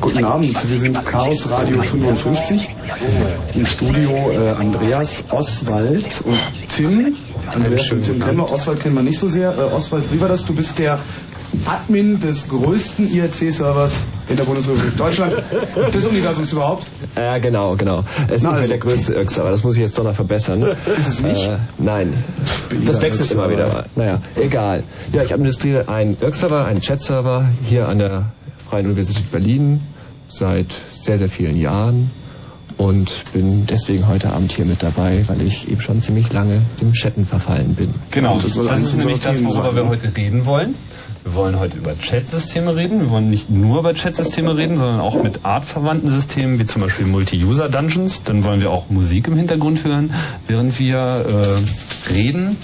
Guten Abend, wir sind Chaos Radio 55. Im Studio äh, Andreas, Oswald und Tim. Andreas und Tim kennen wir, Oswald kennen wir nicht so sehr. Äh, Oswald, wie war das? Du bist der Admin des größten IRC-Servers in der Bundesrepublik Deutschland, des Universums überhaupt. Ja, genau, genau. Es ist nicht also, der größte IRC-Server, das muss ich jetzt doch noch verbessern. Ist es nicht? Äh, nein. Das wechselt immer wieder. Naja, egal. Ja, ich administriere einen IRC-Server, einen Chat-Server hier an der Freien Universität Berlin seit sehr, sehr vielen Jahren und bin deswegen heute Abend hier mit dabei, weil ich eben schon ziemlich lange dem Chatten verfallen bin. Genau, das das, ist nämlich das, worüber wir heute reden wollen. Wir wollen heute über Chat-Systeme reden. Wir wollen nicht nur über Chat-Systeme reden, sondern auch mit artverwandten Systemen, wie zum Beispiel Multi-User-Dungeons. Dann wollen wir auch Musik im Hintergrund hören, während wir äh, reden.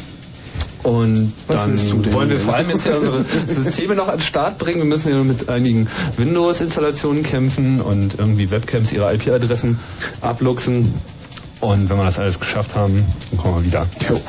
Und Was dann wollen wir vor allem jetzt ja unsere Systeme noch an den Start bringen. Wir müssen ja mit einigen Windows-Installationen kämpfen und irgendwie Webcams ihre IP-Adressen abluchsen. Und wenn wir das alles geschafft haben, dann kommen wir wieder. Jo.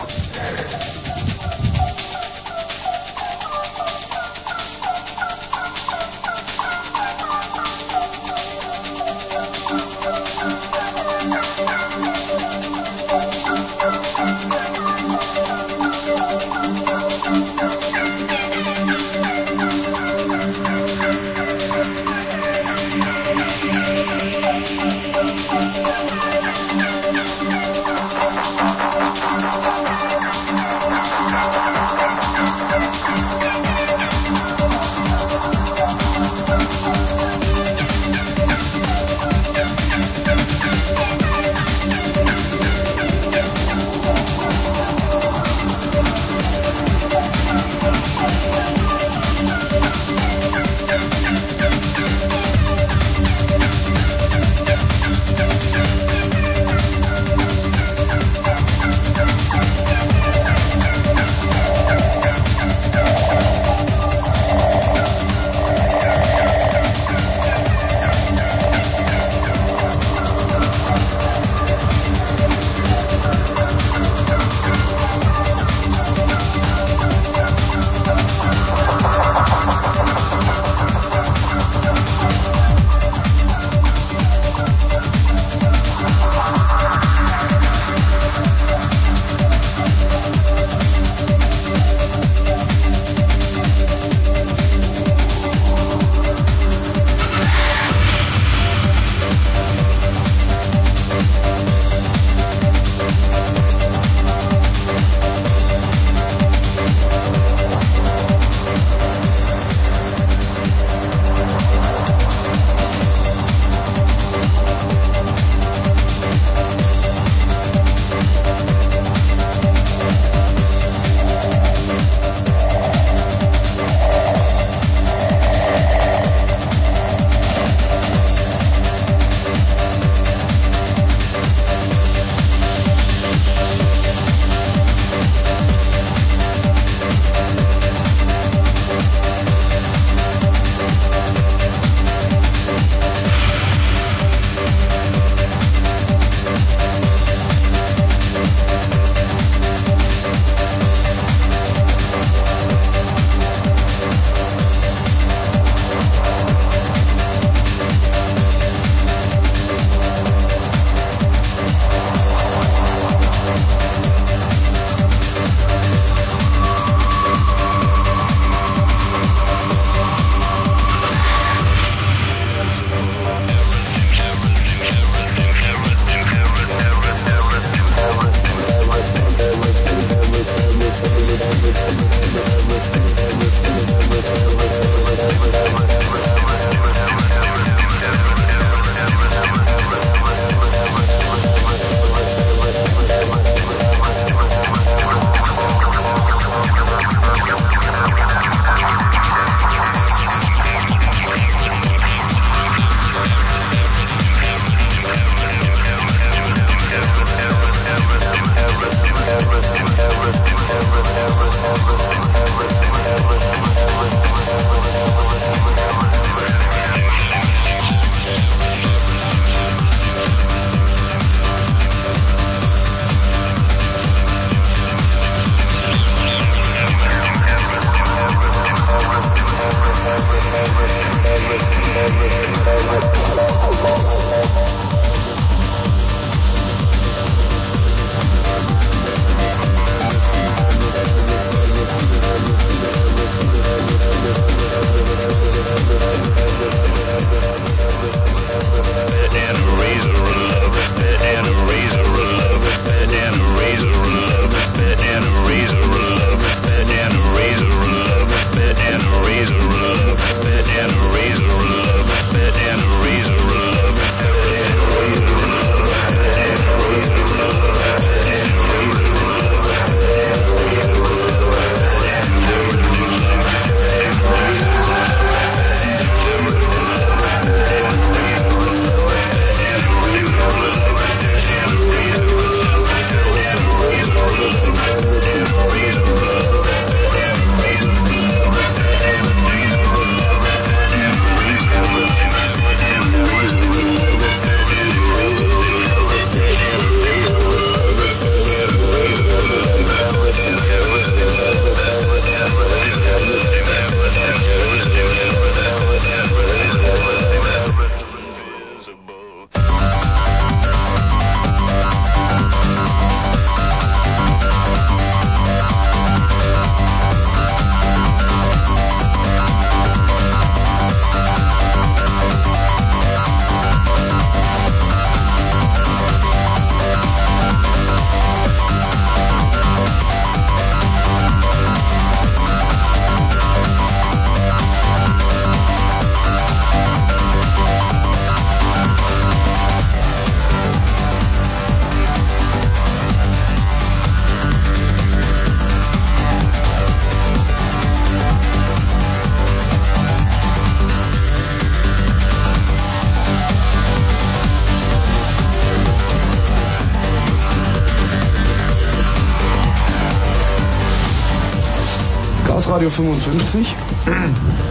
Radio 55.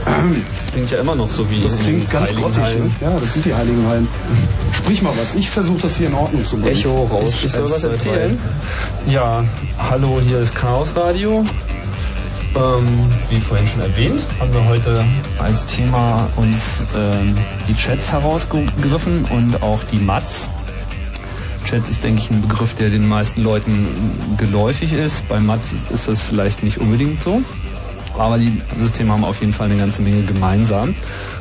Das klingt ja immer noch so wie. Das klingt ganz grottig, ne? Ja, das sind die Heiligen Hallen. Sprich mal was. Ich versuche das hier in Ordnung zu bringen. Echo raus. Ich soll was erzählen? Ja, hallo, hier ist Chaos Radio. Ähm, wie vorhin schon erwähnt, haben wir heute als Thema uns ähm, die Chats herausgegriffen und auch die Mats. Chat ist, denke ich, ein Begriff, der den meisten Leuten geläufig ist. Bei Mats ist das vielleicht nicht unbedingt so. Aber die Systeme haben auf jeden Fall eine ganze Menge gemeinsam.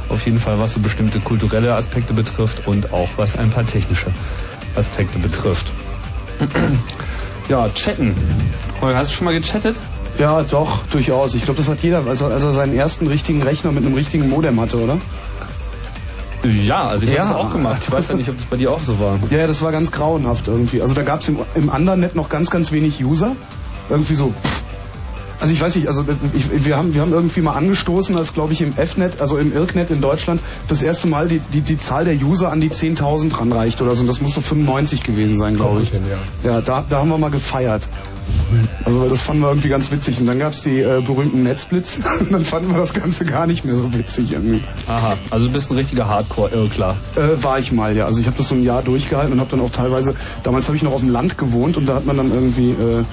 Auf jeden Fall, was so bestimmte kulturelle Aspekte betrifft und auch was ein paar technische Aspekte betrifft. ja, chatten. Holger, hast du schon mal gechattet? Ja, doch, durchaus. Ich glaube, das hat jeder, als er, als er seinen ersten richtigen Rechner mit einem richtigen Modem hatte, oder? Ja, also ich Ja. habe das auch gemacht. Ich weiß ja nicht, ob das bei dir auch so war. Ja, ja, das war ganz grauenhaft irgendwie. Also da gab es im, im anderen Net noch ganz, ganz wenig User. Irgendwie so. Also ich weiß nicht, also ich, wir, haben, wir haben irgendwie mal angestoßen, als glaube ich im Fnet, also im IRCnet in Deutschland, das erste Mal die, die, die Zahl der User an die 10.000 ranreicht oder so. Und das muss so 95 gewesen sein, glaube ich. Ja, da, da haben wir mal gefeiert. Also das fanden wir irgendwie ganz witzig. Und dann gab es die äh, berühmten Netzblitz. Und dann fanden wir das Ganze gar nicht mehr so witzig irgendwie. Aha, also du bist ein richtiger Hardcore-Irrklar. Äh, war ich mal, ja. Also ich habe das so ein Jahr durchgehalten und habe dann auch teilweise, damals habe ich noch auf dem Land gewohnt und da hat man dann irgendwie äh,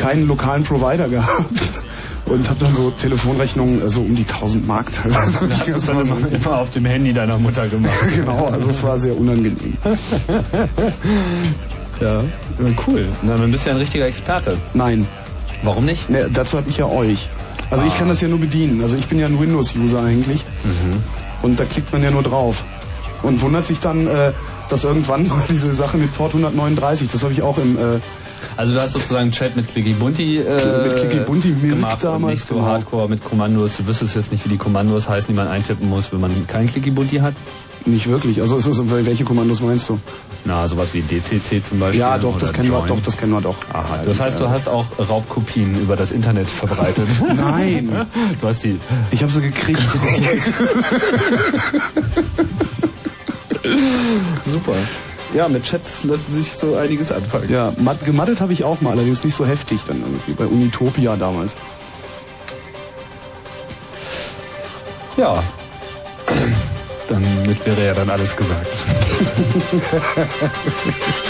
keinen lokalen Provider gehabt. Und habe dann so Telefonrechnungen so um die 1000 Mark teilweise. ich Das ganz ist dann so- immer, auf dem Handy deiner Mutter gemacht. genau, also es war sehr unangenehm. Ja, cool. Na, dann bist du ja ein richtiger Experte. Nein, Warum nicht? ne, dazu habe ich ja euch. Also ich Ah. kann das ja nur bedienen. Also ich bin ja ein Windows-User eigentlich. Mhm. Und da klickt man ja nur drauf. Und wundert sich dann, äh, dass irgendwann mal diese Sache mit Port 139, das habe ich auch im... Äh, Also du hast sozusagen Chat mit Clicky Bunti äh, Mit Clicky Bunti gemacht und damals, nicht so genau. Hardcore mit Kommandos. Du wüsstest jetzt nicht, wie die Kommandos heißen, die man eintippen muss, wenn man kein Clicky Bunti hat. nicht wirklich. Also es ist, welche Kommandos meinst du? Na, sowas wie DCC zum Beispiel. Ja, doch, das kennen wir, Join. doch, das kennen wir doch. Aha, das heißt, du hast auch Raubkopien über das Internet verbreitet. Nein. Du hast die. Ich habe sie gekriegt. Super. Ja, mit Chats lässt sich so einiges anfangen. ja, mat gemattet habe ich auch mal, allerdings nicht so heftig dann irgendwie bei Unitopia damals. Ja. Damit wäre ja dann alles gesagt.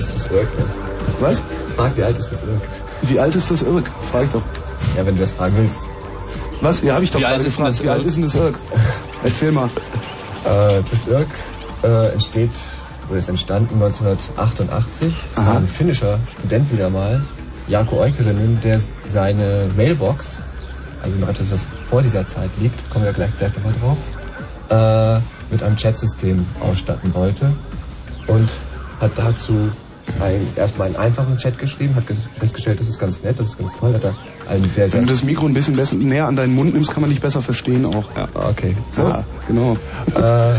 Bist das Irk. Was? Frag, wie alt ist das Irk? Wie alt ist das Irk? Frag ich doch. Ja, wenn du das fragen willst. Was? Ja, habe ich doch wie alt gefragt. Ist wie alt ist denn das Irk? Erzähl mal. Äh, das Irk äh, entsteht, oder ist entstanden 1988. Es war ein finnischer Student wieder mal, Jako Eukerinen, der seine Mailbox, also noch etwas, was vor dieser Zeit liegt, kommen wir gleich gleich nochmal drauf, äh, mit einem Chatsystem ausstatten wollte und hat dazu ein, erstmal einen einfachen Chat geschrieben, hat festgestellt, das ist ganz nett, das ist ganz toll, hat er einen sehr, sehr... Wenn du das Mikro ein bisschen besser, näher an deinen Mund nimmst, kann man dich besser verstehen auch. Ja, okay. So, ja, genau. Äh,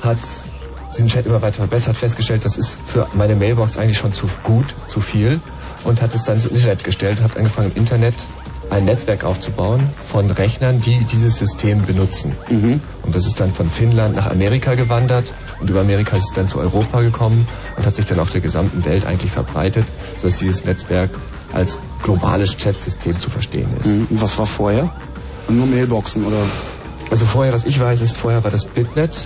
hat den Chat immer weiter verbessert, festgestellt, das ist für meine Mailbox eigentlich schon zu gut, zu viel und hat es dann ins Internet gestellt, hat angefangen im Internet ein Netzwerk aufzubauen von Rechnern, die dieses System benutzen. Mhm. Und das ist dann von Finnland nach Amerika gewandert und über Amerika ist es dann zu Europa gekommen und hat sich dann auf der gesamten Welt eigentlich verbreitet, sodass dieses Netzwerk als globales Chatsystem zu verstehen ist. Mhm. Was war vorher? Nur Mailboxen oder? Also vorher, was ich weiß, ist vorher war das Bitnet,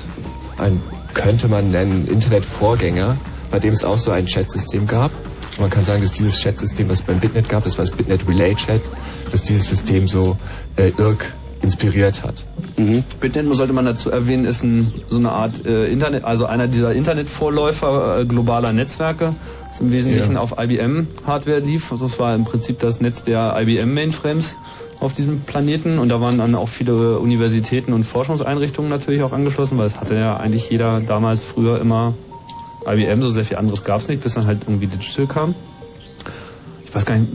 ein könnte man nennen Internetvorgänger, bei dem es auch so ein Chatsystem gab. Man kann sagen, dass dieses Chatsystem, was es beim Bitnet gab, das war das Bitnet Relay Chat, dass dieses System so äh, irk inspiriert hat. Mhm. Bitnet, sollte man dazu erwähnen, ist ein, so eine Art äh, Internet, also einer dieser Internetvorläufer äh, globaler Netzwerke, das im Wesentlichen ja. auf IBM-Hardware lief. Also es war im Prinzip das Netz der IBM-Mainframes auf diesem Planeten und da waren dann auch viele Universitäten und Forschungseinrichtungen natürlich auch angeschlossen, weil es hatte ja eigentlich jeder damals früher immer IBM, so sehr viel anderes gab es nicht, bis dann halt irgendwie Digital kam. Ich weiß gar nicht,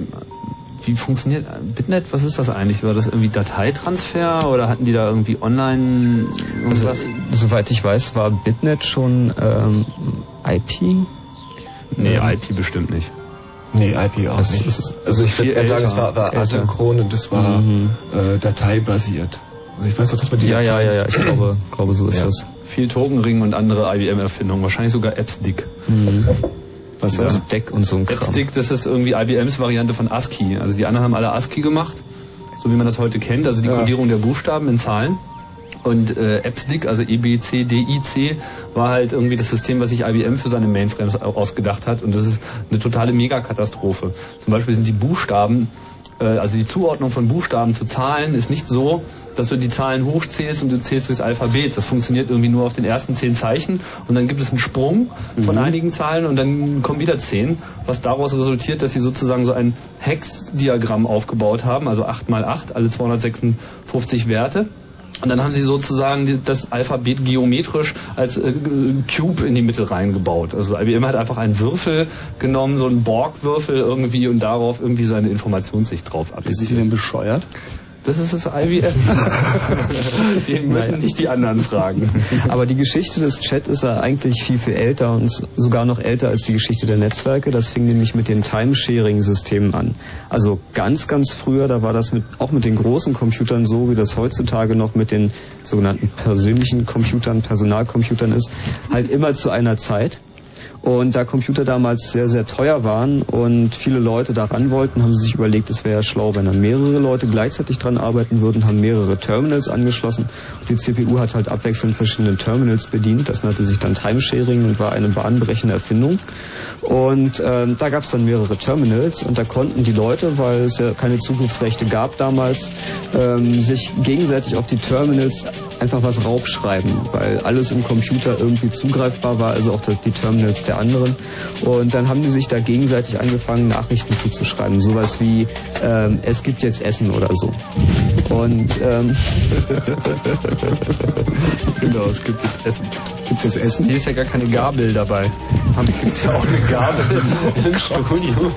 wie funktioniert Bitnet? Was ist das eigentlich? War das irgendwie Dateitransfer oder hatten die da irgendwie online irgendwas? Also, soweit ich weiß, war Bitnet schon ähm, IP? Nee, ähm, IP bestimmt nicht. Nee, IP auch das, nicht. also ich würde eher sagen, es war, war asynchron und es war mhm. äh, dateibasiert. Also ich weiß doch, dass man die... Ja, ja, ja, ja, ich glaube, glaube so ist ja. das. Viel Tokenring und andere IBM-Erfindungen, wahrscheinlich sogar AppSdick. Mhm. Was das? Deck und so ein Kram. AppSdick, das ist irgendwie IBMs Variante von ASCII. Also die anderen haben alle ASCII gemacht, so wie man das heute kennt, also die ja. Kodierung der Buchstaben in Zahlen. Und äh, AppSdick, also EBCDIC, war halt irgendwie das System, was sich IBM für seine Mainframes ausgedacht hat. Und das ist eine totale Megakatastrophe. Zum Beispiel sind die Buchstaben also die Zuordnung von Buchstaben zu Zahlen ist nicht so, dass du die Zahlen hochzählst und du zählst durchs Alphabet. Das funktioniert irgendwie nur auf den ersten zehn Zeichen und dann gibt es einen Sprung von mhm. einigen Zahlen und dann kommen wieder zehn, was daraus resultiert, dass sie sozusagen so ein Hex-Diagramm aufgebaut haben, also 8 mal 8, alle 256 Werte. Und dann haben sie sozusagen das Alphabet geometrisch als äh, Cube in die Mitte reingebaut. Also IBM hat einfach einen Würfel genommen, so einen Borg-Würfel irgendwie und darauf irgendwie seine Informationssicht drauf abgezielt. Sind Sie denn bescheuert? Das ist das IWF. die müssen naja. nicht die anderen fragen. Aber die Geschichte des Chat ist ja eigentlich viel, viel älter und sogar noch älter als die Geschichte der Netzwerke. Das fing nämlich mit den Timesharing-Systemen an. Also ganz, ganz früher, da war das mit, auch mit den großen Computern so, wie das heutzutage noch mit den sogenannten persönlichen Computern, Personalcomputern ist, halt immer zu einer Zeit Und da Computer damals sehr, sehr teuer waren und viele Leute daran wollten, haben sie sich überlegt, es wäre ja schlau, wenn dann mehrere Leute gleichzeitig dran arbeiten würden, haben mehrere Terminals angeschlossen. Und die CPU hat halt abwechselnd verschiedene Terminals bedient. Das nannte sich dann Timesharing und war eine bahnbrechende Erfindung. Und ähm, da gab es dann mehrere Terminals und da konnten die Leute, weil es ja keine Zugriffsrechte gab damals, ähm, sich gegenseitig auf die Terminals einfach was raufschreiben, weil alles im Computer irgendwie zugreifbar war, also auch das, die Terminals der anderen. Und dann haben die sich da gegenseitig angefangen, Nachrichten zuzuschreiben. Sowas wie, ähm, es gibt jetzt Essen oder so. Und ähm, genau, es gibt jetzt Essen. Gibt es Essen? Hier ist ja gar keine Gabel dabei. Gibt es ja auch eine Gabel im Studio.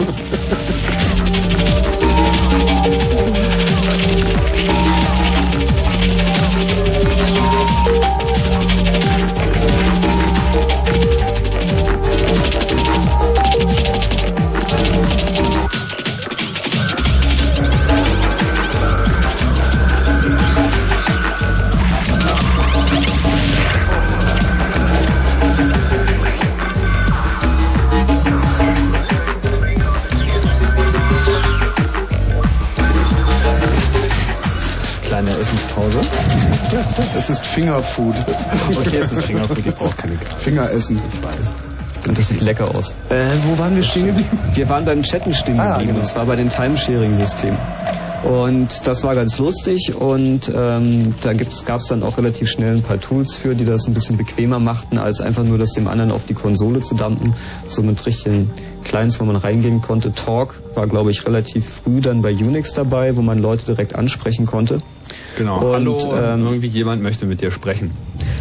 Essenspause. Es ist Fingerfood. Okay, es ist Fingerfood, ich brauche keine Gabel. Fingeressen. Ich weiß. und das sieht lecker aus. Äh, wo waren wir stehen geblieben? Wir waren beim Chatten stehen Ah, geblieben, genau. und zwar bei dem Timesharing-System. Und das war ganz lustig und ähm, da gab es dann auch relativ schnell ein paar Tools für, die das ein bisschen bequemer machten, als einfach nur das dem anderen auf die Konsole zu dumpen. So mit richtigen Clients, wo man reingehen konnte. Talk war, glaube ich, relativ früh dann bei Unix dabei, wo man Leute direkt ansprechen konnte. Genau. Und, Hallo, ähm, irgendwie jemand möchte mit dir sprechen.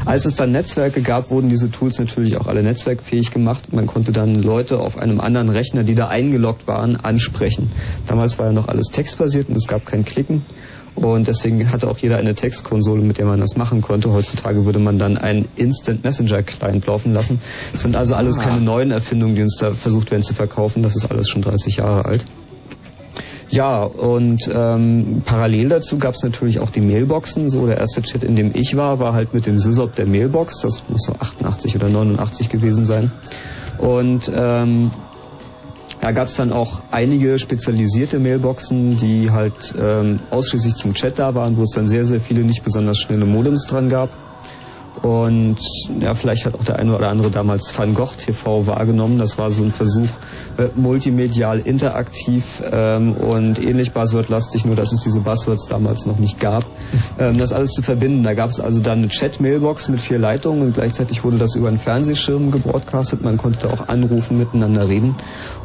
Als es dann Netzwerke gab, wurden diese Tools natürlich auch alle netzwerkfähig gemacht. Man konnte dann Leute auf einem anderen Rechner, die da eingeloggt waren, ansprechen. Damals war ja noch alles textbasiert und es gab kein Klicken. Und deswegen hatte auch jeder eine Textkonsole, mit der man das machen konnte. Heutzutage würde man dann einen Instant Messenger Client laufen lassen. Das sind also alles keine neuen Erfindungen, die uns da versucht werden zu verkaufen. Das ist alles schon 30 Jahre alt. Ja, und ähm, parallel dazu gab es natürlich auch die Mailboxen. So der erste Chat, in dem ich war, war halt mit dem Sysop der Mailbox. Das muss so 88 oder 89 gewesen sein. Und ähm, da gab es dann auch einige spezialisierte Mailboxen, die halt ähm, ausschließlich zum Chat da waren, wo es dann sehr, sehr viele nicht besonders schnelle Modems dran gab. Und ja, vielleicht hat auch der eine oder andere damals Van Gogh TV wahrgenommen. Das war so ein Versuch, äh, multimedial interaktiv ähm, und ähnlich buzzwordlastig, nur dass es diese Buzzwords damals noch nicht gab, ähm, das alles zu verbinden. Da gab es also dann eine Chat-Mailbox mit vier Leitungen und gleichzeitig wurde das über einen Fernsehschirm gebroadcastet. Man konnte auch anrufen, miteinander reden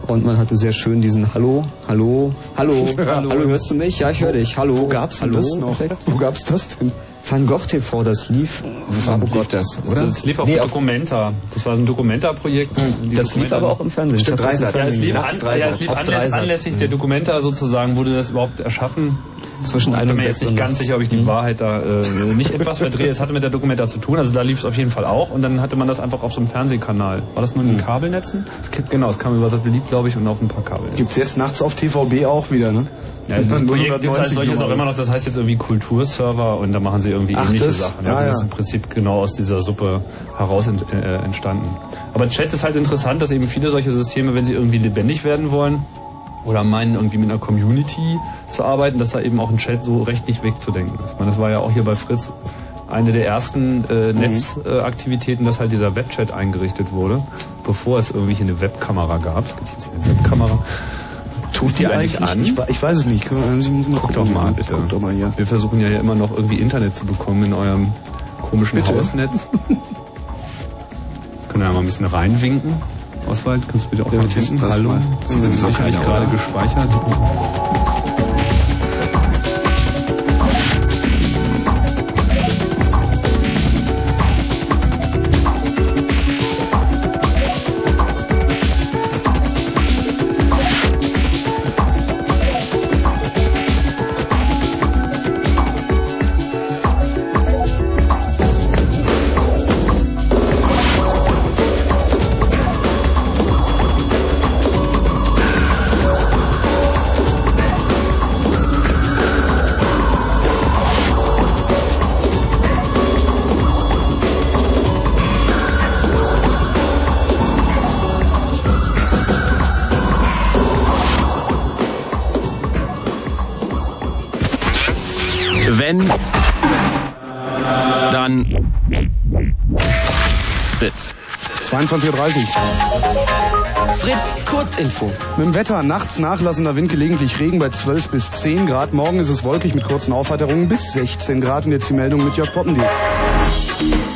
und man hatte sehr schön diesen Hallo, Hallo, Hallo, Hallo, hörst du mich? Ja, ich höre dich. Hallo. Wo gab's denn Hallo? das noch? Perfekt. Wo gab's das denn? Van Gogh TV, das lief. Oh Gott, das, oder? Das lief auf Nee, Documenta. Das war ein Documenta-Projekt. Die Das lief Documenta- aber auch im Fernsehen. Stimmt, Dreisat. Ja, es lief, an, ja, es lief Auf anläss, Dreisat. anlässlich der Documenta sozusagen wurde das überhaupt erschaffen. Zwischen Ich ein bin und mir jetzt nicht und ganz sicher, ob ich die Wahrheit da äh, nicht etwas verdrehe. Es hatte mit der Documenta zu tun, also da lief es auf jeden Fall auch und dann hatte man das einfach auf so einem Fernsehkanal. War das nur in den Kabelnetzen? Es gibt- Genau, es kam über Satellit, glaube ich, und auf ein paar Kabelnetzen. Gibt's jetzt nachts auf TVB auch wieder, ne? Ja, das Projekt gibt es als 190 solches auch immer noch, das heißt jetzt irgendwie Kulturserver und da machen sie irgendwie Ach, ähnliche das? Sachen. Ja, Also das ist ja. im Prinzip genau aus dieser Suppe heraus ent, äh, entstanden. Aber Chat ist halt interessant, dass eben viele solche Systeme, wenn sie irgendwie lebendig werden wollen oder meinen, irgendwie mit einer Community zu arbeiten, dass da eben auch ein Chat so recht nicht wegzudenken ist. Ich meine, das war ja auch hier bei Fritz eine der ersten äh, Mhm. Netzaktivitäten, dass halt dieser Webchat eingerichtet wurde, bevor es irgendwie eine Webkamera gab. Es gibt jetzt hier eine Webkamera. Tut die eigentlich an? Ich, ich weiß es nicht. Guck doch mal, bitte. Guck doch mal hier. Wir versuchen ja immer noch irgendwie Internet zu bekommen in eurem komischen Bitte? Hausnetz. Können wir ja mal ein bisschen reinwinken. Oswald, kannst du bitte auch Ja, mal testen das Hallo. Sieht sowieso sicherlich gerade gespeichert. 22.30 Uhr. Fritz, Kurzinfo. Mit dem Wetter nachts nachlassender Wind, gelegentlich Regen bei 12 bis 10 Grad. Morgen ist es wolkig mit kurzen Aufheiterungen bis 16 Grad. Und jetzt die Meldung mit Jörg Poppendiek.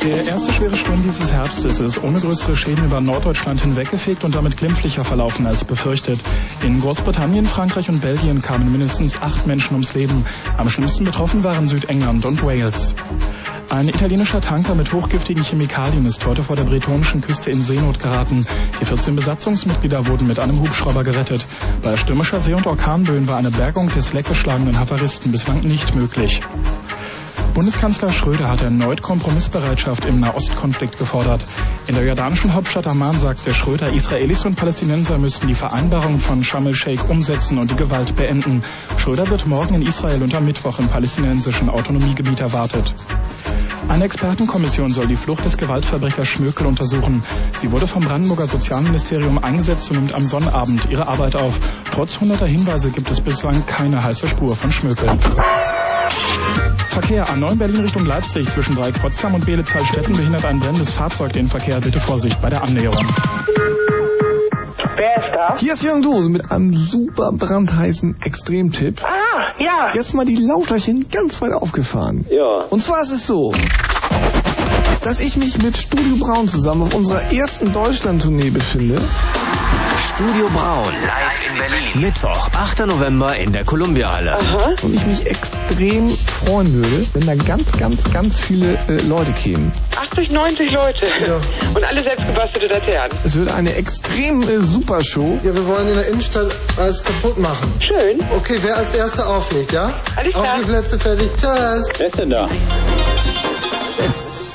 Der erste schwere Sturm dieses Herbstes ist ohne größere Schäden über Norddeutschland hinweggefegt und damit glimpflicher verlaufen als befürchtet. In Großbritannien, Frankreich und Belgien kamen mindestens acht Menschen ums Leben. Am schlimmsten betroffen waren Südengland und Wales. Ein italienischer Tanker mit hochgiftigen Chemikalien ist heute vor der bretonischen Küste in Seenot geraten. Die 14 Besatzungsmitglieder wurden mit einem Hubschrauber gerettet. Bei stürmischer See- und Orkanböen war eine Bergung des leckgeschlagenen Havaristen bislang nicht möglich. Bundeskanzler Schröder hat erneut Kompromissbereitschaft im Nahostkonflikt gefordert. In der jordanischen Hauptstadt Amman sagte Schröder, Israelis und Palästinenser müssten die Vereinbarung von Sharm el-Sheikh umsetzen und die Gewalt beenden. Schröder wird morgen in Israel und am Mittwoch im palästinensischen Autonomiegebiet erwartet. Eine Expertenkommission soll die Flucht des Gewaltverbrechers Schmökel untersuchen. Sie wurde vom Brandenburger Sozialministerium eingesetzt und nimmt am Sonnabend ihre Arbeit auf. Trotz hunderter Hinweise gibt es bislang keine heiße Spur von Schmökel. Verkehr A9 Berlin Richtung Leipzig zwischen Dreieck-Potsdam und Beelitz-Heilstätten behindert ein brennendes Fahrzeug den Verkehr. Bitte Vorsicht bei der Annäherung. Wer ist da? Hier ist Jürgen Dose mit einem super brandheißen Extremtipp. Ah, ja. Jetzt mal die Lauterchen ganz weit aufgefahren. Ja. Und zwar ist es so, dass ich mich mit Studio Braun zusammen auf unserer ersten Deutschland-Tournee befinde. Studio Braun, live in Berlin. Mittwoch, 8. November in der Columbia-Halle. Und ich mich extrem freuen würde, wenn da ganz, ganz, ganz viele äh, Leute kämen. 80, 90 Leute. Ja. Und alle selbstgebastelte Laternen. Es wird eine extrem äh, super Show. Ja, wir wollen in der Innenstadt alles kaputt machen. Schön. Okay, wer als Erster auflegt, ja? Alles Auf klar. die Plätze fertig. Tschüss. Wer ist denn da? Chat.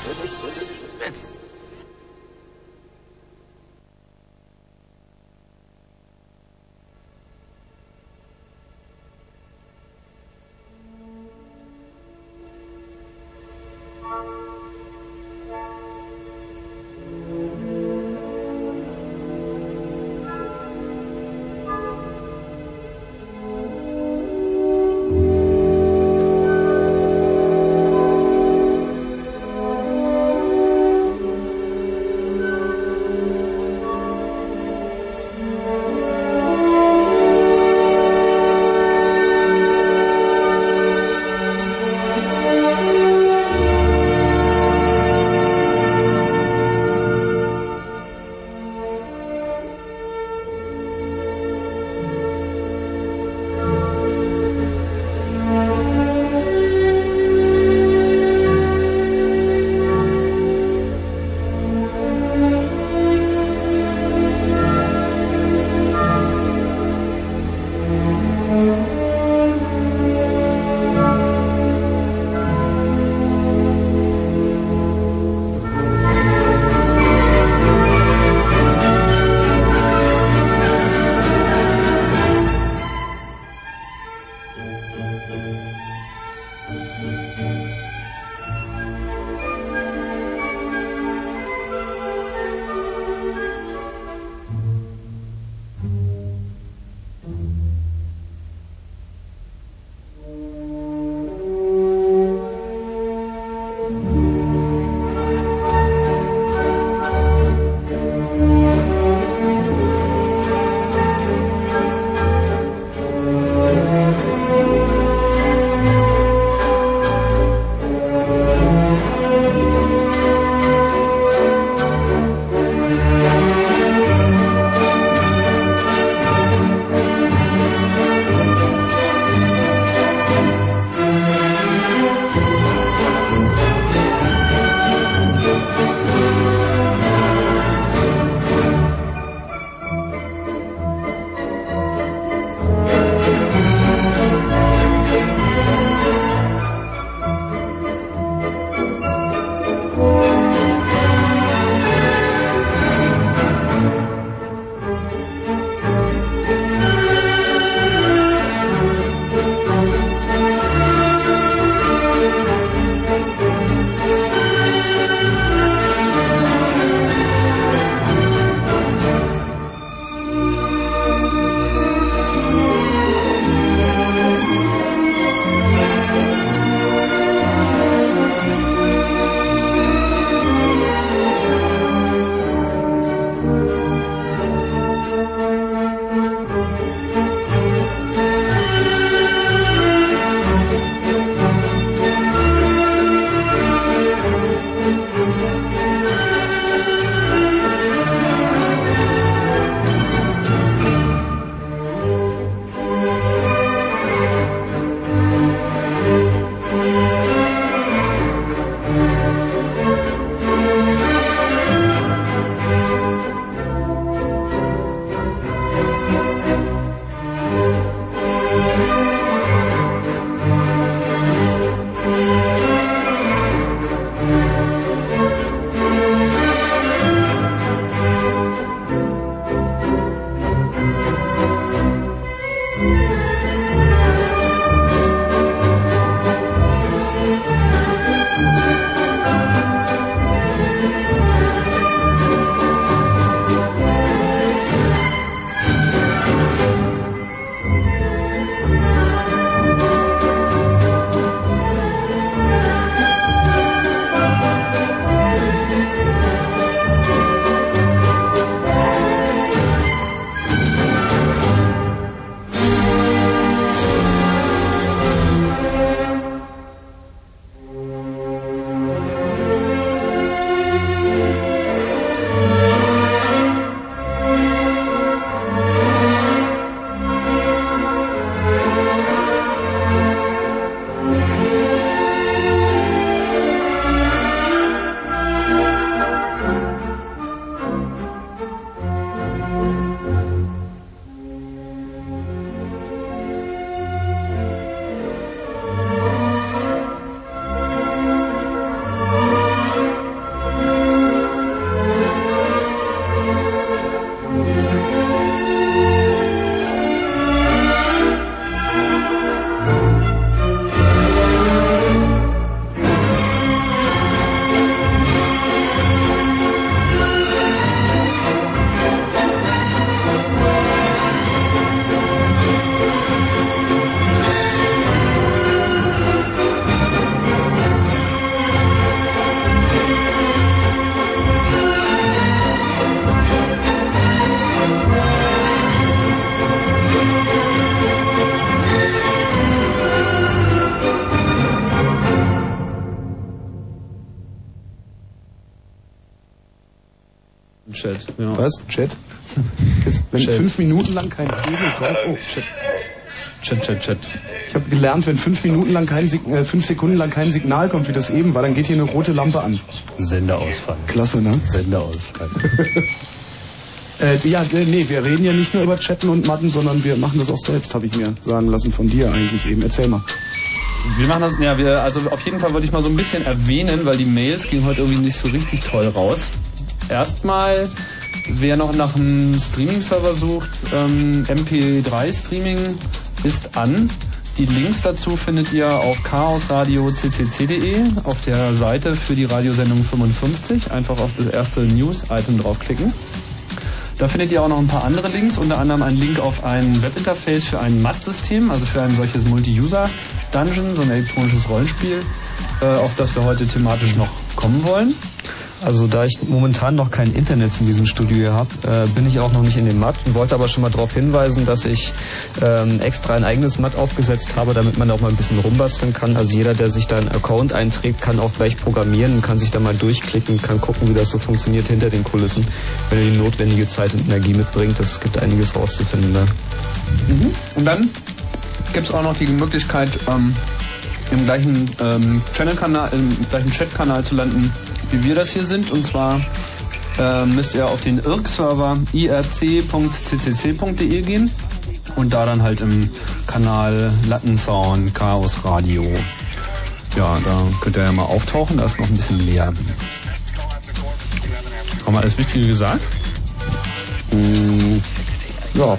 Was? Chat? Jetzt, wenn Chat. fünf Minuten lang kein Kabel kommt. Oh, Chat. Chat, Chat, Chat. Ich habe gelernt, wenn fünf Minuten lang kein Sig äh, fünf Sekunden lang kein Signal kommt, wie das eben war, dann geht hier eine rote Lampe an. Senderausfall. Klasse, ne? Senderausfall. Äh, ja, äh, nee, wir reden ja nicht nur über Chatten und Matten, sondern wir machen das auch selbst, habe ich mir sagen lassen von dir eigentlich eben. Erzähl mal. Wir machen das, ja, wir, also auf jeden Fall wollte ich mal so ein bisschen erwähnen, weil die Mails gingen heute irgendwie nicht so richtig toll raus. Erstmal, wer noch nach einem Streaming-Server sucht, ähm, MP3-Streaming ist an. Die Links dazu findet ihr auf chaosradio.ccc.de auf der Seite für die Radiosendung 55. Einfach auf das erste News-Item draufklicken. Da findet ihr auch noch ein paar andere Links, unter anderem einen Link auf ein Webinterface für ein MAT-System, also für ein solches Multi-User-Dungeon, so ein elektronisches Rollenspiel, äh, auf das wir heute thematisch noch kommen wollen. Also da ich momentan noch kein Internet in diesem Studio habe, äh, bin ich auch noch nicht in dem Matt und wollte aber schon mal darauf hinweisen, dass ich ähm, extra ein eigenes Matt aufgesetzt habe, damit man auch mal ein bisschen rumbasteln kann. Also jeder, der sich da einen Account einträgt, kann auch gleich programmieren kann sich da mal durchklicken, kann gucken, wie das so funktioniert hinter den Kulissen, wenn er die notwendige Zeit und Energie mitbringt. Es gibt einiges rauszufinden da. Und dann gibt es auch noch die Möglichkeit, ähm, im gleichen ähm, Channel-Kanal, im gleichen Chat-Kanal zu landen, wie wir das hier sind. Und zwar ähm, müsst ihr auf den IRC-Server irc.ccc.de gehen und da dann halt im Kanal Lattensound Chaos Radio. Ja, da könnt ihr ja mal auftauchen, da ist noch ein bisschen leer. Haben wir alles Wichtige gesagt? Mm, ja.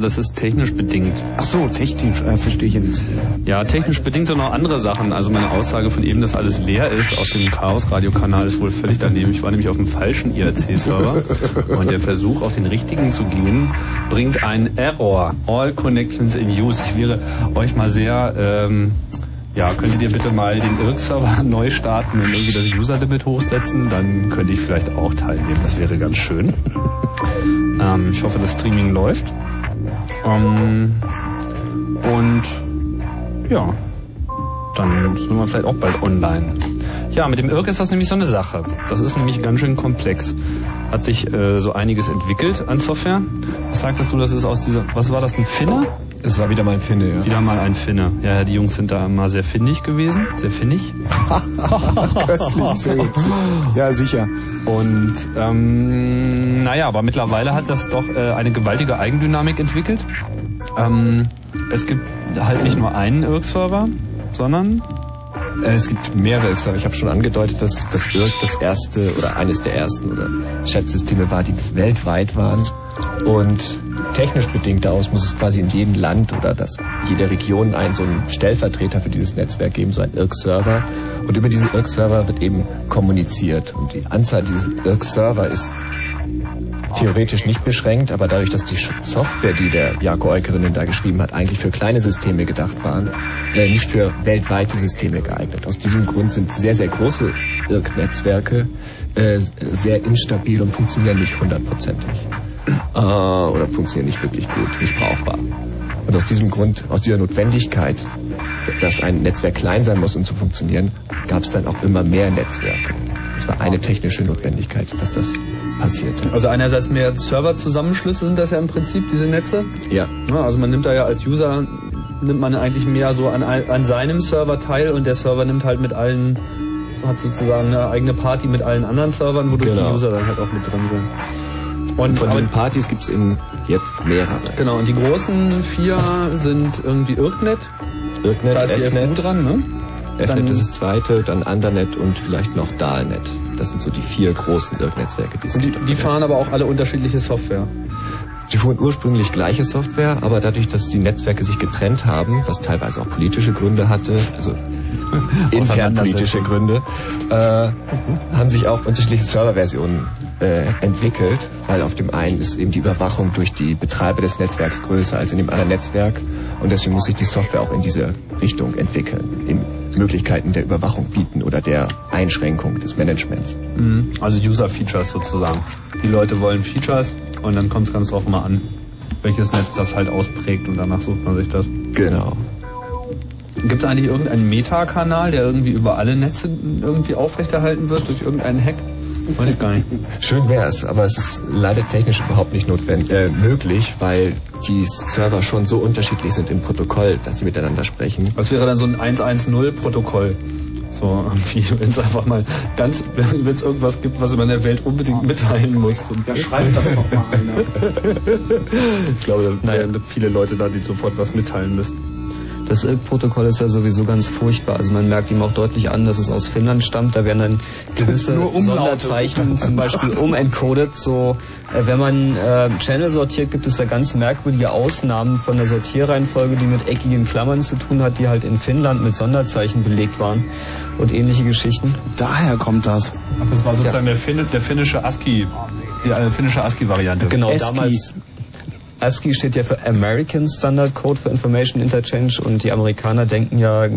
Ja, das ist technisch bedingt. Ach so, technisch, äh, verstehe ich jetzt. Ja, technisch bedingt sind noch andere Sachen. Also meine Aussage von eben, dass alles leer ist auf dem Chaos-Radio-Kanal ist wohl völlig daneben. Ich war nämlich auf dem falschen IRC-Server und der Versuch, auf den richtigen zu gehen, bringt einen Error. All connections in use. Ich wäre euch mal sehr, ähm, ja, könntet ihr bitte mal den IRC-Server neu starten und irgendwie das User-Limit hochsetzen? Dann könnte ich vielleicht auch teilnehmen. Das wäre ganz schön. ähm, ich hoffe, das Streaming läuft. Ähm, und ja, dann sind wir vielleicht auch bald online. Ja, mit dem IRC ist das nämlich so eine Sache. Das ist nämlich ganz schön komplex. Hat sich äh, so einiges entwickelt an Software. Was sagtest du, das ist aus dieser, was war das, ein Finne? Es war wieder mal ein Finne, ja. Wieder mal ein Finne. Ja, ja, die Jungs sind da immer sehr findig gewesen. Sehr findig. Köstlich, sehr gut. Ja, sicher. Und ähm, naja, aber mittlerweile hat das doch äh, eine gewaltige Eigendynamik entwickelt. Ähm, es gibt halt nicht nur einen IRC-Server, sondern Es gibt mehrere Irk-Server. Ich habe schon angedeutet, dass das Irk das erste oder eines der ersten oder Chat-Systeme war, die weltweit waren. Und technisch bedingt daraus muss es quasi in jedem Land oder das, jede Region einen so einen Stellvertreter für dieses Netzwerk geben, so einen Irk-Server. Und über diese Irk-Server wird eben kommuniziert. Und die Anzahl dieser Irk-Server ist theoretisch nicht beschränkt, aber dadurch, dass die Software, die der Jako Eukerinnen da geschrieben hat, eigentlich für kleine Systeme gedacht waren, äh, nicht für weltweite Systeme geeignet. Aus diesem Grund sind sehr, sehr große Irk-Netzwerke äh, sehr instabil und funktionieren nicht hundertprozentig. Äh, oder funktionieren nicht wirklich gut, nicht brauchbar. Und aus diesem Grund, aus dieser Notwendigkeit, dass ein Netzwerk klein sein muss, um zu funktionieren, gab es dann auch immer mehr Netzwerke. Das war eine technische Notwendigkeit, dass das passierte. Also einerseits mehr Serverzusammenschlüsse sind das ja im Prinzip, diese Netze. Ja. Also man nimmt da ja als User, nimmt man eigentlich mehr so an, an seinem Server teil und der Server nimmt halt mit allen, hat sozusagen eine eigene Party mit allen anderen Servern, wodurch Genau. die User dann halt auch mit drin sind. Und von diesen Partys gibt es in jetzt mehrere. Genau, und die großen vier sind irgendwie IrkNet. Irknet, Da ist die FU dran, ne? Dann- Fnet ist das zweite, dann Andernet und vielleicht noch Dalnet. Das sind so die vier großen Irk-Netzwerke, die es Und die, gibt. die fahren aber auch alle unterschiedliche Software. Die fuhren ursprünglich gleiche Software, aber dadurch, dass die Netzwerke sich getrennt haben, was teilweise auch politische Gründe hatte, also intern politische Gründe, äh, haben sich auch unterschiedliche Serverversionen äh, entwickelt, weil auf dem einen ist eben die Überwachung durch die Betreiber des Netzwerks größer als in dem anderen Netzwerk und deswegen muss sich die Software auch in diese Richtung entwickeln, Möglichkeiten der Überwachung bieten oder der Einschränkung des Managements. Mhm. Also User-Features sozusagen. Die Leute wollen Features und dann kommt es ganz drauf mal an, welches Netz das halt ausprägt und danach sucht man sich das. Genau. Gibt es eigentlich irgendeinen Meta-Kanal, der irgendwie über alle Netze irgendwie aufrechterhalten wird durch irgendeinen Hack? Weiß ich gar nicht. Schön wär's, aber es ist leider technisch überhaupt nicht notwendig, äh, möglich, weil die Server schon so unterschiedlich sind im Protokoll, dass sie miteinander sprechen. Was wäre dann so ein 110-Protokoll? So, irgendwie, wenn es einfach mal ganz, wenn es irgendwas gibt, was man der Welt unbedingt mitteilen muss. Ja, schreibt das doch mal einer. Ich glaube, da wären viele Leute da, die sofort was mitteilen müssten. Das IRC-Protokoll ist ja sowieso ganz furchtbar. Also man merkt ihm auch deutlich an, dass es aus Finnland stammt. Da werden dann gewisse. Sonderzeichen zum Beispiel umencodet. So, äh, wenn man äh, Channel sortiert, gibt es da ganz merkwürdige Ausnahmen von der Sortierreihenfolge, die mit eckigen Klammern zu tun hat, die halt in Finnland mit Sonderzeichen belegt waren und ähnliche Geschichten. Daher kommt das. Ach, das war sozusagen der, Fin der finnische ASCII, die äh, finnische ASCII-Variante. Genau, ASCII. damals. ASCII steht ja für American Standard Code for Information Interchange und die Amerikaner denken ja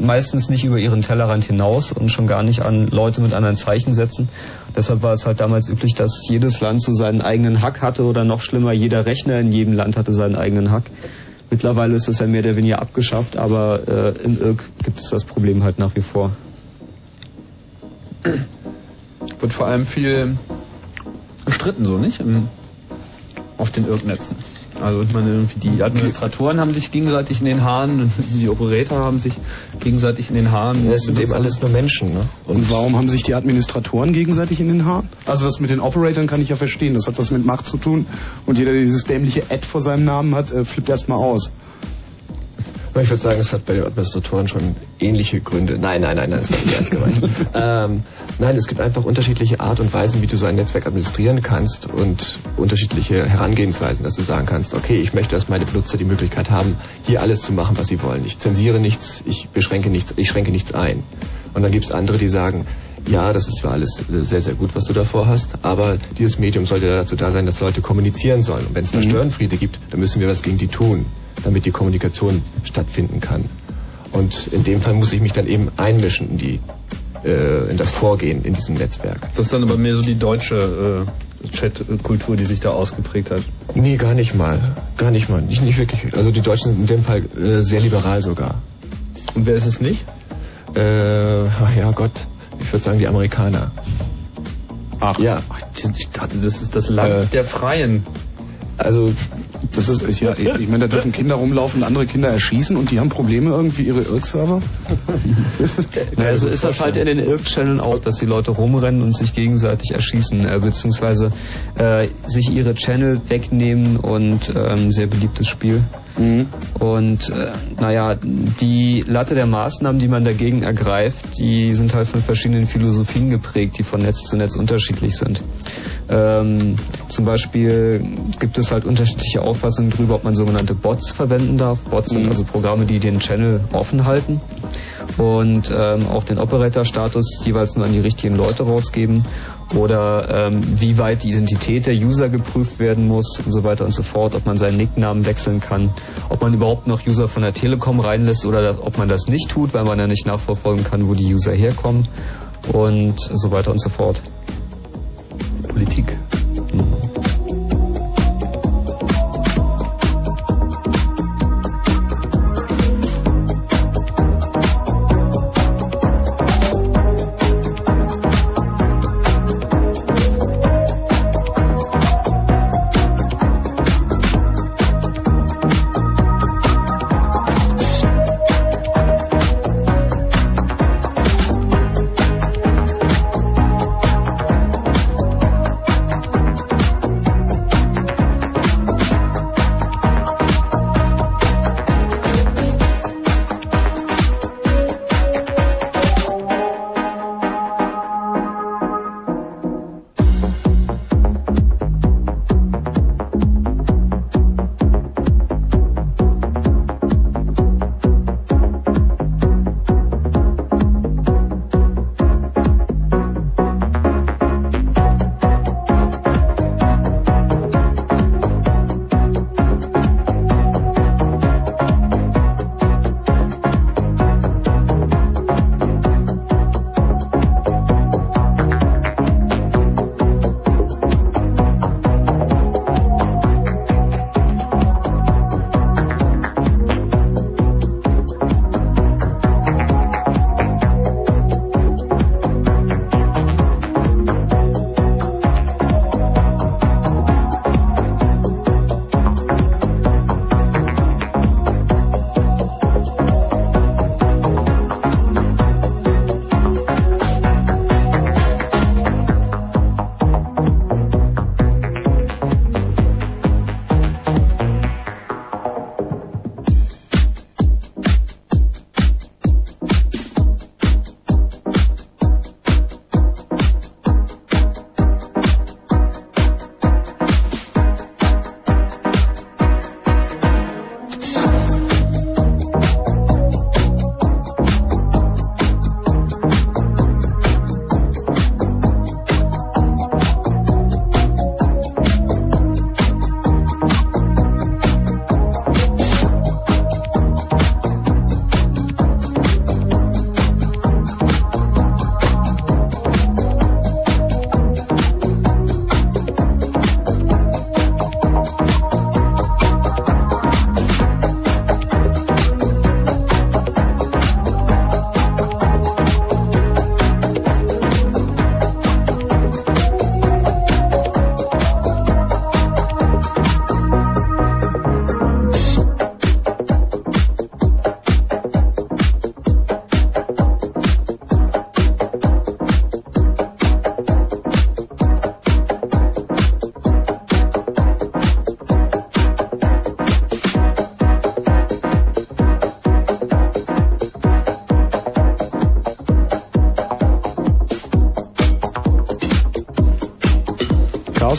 meistens nicht über ihren Tellerrand hinaus und schon gar nicht an Leute mit anderen Zeichensätzen. Deshalb war es halt damals üblich, dass jedes Land so seinen eigenen Hack hatte oder noch schlimmer, jeder Rechner in jedem Land hatte seinen eigenen Hack. Mittlerweile ist das ja mehr oder weniger abgeschafft, aber äh, in IRC gibt es das Problem halt nach wie vor. Wird vor allem viel gestritten, so nicht? Im, auf den Irrnetzen. Also ich meine, irgendwie die Administratoren haben sich gegenseitig in den Haaren und die Operator haben sich gegenseitig in den Haaren. Es sind eben alles nur Menschen, ne? Und warum haben sich die Administratoren gegenseitig in den Haaren? Also das mit den Operatoren kann ich ja verstehen. Das hat was mit Macht zu tun. Und jeder, der dieses dämliche Ad vor seinem Namen hat, äh, flippt erstmal aus. Aber ich würde sagen, es hat bei den Administratoren schon ähnliche Gründe. Nein, nein, nein, nein, das war nicht ernst gemeint. ähm, nein, es gibt einfach unterschiedliche Art und Weisen, wie du so ein Netzwerk administrieren kannst und unterschiedliche Herangehensweisen, dass du sagen kannst, okay, ich möchte, dass meine Benutzer die Möglichkeit haben, hier alles zu machen, was sie wollen. Ich zensiere nichts, ich beschränke nichts, ich schränke nichts ein. Und dann gibt es andere, die sagen, ja, das ist zwar alles äh, sehr, sehr gut, was du davor hast, aber dieses Medium sollte dazu da sein, dass Leute kommunizieren sollen. Und wenn es da Störenfriede gibt, dann müssen wir was gegen die tun, damit die Kommunikation stattfinden kann. Und in dem Fall muss ich mich dann eben einmischen in die äh, in das Vorgehen in diesem Netzwerk. Das ist dann aber mehr so die deutsche äh, Chat-Kultur, die sich da ausgeprägt hat. Nee, gar nicht mal. Gar nicht mal. Nicht, nicht wirklich. Also die Deutschen sind in dem Fall äh, sehr liberal sogar. Und wer ist es nicht? Äh, ach ja Gott, ich würde sagen die Amerikaner. Ach. Ja. Ich dachte, das ist das Land Äh. der Freien. Also Das ist, ja, ich meine, da dürfen Kinder rumlaufen, andere Kinder erschießen und die haben Probleme irgendwie ihre Irk-Server. Naja, so ist das halt in den Irk-Channeln auch, dass die Leute rumrennen und sich gegenseitig erschießen, äh, beziehungsweise äh, sich ihre Channel wegnehmen und ähm, sehr beliebtes Spiel. Und äh, naja, die Latte der Maßnahmen, die man dagegen ergreift, die sind halt von verschiedenen Philosophien geprägt, die von Netz zu Netz unterschiedlich sind. Ähm, zum Beispiel gibt es halt unterschiedliche Auffassungen darüber, ob man sogenannte Bots verwenden darf. Bots sind also Programme, die den Channel offen halten und ähm, auch den Operator-Status jeweils nur an die richtigen Leute rausgeben. Oder ähm, wie weit die Identität der User geprüft werden muss und so weiter und so fort, ob man seinen Nicknamen wechseln kann, ob man überhaupt noch User von der Telekom reinlässt oder das, ob man das nicht tut, weil man ja nicht nachverfolgen kann, wo die User herkommen. Und so weiter und so fort. Politik. Chaos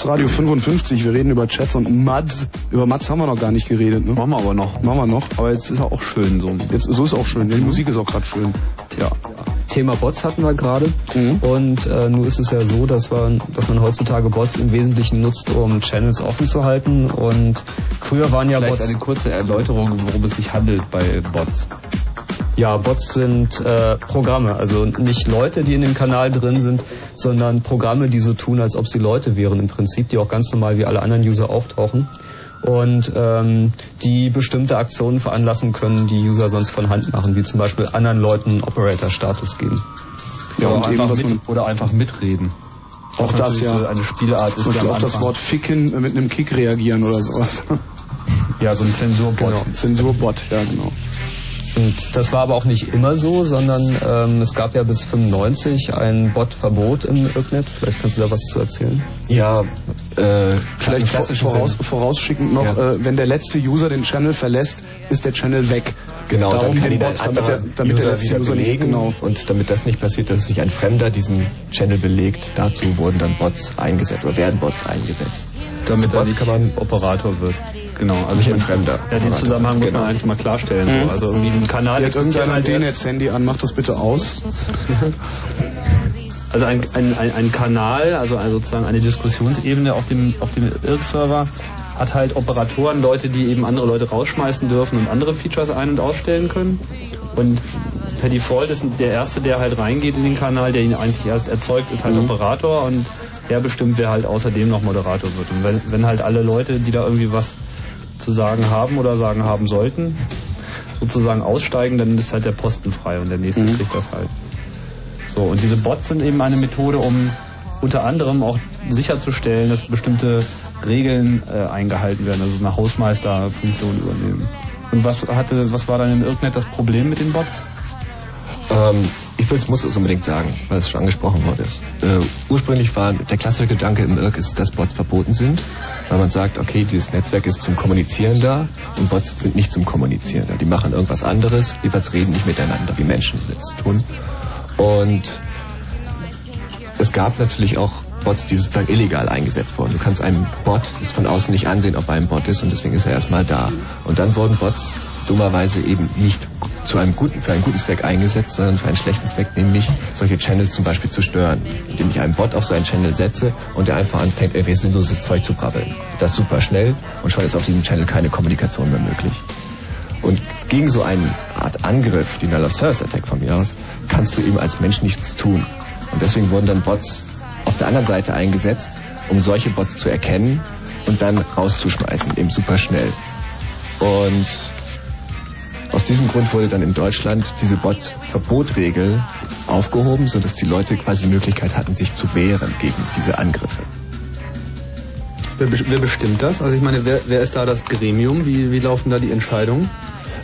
Radio 55, wir reden über Chats und Mads. Über Mads haben wir noch gar nicht geredet, ne? Machen wir aber noch. Machen wir noch. Aber jetzt ist er auch schön so. Jetzt, so ist auch schön. Die Musik ist auch gerade schön. Ja. Thema Bots hatten wir gerade und äh, nun ist es ja so, dass, wir, dass man heutzutage Bots im Wesentlichen nutzt, um Channels offen zu halten und früher waren ja Vielleicht Bots... eine kurze Erläuterung, worum es sich handelt bei Bots. Ja, Bots sind äh, Programme, also nicht Leute, die in dem Kanal drin sind, sondern Programme, die so tun, als ob sie Leute wären im Prinzip, die auch ganz normal wie alle anderen User auftauchen und ähm, die bestimmte Aktionen veranlassen können, die User sonst von Hand machen, wie zum Beispiel anderen Leuten Operator-Status geben. Ja, und oder, eben, einfach dass mit, man- oder einfach mitreden. Auch das ja. So eine Spielart ist. Am auf das Wort Ficken mit einem Kick reagieren oder sowas. Ja, so ein Zensurbot. Genau, Zensurbot, ja genau. Und das war aber auch nicht immer so, sondern ähm, es gab ja bis 95 ein Bot-Verbot im Irknet. Vielleicht kannst du da was zu erzählen. Ja, äh, Vielleicht vor, voraus, vorausschickend noch, Ja. äh, wenn der letzte User den Channel verlässt, ist der Channel weg. Genau, Darum dann kann den Bot, damit der, damit der User letzte wieder User nicht, genau. Und damit das nicht passiert, dass sich ein Fremder diesen Channel belegt, dazu wurden dann Bots eingesetzt oder werden Bots eingesetzt. Damit Bots kann man Operator wird. Genau, also ich mein, Fremder. Ja, den. Zusammenhang muss Genau. man eigentlich mal klarstellen. Mhm. So. Also irgendwie ein Kanal Jetzt irgendeiner halt ein erst- D-Netz-Handy an, mach das bitte aus. Also ein, ein, ein, ein Kanal, also sozusagen eine Diskussionsebene auf dem, auf dem IRC-Server hat halt Operatoren, Leute, die eben andere Leute rausschmeißen dürfen und andere Features ein- und ausstellen können. Und per Default ist der Erste, der halt reingeht in den Kanal, der ihn eigentlich erst erzeugt, ist halt Mhm. Operator und der bestimmt, wer halt außerdem noch Moderator wird. Und wenn, wenn halt alle Leute, die da irgendwie was zu sagen haben oder sagen haben sollten, sozusagen aussteigen, dann ist halt der Posten frei und der nächste Mhm. kriegt das halt. So, und diese Bots sind eben eine Methode, um unter anderem auch sicherzustellen, dass bestimmte Regeln äh, eingehalten werden, also eine Hausmeisterfunktion übernehmen. Und was hatte, was war dann im Irknet das Problem mit den Bots? Ähm, ich will's, muss es unbedingt sagen, weil es schon angesprochen wurde. Äh, ursprünglich war der klassische Gedanke im Irk ist, dass Bots verboten sind, weil man sagt, okay, dieses Netzwerk ist zum Kommunizieren da und Bots sind nicht zum Kommunizieren da. Die machen irgendwas anderes, jedenfalls reden nicht miteinander, wie Menschen es tun. Und es gab natürlich auch Bots, die sozusagen illegal eingesetzt wurden. Du kannst einem Bot das von außen nicht ansehen, ob er ein Bot ist und deswegen ist er erstmal da. Und dann wurden Bots dummerweise eben nicht zu einem guten, für einen guten Zweck eingesetzt, sondern für einen schlechten Zweck, nämlich solche Channels zum Beispiel zu stören. Indem ich einen Bot auf so einen Channel setze und der einfach anfängt, irgendwie sinnloses Zeug zu brabbeln. Das super schnell und schon ist auf diesem Channel keine Kommunikation mehr möglich. Und gegen so eine Art Angriff, Denial of Service Attack von mir aus, kannst du eben als Mensch nichts tun. Und deswegen wurden dann Bots auf der anderen Seite eingesetzt, um solche Bots zu erkennen und dann rauszuschmeißen, eben super schnell. Und aus diesem Grund wurde dann in Deutschland diese Bot-Verbotregel aufgehoben, sodass die Leute quasi die Möglichkeit hatten, sich zu wehren gegen diese Angriffe. Wer, wer bestimmt das? Also ich meine, wer, wer ist da das Gremium? Wie, wie laufen da die Entscheidungen?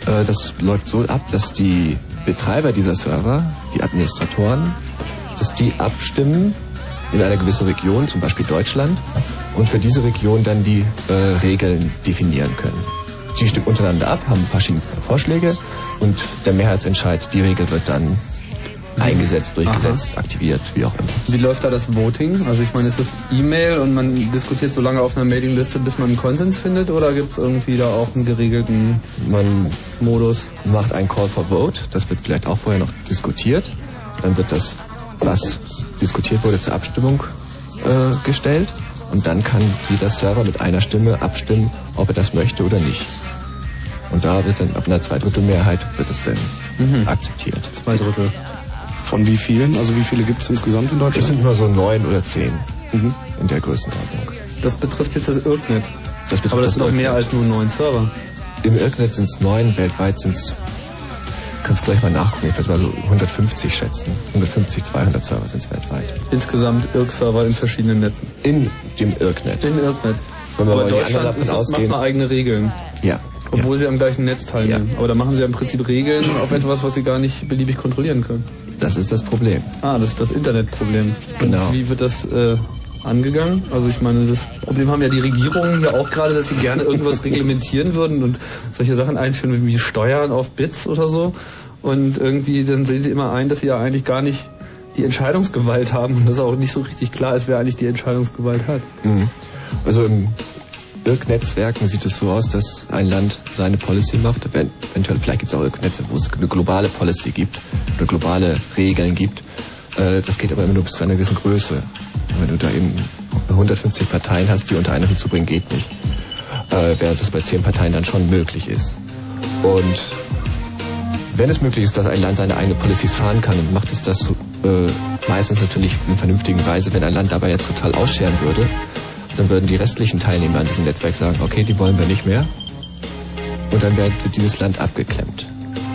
Äh, Das läuft so ab, dass die Betreiber dieser Server, die Administratoren, dass die abstimmen in einer gewissen Region, zum Beispiel Deutschland, und für diese Region dann die äh, Regeln definieren können. Die stimmen untereinander ab, haben verschiedene Vorschläge und der Mehrheitsentscheid, die Regel wird dann eingesetzt, durchgesetzt, aktiviert, wie auch immer. Wie läuft da das Voting? Also ich meine, ist das E-Mail und man diskutiert so lange auf einer Mailingliste, bis man einen Konsens findet oder gibt es irgendwie da auch einen geregelten Man Modus? macht einen Call for Vote, das wird vielleicht auch vorher noch diskutiert. Dann wird das, was diskutiert wurde, zur Abstimmung äh, gestellt. Und dann kann jeder Server mit einer Stimme abstimmen, ob er das möchte oder nicht. Und da wird dann ab einer Zweidrittelmehrheit wird es dann Mhm. akzeptiert. Zwei Drittel. Von wie vielen? Also wie viele gibt es insgesamt in Es Deutschland? sind nur so neun oder zehn Mhm. in der Größenordnung. Das betrifft jetzt das Irknet. Das betrifft Aber das das sind doch mehr als nur neun Server. Im Irknet sind es neun, weltweit sind es, kannst gleich mal nachgucken, ich werde mal so 150 schätzen. 150, 200 Server sind es weltweit. Insgesamt Irk-Server in verschiedenen Netzen. In dem Irknet. In Irknet. Wenn wir Aber anderen Deutschland davon ist, macht ausgehen. mal eigene Regeln. Ja. Obwohl sie am gleichen Netz teilnehmen. Aber da machen sie ja im Prinzip Regeln auf etwas, was sie gar nicht beliebig kontrollieren können. Das ist das Problem. Ah, das ist das Internetproblem. Genau. Und wie wird das äh, angegangen? Also ich meine, das Problem haben ja die Regierungen ja auch gerade, dass sie gerne irgendwas reglementieren würden und solche Sachen einführen wie Steuern auf Bits oder so. Und irgendwie dann sehen sie immer ein, dass sie ja eigentlich gar nicht die Entscheidungsgewalt haben und dass auch nicht so richtig klar ist, wer eigentlich die Entscheidungsgewalt hat. Mhm. Also im Irk-Netzwerken sieht es so aus, dass ein Land seine Policy macht. Eventuell, vielleicht gibt es auch Irk-Netze, wo es eine globale Policy gibt oder globale Regeln gibt. Äh, Das geht aber immer nur bis zu einer gewissen Größe. Wenn du da eben 150 Parteien hast, die unter eine Hut zu bringen, geht nicht. Äh, Während das bei 10 Parteien dann schon möglich ist. Und wenn es möglich ist, dass ein Land seine eigene Policies fahren kann, dann macht es das äh, meistens natürlich in vernünftigen Weise. Wenn ein Land dabei jetzt total ausscheren würde, dann würden die restlichen Teilnehmer an diesem Netzwerk sagen, okay, die wollen wir nicht mehr. Und dann wird dieses Land abgeklemmt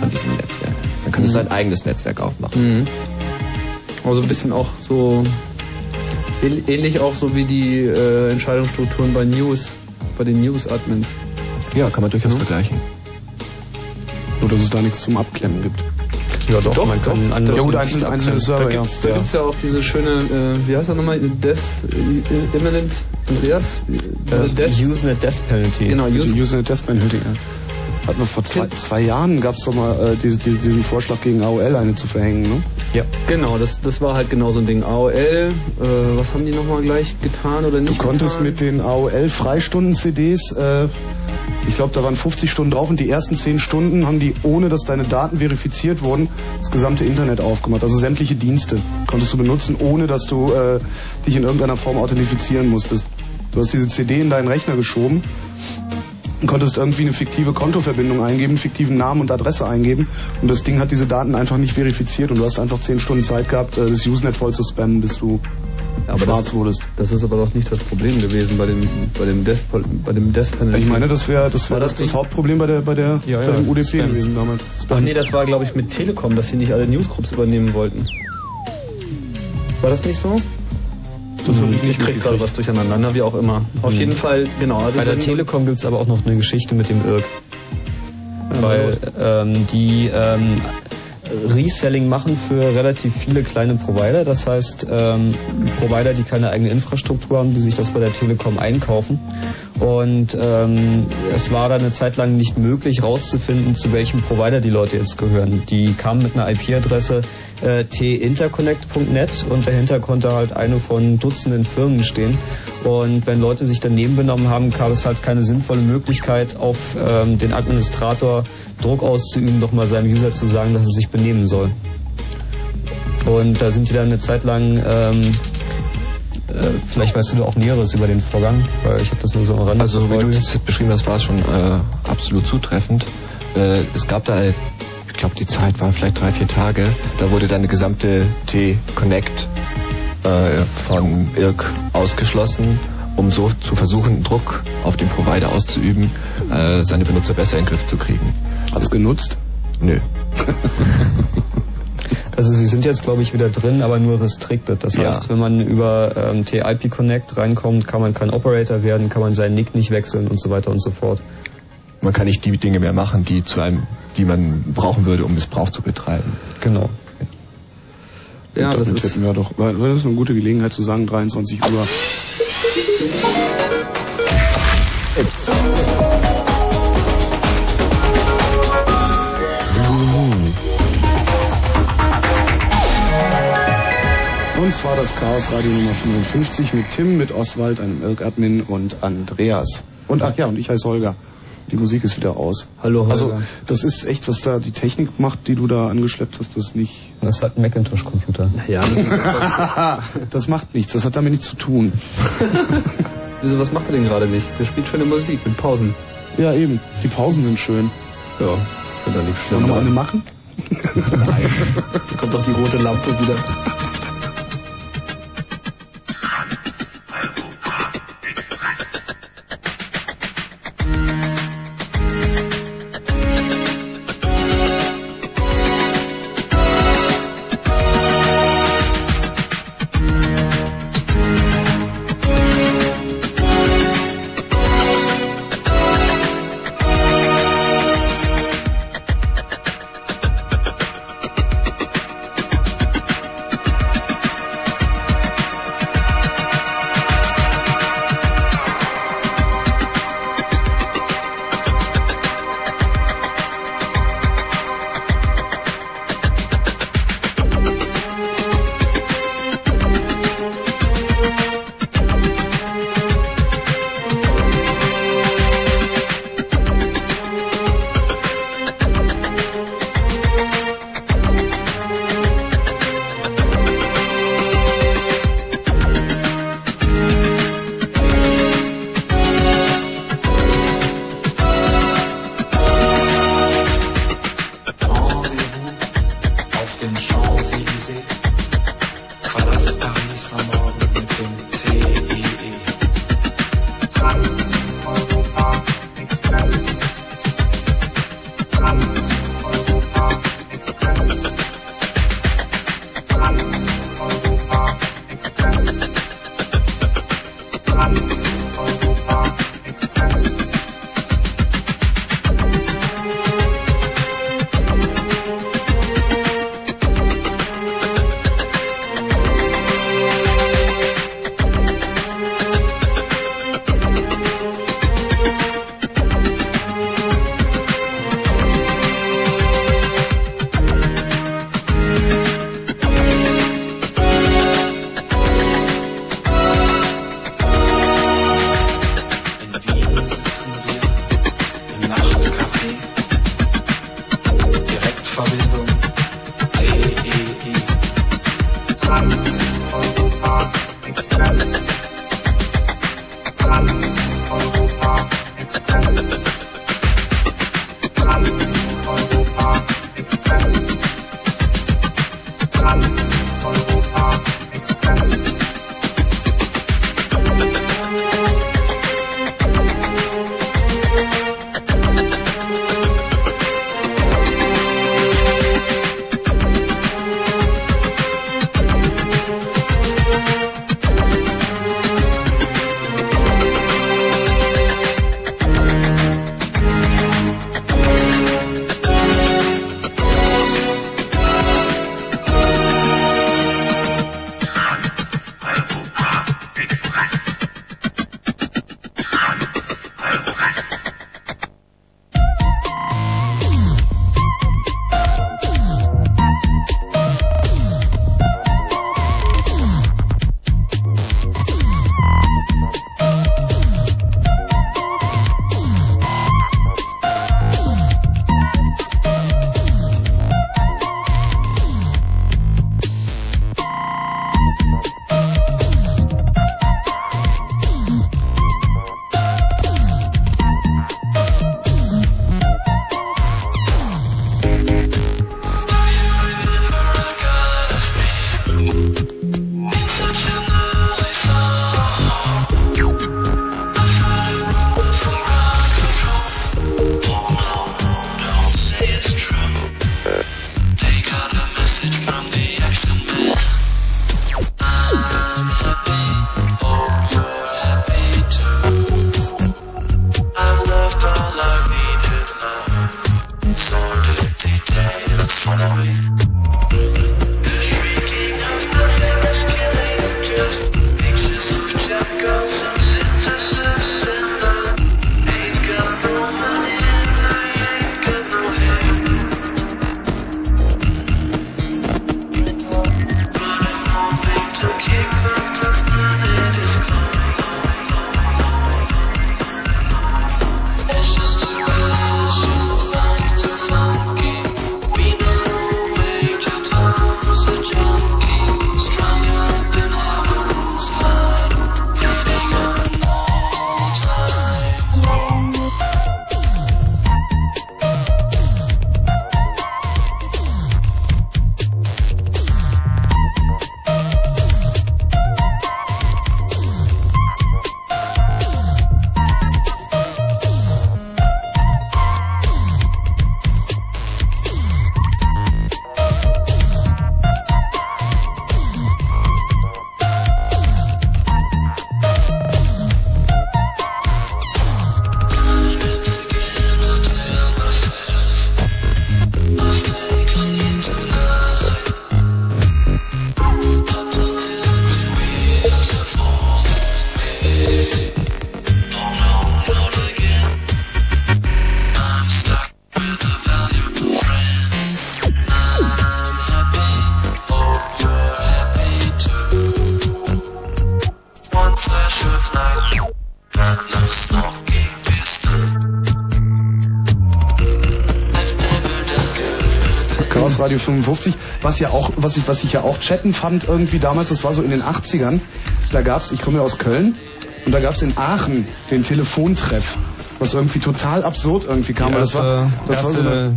von diesem Netzwerk. Dann kann es Mhm. sein eigenes Netzwerk aufmachen. Mhm. Also ein bisschen auch so ähn- ähnlich auch so wie die äh, Entscheidungsstrukturen bei News, bei den News-Admins. Ja, kann man durchaus vergleichen. Nur, dass es da nichts zum Abklemmen gibt. Ja, doch, man kann andere ja, gut, einzelne, einzelne. Server, Da ja. gibt's, da gibt's ja auch diese schöne, äh, wie heißt er nochmal, Death, äh, Imminent, Andreas? Das Äh, Death, Usenet Death Penalty. genau, Use, Usenet Death Penalty, ja. Hatten wir vor zwei, zwei Jahren gab es doch mal äh, diese, diese, diesen Vorschlag gegen AOL eine zu verhängen, ne? Ja. genau, das, das war halt genau so ein Ding. AOL, äh, was haben die nochmal gleich getan oder Du nicht konntest getan? mit den AOL-Freistunden-CDs, äh, ich glaube, da waren 50 Stunden drauf und die ersten 10 Stunden haben die, ohne dass deine Daten verifiziert wurden, das gesamte Internet aufgemacht. Also sämtliche Dienste konntest du benutzen, ohne dass du äh, dich in irgendeiner Form authentifizieren musstest. Du hast diese CD in deinen Rechner geschoben und konntest irgendwie eine fiktive Kontoverbindung eingeben, fiktiven Namen und Adresse eingeben und das Ding hat diese Daten einfach nicht verifiziert und du hast einfach 10 Stunden Zeit gehabt, äh, das Usenet voll zu spammen, bis du aber schwarz das, wurdest. das ist aber doch nicht das Problem gewesen bei dem, bei dem Death, bei dem Death Penalty. Ich meine, das wäre das, wär War das, das Hauptproblem bei der bei der Ja, bei ja, dem UDP Spam. gewesen damals. Ach nee, das war glaube ich mit Telekom, dass sie nicht alle Newsgroups übernehmen wollten. War das nicht so? Das hab ich ich nicht krieg gerade was durcheinander, na, wie auch immer. Auf jeden Fall, genau. Also Bei der Telekom gibt's aber auch noch eine Geschichte mit dem IRC. Weil ähm, die ähm, Reselling machen für relativ viele kleine Provider. Das heißt, ähm, Provider, die keine eigene Infrastruktur haben, die sich das bei der Telekom einkaufen. Und ähm, es war dann eine Zeit lang nicht möglich rauszufinden, zu welchem Provider die Leute jetzt gehören. Die kamen mit einer IP-Adresse äh, tinterconnect.net und dahinter konnte halt eine von Dutzenden Firmen stehen. Und wenn Leute sich daneben benommen haben, gab es halt keine sinnvolle Möglichkeit, auf ähm, den Administrator Druck auszuüben, doch mal seinem User zu sagen, dass er sich benehmen soll. Und da sind die dann eine Zeit lang, ähm, äh, vielleicht weißt du auch Näheres über den Vorgang, weil ich habe das nur so am Rande Also wie du es beschrieben hast, war es schon äh, absolut zutreffend. Äh, es gab da, eine, ich glaube die Zeit waren vielleicht drei, vier Tage, da wurde dann eine gesamte T-Connect äh, von IRC ausgeschlossen, um so zu versuchen, Druck auf den Provider auszuüben, äh, seine Benutzer besser in den Griff zu kriegen. Hat's genutzt? Nö. Also sie sind jetzt, glaube ich, wieder drin, aber nur restricted. Das Ja. heißt, wenn man über ähm, TIP Connect reinkommt, kann man kein Operator werden, kann man seinen Nick nicht wechseln und so weiter und so fort. Man kann nicht die Dinge mehr machen, die zu einem, die man brauchen würde, um Missbrauch zu betreiben. Genau. Ja, das ist, hätten wir doch, weil das ist eine gute Gelegenheit zu sagen, 23 Uhr. Und zwar das Chaos Radio Nummer 55 mit Tim, mit Oswald, einem Irk-Admin und Andreas. Und ach ja, und ich heiße Holger. Die Musik ist wieder aus. Hallo, Holger. Also, das ist echt, was da die Technik macht, die du da angeschleppt hast, das ist nicht. Das ist halt ein Macintosh-Computer. ja, das Das macht nichts, das hat damit nichts zu tun. wieso, was macht er denn gerade nicht? Der spielt schöne Musik mit Pausen. Ja, eben. Die Pausen sind schön. Ja, finde er nicht Wollen schlimm. wir noch eine machen? Nein. Da kommt doch die rote Lampe wieder. Radio 55, was ja auch, was ich, was ich ja auch chatten fand irgendwie damals, das war so in den 80ern, da gab's, ich komme ja aus Köln, und da gab's in Aachen den Telefontreff, was irgendwie total absurd irgendwie kam. Die aber das war, das war so erste, eine,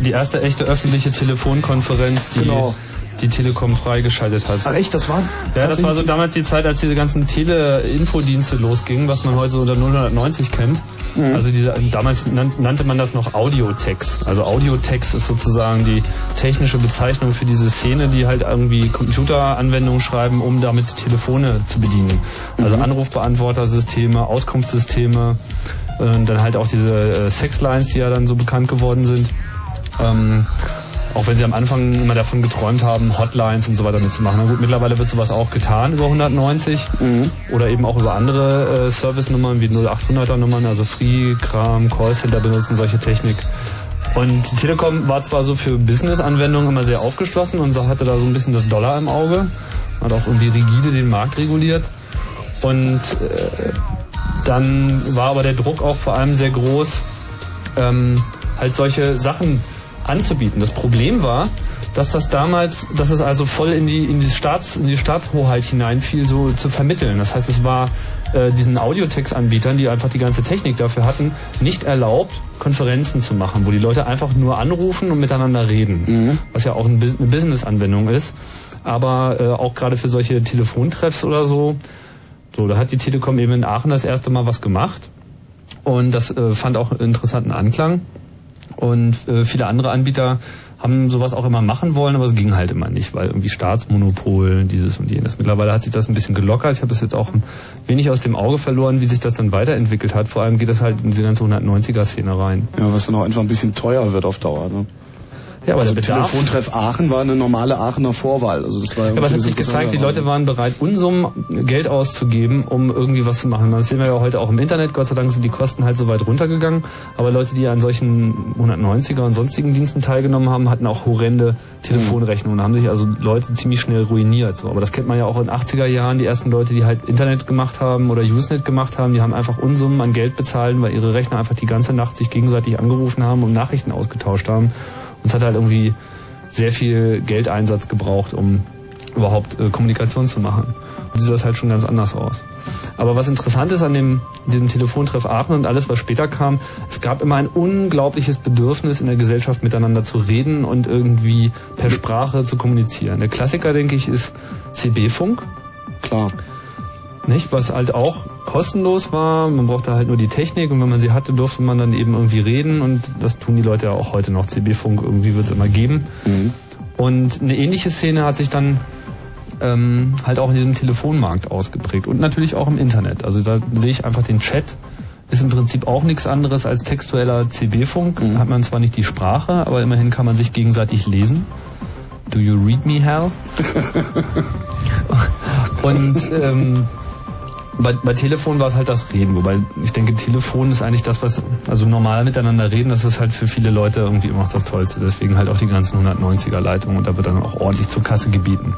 die erste echte öffentliche Telefonkonferenz, die Genau. die Telekom freigeschaltet hat. Ach echt, das war? Ja, das war so damals die Zeit, als diese ganzen Tele-Infodienste losgingen, was man heute so unter 090 kennt. Mhm. Also diese, damals nan- nannte man das noch Audiotext. Also Audiotext ist sozusagen die technische Bezeichnung für diese Szene, die halt irgendwie Computeranwendungen schreiben, um damit Telefone zu bedienen. Also Anrufbeantwortersysteme, Auskunftssysteme, äh, dann halt auch diese äh, Sexlines, die ja dann so bekannt geworden sind. Ähm, auch wenn sie am Anfang immer davon geträumt haben, Hotlines und so weiter mitzumachen. Na gut, mittlerweile wird sowas auch getan über 190 oder eben auch über andere äh, Service-Nummern wie 0800er Nummern, also Free-Kram, Callcenter benutzen solche Technik. Und die Telekom war zwar so für Business-Anwendungen immer sehr aufgeschlossen und hatte da so ein bisschen das Dollar im Auge, hat auch irgendwie rigide den Markt reguliert. Und äh, dann war aber der Druck auch vor allem sehr groß, ähm, halt solche Sachen anzubieten. Das Problem war, dass das damals, dass es also voll in die in die Staats in die Staatshoheit hineinfiel, so zu vermitteln. Das heißt, es war äh, diesen Audiotext-Anbietern, die einfach die ganze Technik dafür hatten, nicht erlaubt, Konferenzen zu machen, wo die Leute einfach nur anrufen und miteinander reden, was ja auch ein, eine Business-Anwendung ist. Aber äh, auch gerade für solche Telefontreffs oder so, so, da hat die Telekom eben in Aachen das erste Mal was gemacht. Und das äh, fand auch interessanten Anklang. Und äh, viele andere Anbieter haben sowas auch immer machen wollen, aber es ging halt immer nicht, weil irgendwie Staatsmonopol, dieses und jenes. Mittlerweile hat sich das ein bisschen gelockert. Ich habe es jetzt auch ein wenig aus dem Auge verloren, wie sich das dann weiterentwickelt hat. Vor allem geht das halt in diese ganze 190er-Szene rein. Ja, was dann auch einfach ein bisschen teuer wird auf Dauer. Ne? Ja, aber also der Bedarf- Telefontreff Aachen war eine normale Aachener Vorwahl. Also das war Ja, aber es hat sich gezeigt, die Leute waren bereit, Unsummen Geld auszugeben, um irgendwie was zu machen. Das sehen wir ja heute auch im Internet. Gott sei Dank sind die Kosten halt so weit runtergegangen. Aber Leute, die an solchen 190er und sonstigen Diensten teilgenommen haben, hatten auch horrende Telefonrechnungen. Da haben sich also Leute ziemlich schnell ruiniert. So. Aber das kennt man ja auch in den 80er Jahren. Die ersten Leute, die halt Internet gemacht haben oder Usenet gemacht haben, die haben einfach Unsummen an Geld bezahlt, weil ihre Rechner einfach die ganze Nacht sich gegenseitig angerufen haben und Nachrichten ausgetauscht haben. Und es hat halt irgendwie sehr viel Geldeinsatz gebraucht, um überhaupt äh, Kommunikation zu machen. Und sieht das halt schon ganz anders aus. Aber was interessant ist an dem, diesem Telefontreff Aachen und alles, was später kam, es gab immer ein unglaubliches Bedürfnis in der Gesellschaft miteinander zu reden und irgendwie per Sprache zu kommunizieren. Der Klassiker, denke ich, ist CB-Funk. Klar. Nicht? Was halt auch kostenlos war. Man brauchte halt nur die Technik und wenn man sie hatte, durfte man dann eben irgendwie reden und das tun die Leute ja auch heute noch. CB-Funk irgendwie wird es immer geben. Und eine ähnliche Szene hat sich dann ähm, halt auch in diesem Telefonmarkt ausgeprägt und natürlich auch im Internet. Also da sehe ich einfach den Chat ist im Prinzip auch nichts anderes als textueller CB-Funk. Hat man zwar nicht die Sprache, aber immerhin kann man sich gegenseitig lesen. Do you read me, Hal? und ähm, bei, bei Telefon war es halt das Reden, wobei ich denke, Telefon ist eigentlich das, was, also normal miteinander reden, das ist halt für viele Leute irgendwie immer noch das Tollste. Deswegen halt auch die ganzen 190er Leitungen und da wird dann auch ordentlich zur Kasse gebieten.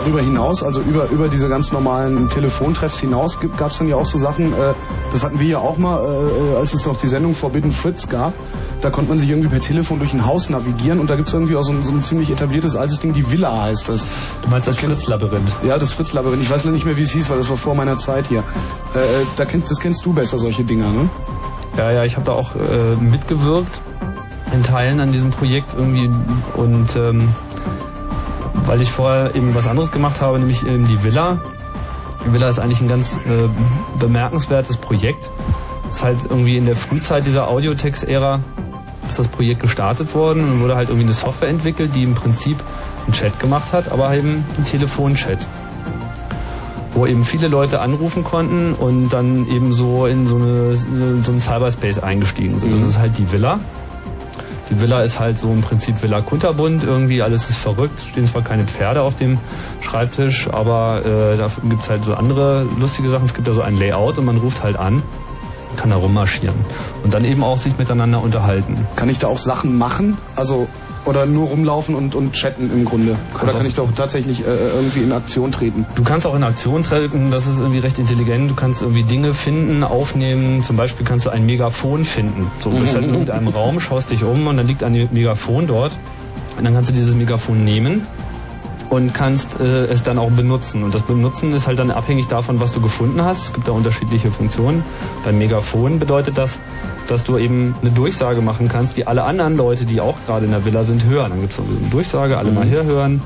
Darüber hinaus, also über, über diese ganz normalen Telefontreffs hinaus, gab es dann ja auch so Sachen, äh, das hatten wir ja auch mal, äh, als es noch die Sendung Forbidden Fritz gab, da konnte man sich irgendwie per Telefon durch ein Haus navigieren und da gibt es irgendwie auch so ein, so ein ziemlich etabliertes altes Ding, die Villa heißt das. Du meinst das Fritz-Labyrinth? Ja, das Fritz-Labyrinth. Ich weiß noch nicht mehr, wie es hieß, weil das war vor meiner Zeit hier. Äh, äh, da kennst, das kennst du besser, solche Dinger, ne? Ja, ja, ich habe da auch äh, mitgewirkt in Teilen an diesem Projekt irgendwie und ähm, weil ich vorher eben was anderes gemacht habe, nämlich eben die Villa. Die Villa ist eigentlich ein ganz äh, bemerkenswertes Projekt. Ist halt irgendwie in der Frühzeit dieser Audiotext-Ära ist das Projekt gestartet worden und wurde halt irgendwie eine Software entwickelt, die im Prinzip einen Chat gemacht hat, aber eben einen Telefonchat wo eben viele Leute anrufen konnten und dann eben so in so, eine, so einen Cyberspace eingestiegen sind. Das ist halt die Villa. Die Villa ist halt so im Prinzip Villa Kunterbund, irgendwie alles ist verrückt, stehen zwar keine Pferde auf dem Schreibtisch, aber äh, da gibt's halt so andere lustige Sachen. Es gibt da so ein Layout und man ruft halt an, kann da rummarschieren und dann eben auch sich miteinander unterhalten. Kann ich da auch Sachen machen? Also oder nur rumlaufen und, und chatten im Grunde? Oder kann ich da auch tatsächlich äh, irgendwie in Aktion treten? Du kannst auch in Aktion treten, das ist irgendwie recht intelligent. Du kannst irgendwie Dinge finden, aufnehmen. Zum Beispiel kannst du ein Megafon finden. So, du bist halt in irgendeinem Raum, schaust dich um und dann liegt ein Megafon dort. Und dann kannst du dieses Megafon nehmen und kannst äh, es dann auch benutzen. Und das Benutzen ist halt dann abhängig davon, was du gefunden hast. Es gibt da unterschiedliche Funktionen. Beim Megafon bedeutet das, dass du eben eine Durchsage machen kannst, die alle anderen Leute, die auch gerade in der Villa sind, hören. Dann gibt es so eine Durchsage, alle mal herhören.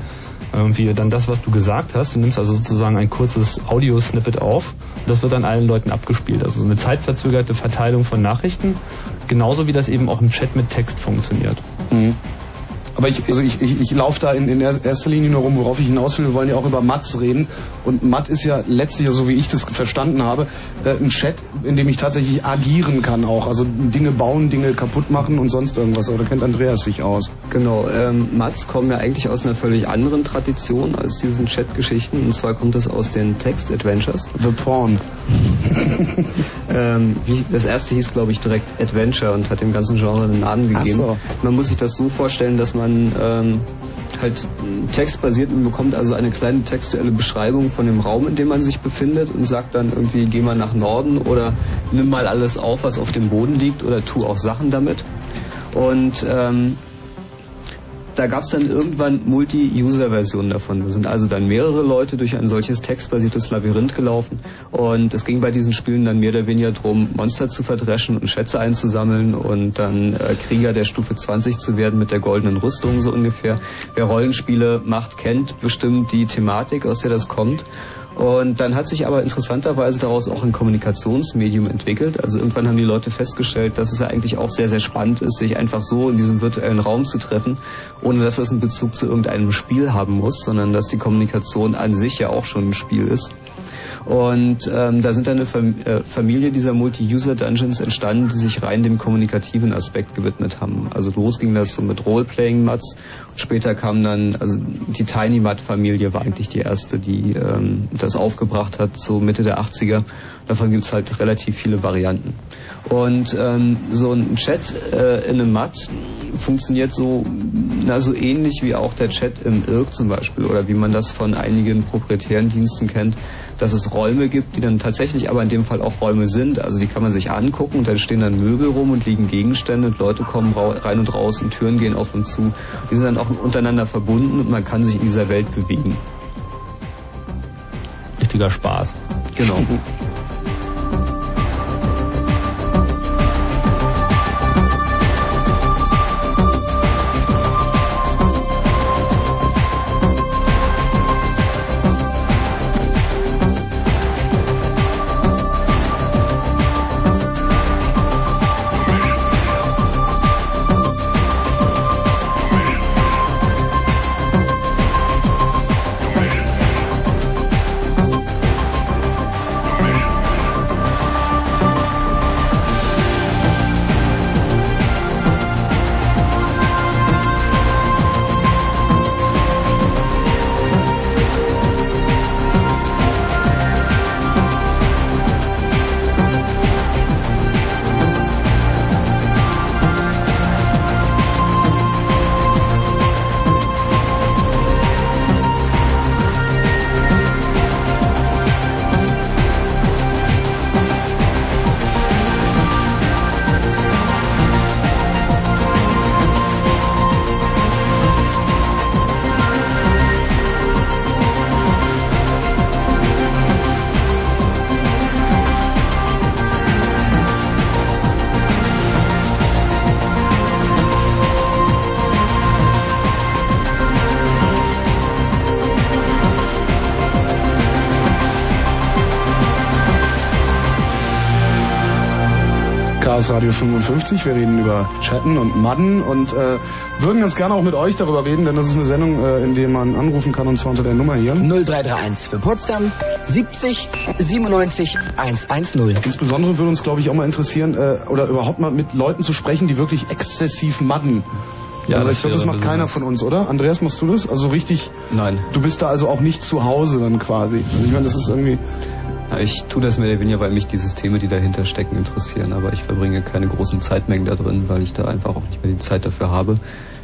irgendwie dann das, was du gesagt hast. Du nimmst also sozusagen ein kurzes Audio-Snippet auf und das wird dann allen Leuten abgespielt. Also so eine zeitverzögerte Verteilung von Nachrichten, genauso wie das eben auch im Chat mit Text funktioniert. Mhm. Aber ich, also ich, ich, ich laufe da in, in erster Linie nur rum, worauf ich hinaus will. Wir wollen ja auch über Mats reden. Und Matt ist ja letztlich, so wie ich das verstanden habe, äh, ein Chat, in dem ich tatsächlich agieren kann auch. Also Dinge bauen, Dinge kaputt machen und sonst irgendwas. Aber da kennt Andreas sich aus. Genau, ähm, Mats kommen ja eigentlich aus einer völlig anderen Tradition als diesen Chat-Geschichten. Und zwar kommt das aus den Text-Adventures. The Porn. ähm, das erste hieß, glaube ich, direkt Adventure und hat dem ganzen Genre einen Namen gegeben. So. Man muss sich das so vorstellen, dass man ähm, halt textbasiert und bekommt also eine kleine textuelle Beschreibung von dem Raum, in dem man sich befindet und sagt dann irgendwie, geh mal nach Norden oder nimm mal alles auf, was auf dem Boden liegt oder tu auch Sachen damit. Und ähm, da gab es dann irgendwann Multi-User-Versionen davon. Da sind also dann mehrere Leute durch ein solches textbasiertes Labyrinth gelaufen und es ging bei diesen Spielen dann mehr oder weniger darum, Monster zu verdreschen und Schätze einzusammeln und dann äh, Krieger der Stufe 20 zu werden mit der goldenen Rüstung so ungefähr. Wer Rollenspiele macht, kennt bestimmt die Thematik, aus der das kommt. Und dann hat sich aber interessanterweise daraus auch ein Kommunikationsmedium entwickelt. Also irgendwann haben die Leute festgestellt, dass es ja eigentlich auch sehr, sehr spannend ist, sich einfach so in diesem virtuellen Raum zu treffen, ohne dass das einen Bezug zu irgendeinem Spiel haben muss, sondern dass die Kommunikation an sich ja auch schon ein Spiel ist. Und ähm, da sind dann eine Fam äh, Familie dieser Multi-User-Dungeons entstanden, die sich rein dem kommunikativen Aspekt gewidmet haben. Also los ging das so mit Role-Playing-Mats und später kam dann, also die Tiny Mat-Familie war eigentlich die erste, die ähm, das aufgebracht hat, so Mitte der 80er. Davon gibt's halt relativ viele Varianten. Und ähm, so ein Chat äh, in einem Mat funktioniert so, na, so ähnlich wie auch der Chat im IRC zum Beispiel oder wie man das von einigen proprietären Diensten kennt, dass es Räume gibt, die dann tatsächlich aber in dem Fall auch Räume sind. Also die kann man sich angucken und dann stehen dann Möbel rum und liegen Gegenstände und Leute kommen rein und raus und Türen gehen auf und zu. Die sind dann auch untereinander verbunden und man kann sich in dieser Welt bewegen. Richtiger Spaß. Genau. Radio 55. Wir reden über Chatten und Madden und äh, würden ganz gerne auch mit euch darüber reden, denn das ist eine Sendung, äh, in der man anrufen kann und zwar unter der Nummer hier. 0331 für Potsdam 70 97 110. Insbesondere würde uns, glaube ich, auch mal interessieren, äh, oder überhaupt mal mit Leuten zu sprechen, die wirklich exzessiv madden. Ja, also das ich glaube, das macht keiner besonders. von uns, oder? Andreas, machst du das? Also richtig, Nein. du bist da also auch nicht zu Hause dann quasi. Also ich meine, das ist irgendwie... Ich tue das mehr oder weniger, weil mich die Systeme, die dahinter stecken, interessieren. Aber ich verbringe keine großen Zeitmengen da drin, weil ich da einfach auch nicht mehr die Zeit dafür habe.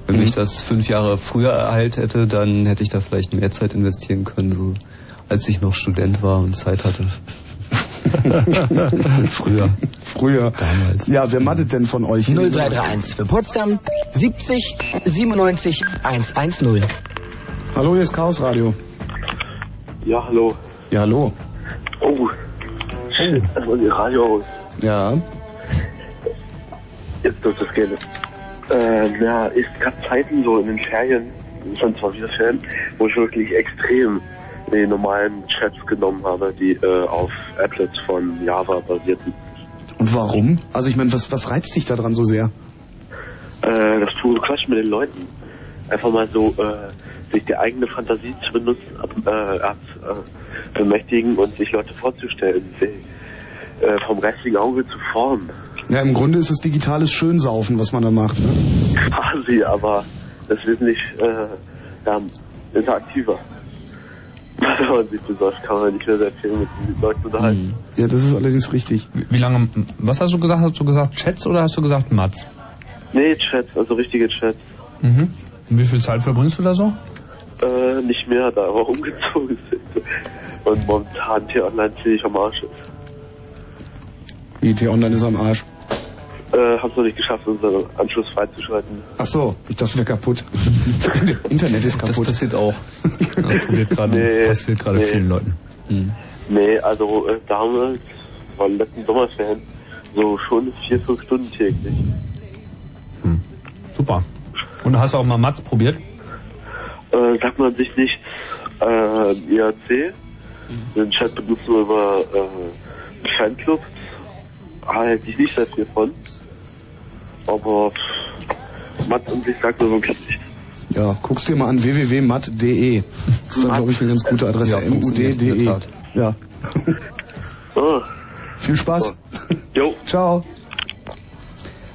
Wenn Mhm. mich das fünf Jahre früher ereilt hätte, dann hätte ich da vielleicht mehr Zeit investieren können, so als ich noch Student war und Zeit hatte. Früher. Früher. Damals. Ja, wer maddet denn von euch? 0331 für Potsdam 70 97 110. Hallo, hier ist Chaos Radio. Ja, hallo. Ja, hallo. Shit, erstmal die Radio. Ja. Jetzt dürfte es gehen. Äh, ja, ist gerade Zeiten so in den Ferien, von zwar wieder Fan, wo ich wirklich extrem die normalen Chats genommen habe, die äh, auf Applets von Java basierten. Und warum? Also ich meine, was, was reizt dich daran so sehr? Äh, das pure Quatsch mit den Leuten. Einfach mal so äh, sich die eigene Fantasie zu benutzen, ab, äh, äh, bemächtigen und sich Leute vorzustellen, äh, vom geistigen Auge zu formen. Ja, im Grunde ist es digitales Schönsaufen, was man da macht. Ne? Quasi, aber das ist wesentlich äh, ja, interaktiver. Wenn man sich besorgt, kann man nicht mehr sehr viel mit den Leuten unterhalten. Ja, das ist allerdings richtig. Wie lange, was hast du gesagt? Hast du gesagt Chats oder hast du gesagt Mats? Nee, Chats, also richtige Chats. Mhm. Und wie viel Zeit verbringst du da so? Äh, nicht mehr, da wir umgezogen sind. Und momentan T-Online ziemlich am Arsch ist. IT Online ist am Arsch. Äh, hab's noch nicht geschafft, unseren Anschluss freizuschalten. Ach so, ich dachte, wäre kaputt. Internet ist kaputt. Das passiert auch. Ja, gerade, Nee, passiert gerade nee. vielen Leuten. Nee, also äh, damals, war letzten Sommerferien, so schon vier, fünf Stunden täglich. Super. Und hast du auch mal Mats probiert? Äh, sagt man sich nicht äh, IAC, den Chat benutzt man über äh, Fanclubs, halte ich nicht sehr viel von. Aber Matt an sich sagt mir wirklich nichts. Ja, guck's dir mal an www.mat.de. Das ist, glaube ich, eine ganz gute Adresse. Ja, mud.de. Tat. Ja. Ah, Viel Spaß. jo. Ciao.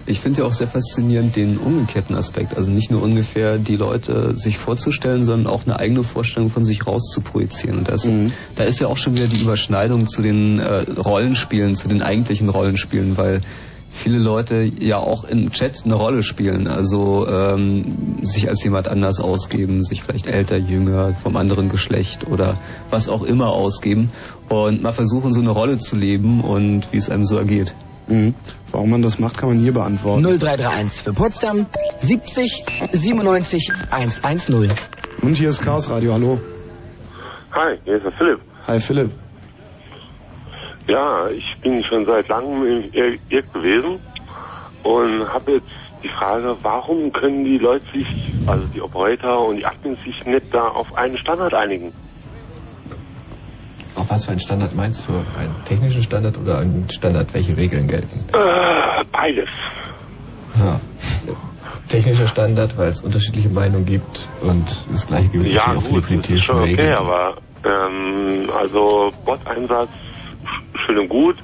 Ich finde ja auch sehr faszinierend den umgekehrten Aspekt. Also nicht nur ungefähr die Leute sich vorzustellen, sondern auch eine eigene Vorstellung von sich raus zu projizieren. Und das, da ist ja auch schon wieder die Überschneidung zu den äh, Rollenspielen, zu den eigentlichen Rollenspielen, weil viele Leute ja auch im Chat eine Rolle spielen. Also ähm, sich als jemand anders ausgeben, sich vielleicht älter, jünger, vom anderen Geschlecht oder was auch immer ausgeben und mal versuchen, so eine Rolle zu leben und wie es einem so ergeht. Mhm. Warum man das macht, kann man hier beantworten. 0331 für Potsdam 70 97 110. Und hier ist Chaos Radio, hallo. Hi, hier ist der Philipp. Hi Philipp. Ja, ich bin schon seit langem im Ir- IRC gewesen und habe jetzt die Frage, warum können die Leute sich, also die Operator und die Admins sich nicht da auf einen Standard einigen? Auf was für einen Standard meinst du? Einen technischen Standard oder einen Standard, welche Regeln gelten? Äh, beides. Ja. Technischer Standard, weil es unterschiedliche Meinungen gibt und das gleiche gilt Ja auch für die ist schon okay, Regeln. aber ähm, also Bot-Einsatz sch- schön und gut.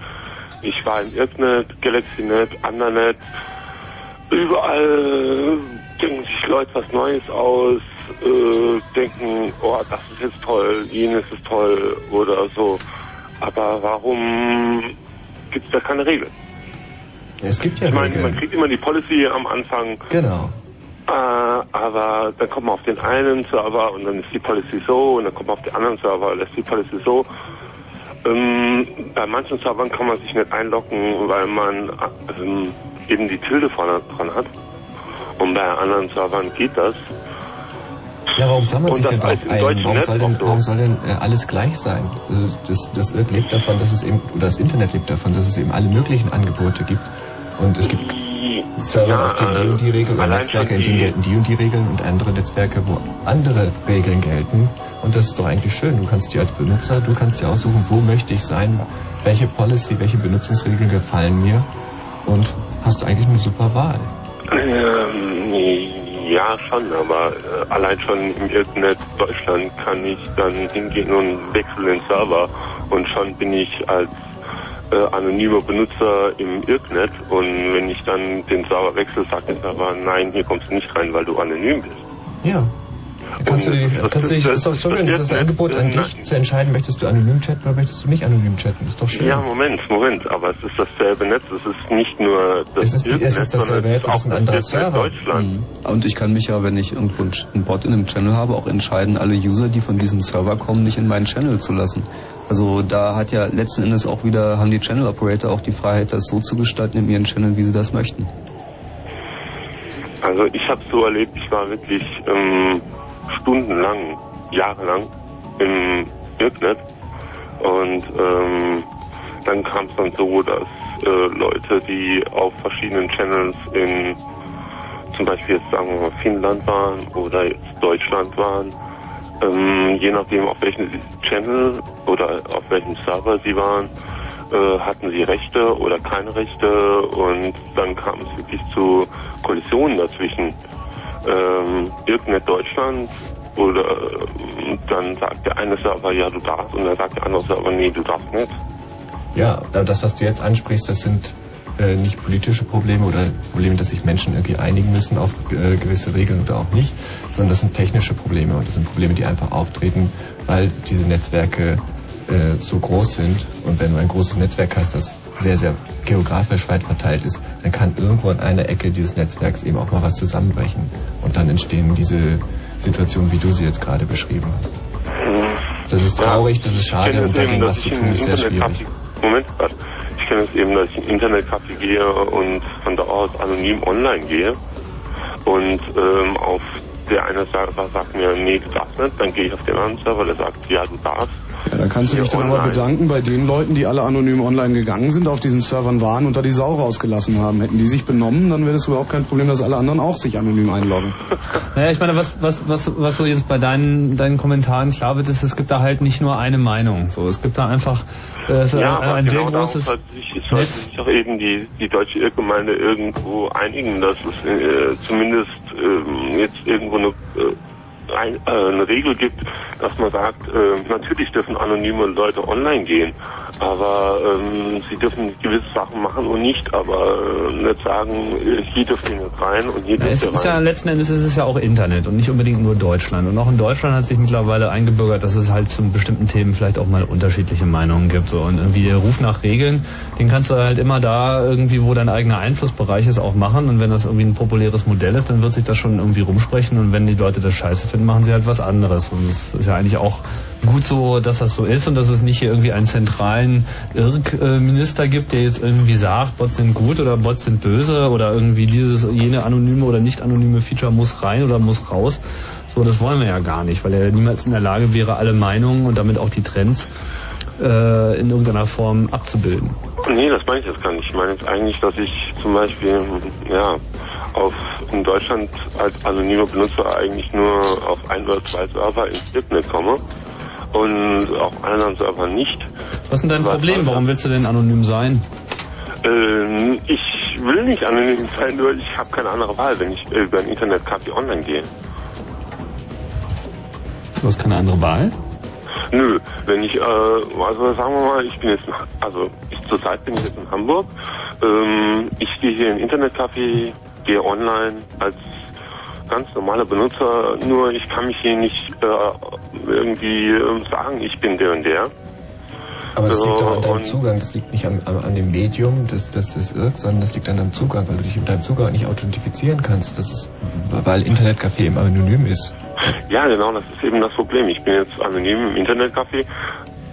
Ich war im Irknet, GalaxyNet, Andernet. Überall denken sich Leute was Neues aus, äh, denken, oh, das ist jetzt toll, jenes ist toll oder so. Aber warum gibt es da keine Regeln? Es gibt ja Ich meine, man Regeln. kriegt immer die Policy am Anfang, Genau. äh, aber dann kommt man auf den einen Server und dann ist die Policy so und dann kommt man auf den anderen Server und lässt die Policy so. Ähm, bei manchen Servern kann man sich nicht einloggen, weil man ähm, eben die Tilde vorne dran hat. Und bei anderen Servern geht das. Ja, warum soll man Und sich das denn darauf ein? Warum soll denn, warum soll denn äh, alles gleich sein? Also Das, das Irk lebt davon, dass es eben, oder das Internet lebt davon, dass es eben alle möglichen Angebote gibt. Und es gibt Server, Ja, auf denen die und die Regeln, oder Netzwerke, in denen gelten die und die Regeln und andere Netzwerke, wo andere Regeln gelten. Und das ist doch eigentlich schön. Du kannst dir als Benutzer, du kannst dir aussuchen, wo möchte ich sein, welche Policy, welche Benutzungsregeln gefallen mir und hast du eigentlich eine super Wahl. Ähm, ja, schon, aber äh, allein schon im Internet Deutschland kann ich dann hingehen und wechseln den Server und schon bin ich als äh, anonymer Benutzer im Irknet und wenn ich dann den Server wechsle, sagt der Server, nein, hier kommst du nicht rein, weil du anonym bist. Ja. Kannst du, dich, das kannst du dich, ist- ist doch schön, das ist das Angebot an dich zu entscheiden, möchtest du anonym chatten oder möchtest du nicht anonym chatten. Ist doch schön. Ja, Moment, Moment, aber es ist dasselbe Netz, es ist nicht nur das Es ist- es Irknet, ist dasselbe Netz, es es ist ein das Irknet Server. Deutschland. Mhm. Und ich kann mich ja, wenn ich irgendwo einen Bot in einem Channel habe, auch entscheiden, alle User, die von diesem Server kommen, nicht in meinen Channel zu lassen. Also da hat ja letzten Endes auch wieder, haben die Channel Operator auch die Freiheit, das so zu gestalten in ihren Channel, wie sie das möchten. Also ich habe so erlebt, ich war wirklich ähm, stundenlang, jahrelang im Irknet und ähm, dann kam es dann so, dass äh, Leute, die auf verschiedenen Channels in zum Beispiel jetzt sagen wir mal Finnland waren oder jetzt Deutschland waren, ähm, je nachdem auf welchem Channel oder auf welchem Server sie waren, äh, hatten sie Rechte oder keine Rechte und dann kam es wirklich zu Kollisionen dazwischen. Ähm, Irknet Deutschland oder äh, dann sagt der eine Server, ja du darfst und dann sagt der andere Server, nee, du darfst nicht. Ja, aber das, was du jetzt ansprichst, das sind äh, nicht politische Probleme oder Probleme, dass sich Menschen irgendwie einigen müssen auf äh, gewisse Regeln oder auch nicht, sondern das sind technische Probleme und das sind Probleme, die einfach auftreten, weil diese Netzwerke äh, so groß sind und wenn du ein großes Netzwerk hast, das sehr, sehr geografisch weit verteilt ist, dann kann irgendwo an einer Ecke dieses Netzwerks eben auch mal was zusammenbrechen und dann entstehen diese Situationen, wie du sie jetzt gerade beschrieben hast. Das ist traurig, das ist schade und dagegen dass was zu tun ist sehr schwierig. Moment. Ich kenne es eben, dass ich in Internetcafé gehe und von da aus anonym online gehe und ähm, auf der eine Server sagt mir, nee, du darfst nicht, dann gehe ich auf den anderen Server, der sagt, ja, du darfst. Ja, da kannst du dich dann aber online. bedanken bei den Leuten, die alle anonym online gegangen sind, auf diesen Servern waren und da die Sau rausgelassen haben. Hätten die sich benommen, dann wäre das überhaupt kein Problem, dass alle anderen auch sich anonym einloggen. Naja, ich meine, was, was, was, was so jetzt bei deinen, deinen Kommentaren klar wird, ist, es gibt da halt nicht nur eine Meinung. So, es gibt da einfach äh, es ist ja, ein, aber ein sehr genau großes sollte sich, sollte sich doch eben die, die deutsche Irrgemeinde irgendwo einigen, dass es äh, zumindest ähm, jetzt irgendwo eine, äh, ein, äh, eine Regel gibt, dass man sagt, äh, natürlich dürfen anonyme Leute online gehen, aber ähm, sie dürfen gewisse Sachen machen und nicht, aber äh, nicht sagen, hier dürft ihr nicht rein und hier dürft es ihr ist ja rein. letzten Endes ist es ja auch Internet und nicht unbedingt nur Deutschland. Und auch in Deutschland hat sich mittlerweile eingebürgert, dass es halt zu bestimmten Themen vielleicht auch mal unterschiedliche Meinungen gibt. So. Und irgendwie der Ruf nach Regeln, den kannst du halt immer da irgendwie, wo dein eigener Einflussbereich ist, auch machen. Und wenn das irgendwie ein populäres Modell ist, dann wird sich das schon irgendwie rumsprechen. Und wenn die Leute das scheiße finden, machen sie halt was anderes. Und es ist ja eigentlich auch gut so, dass das so ist und dass es nicht hier irgendwie einen zentralen Irk-Minister gibt, der jetzt irgendwie sagt, Bots sind gut oder Bots sind böse oder irgendwie dieses, jene anonyme oder nicht anonyme Feature muss rein oder muss raus. So, das wollen wir ja gar nicht, weil er niemals in der Lage wäre, alle Meinungen und damit auch die Trends äh, in irgendeiner Form abzubilden. Nee, das meine ich jetzt gar nicht. Ich meine jetzt eigentlich, dass ich zum Beispiel, ja, auf, in Deutschland als anonymer Benutzer eigentlich nur auf ein oder zwei Server ins Internet komme und auf anderen Servern nicht. Was ist denn dein Was Problem? Warum willst du denn anonym sein? Ähm, ich will nicht anonym sein, nur ich habe keine andere Wahl, wenn ich über ein Internetcafé online gehe. Du hast keine andere Wahl? Nö, wenn ich, äh, also sagen wir mal, ich bin jetzt, also ich, zurzeit bin ich jetzt in Hamburg. Ähm, ich gehe hier in ein Internetcafé, gehe online als ganz normaler Benutzer, nur ich kann mich hier nicht äh, irgendwie ähm, sagen, ich bin der und der. Aber es liegt doch an deinem Zugang, das liegt nicht am, an dem Medium, das, das ist irrt, sondern das liegt an deinem Zugang, weil du dich mit deinem Zugang nicht authentifizieren kannst. Das ist, weil Internetcafé immer anonym ist. Ja, genau, das ist eben das Problem. Ich bin jetzt anonym im Internetcafé.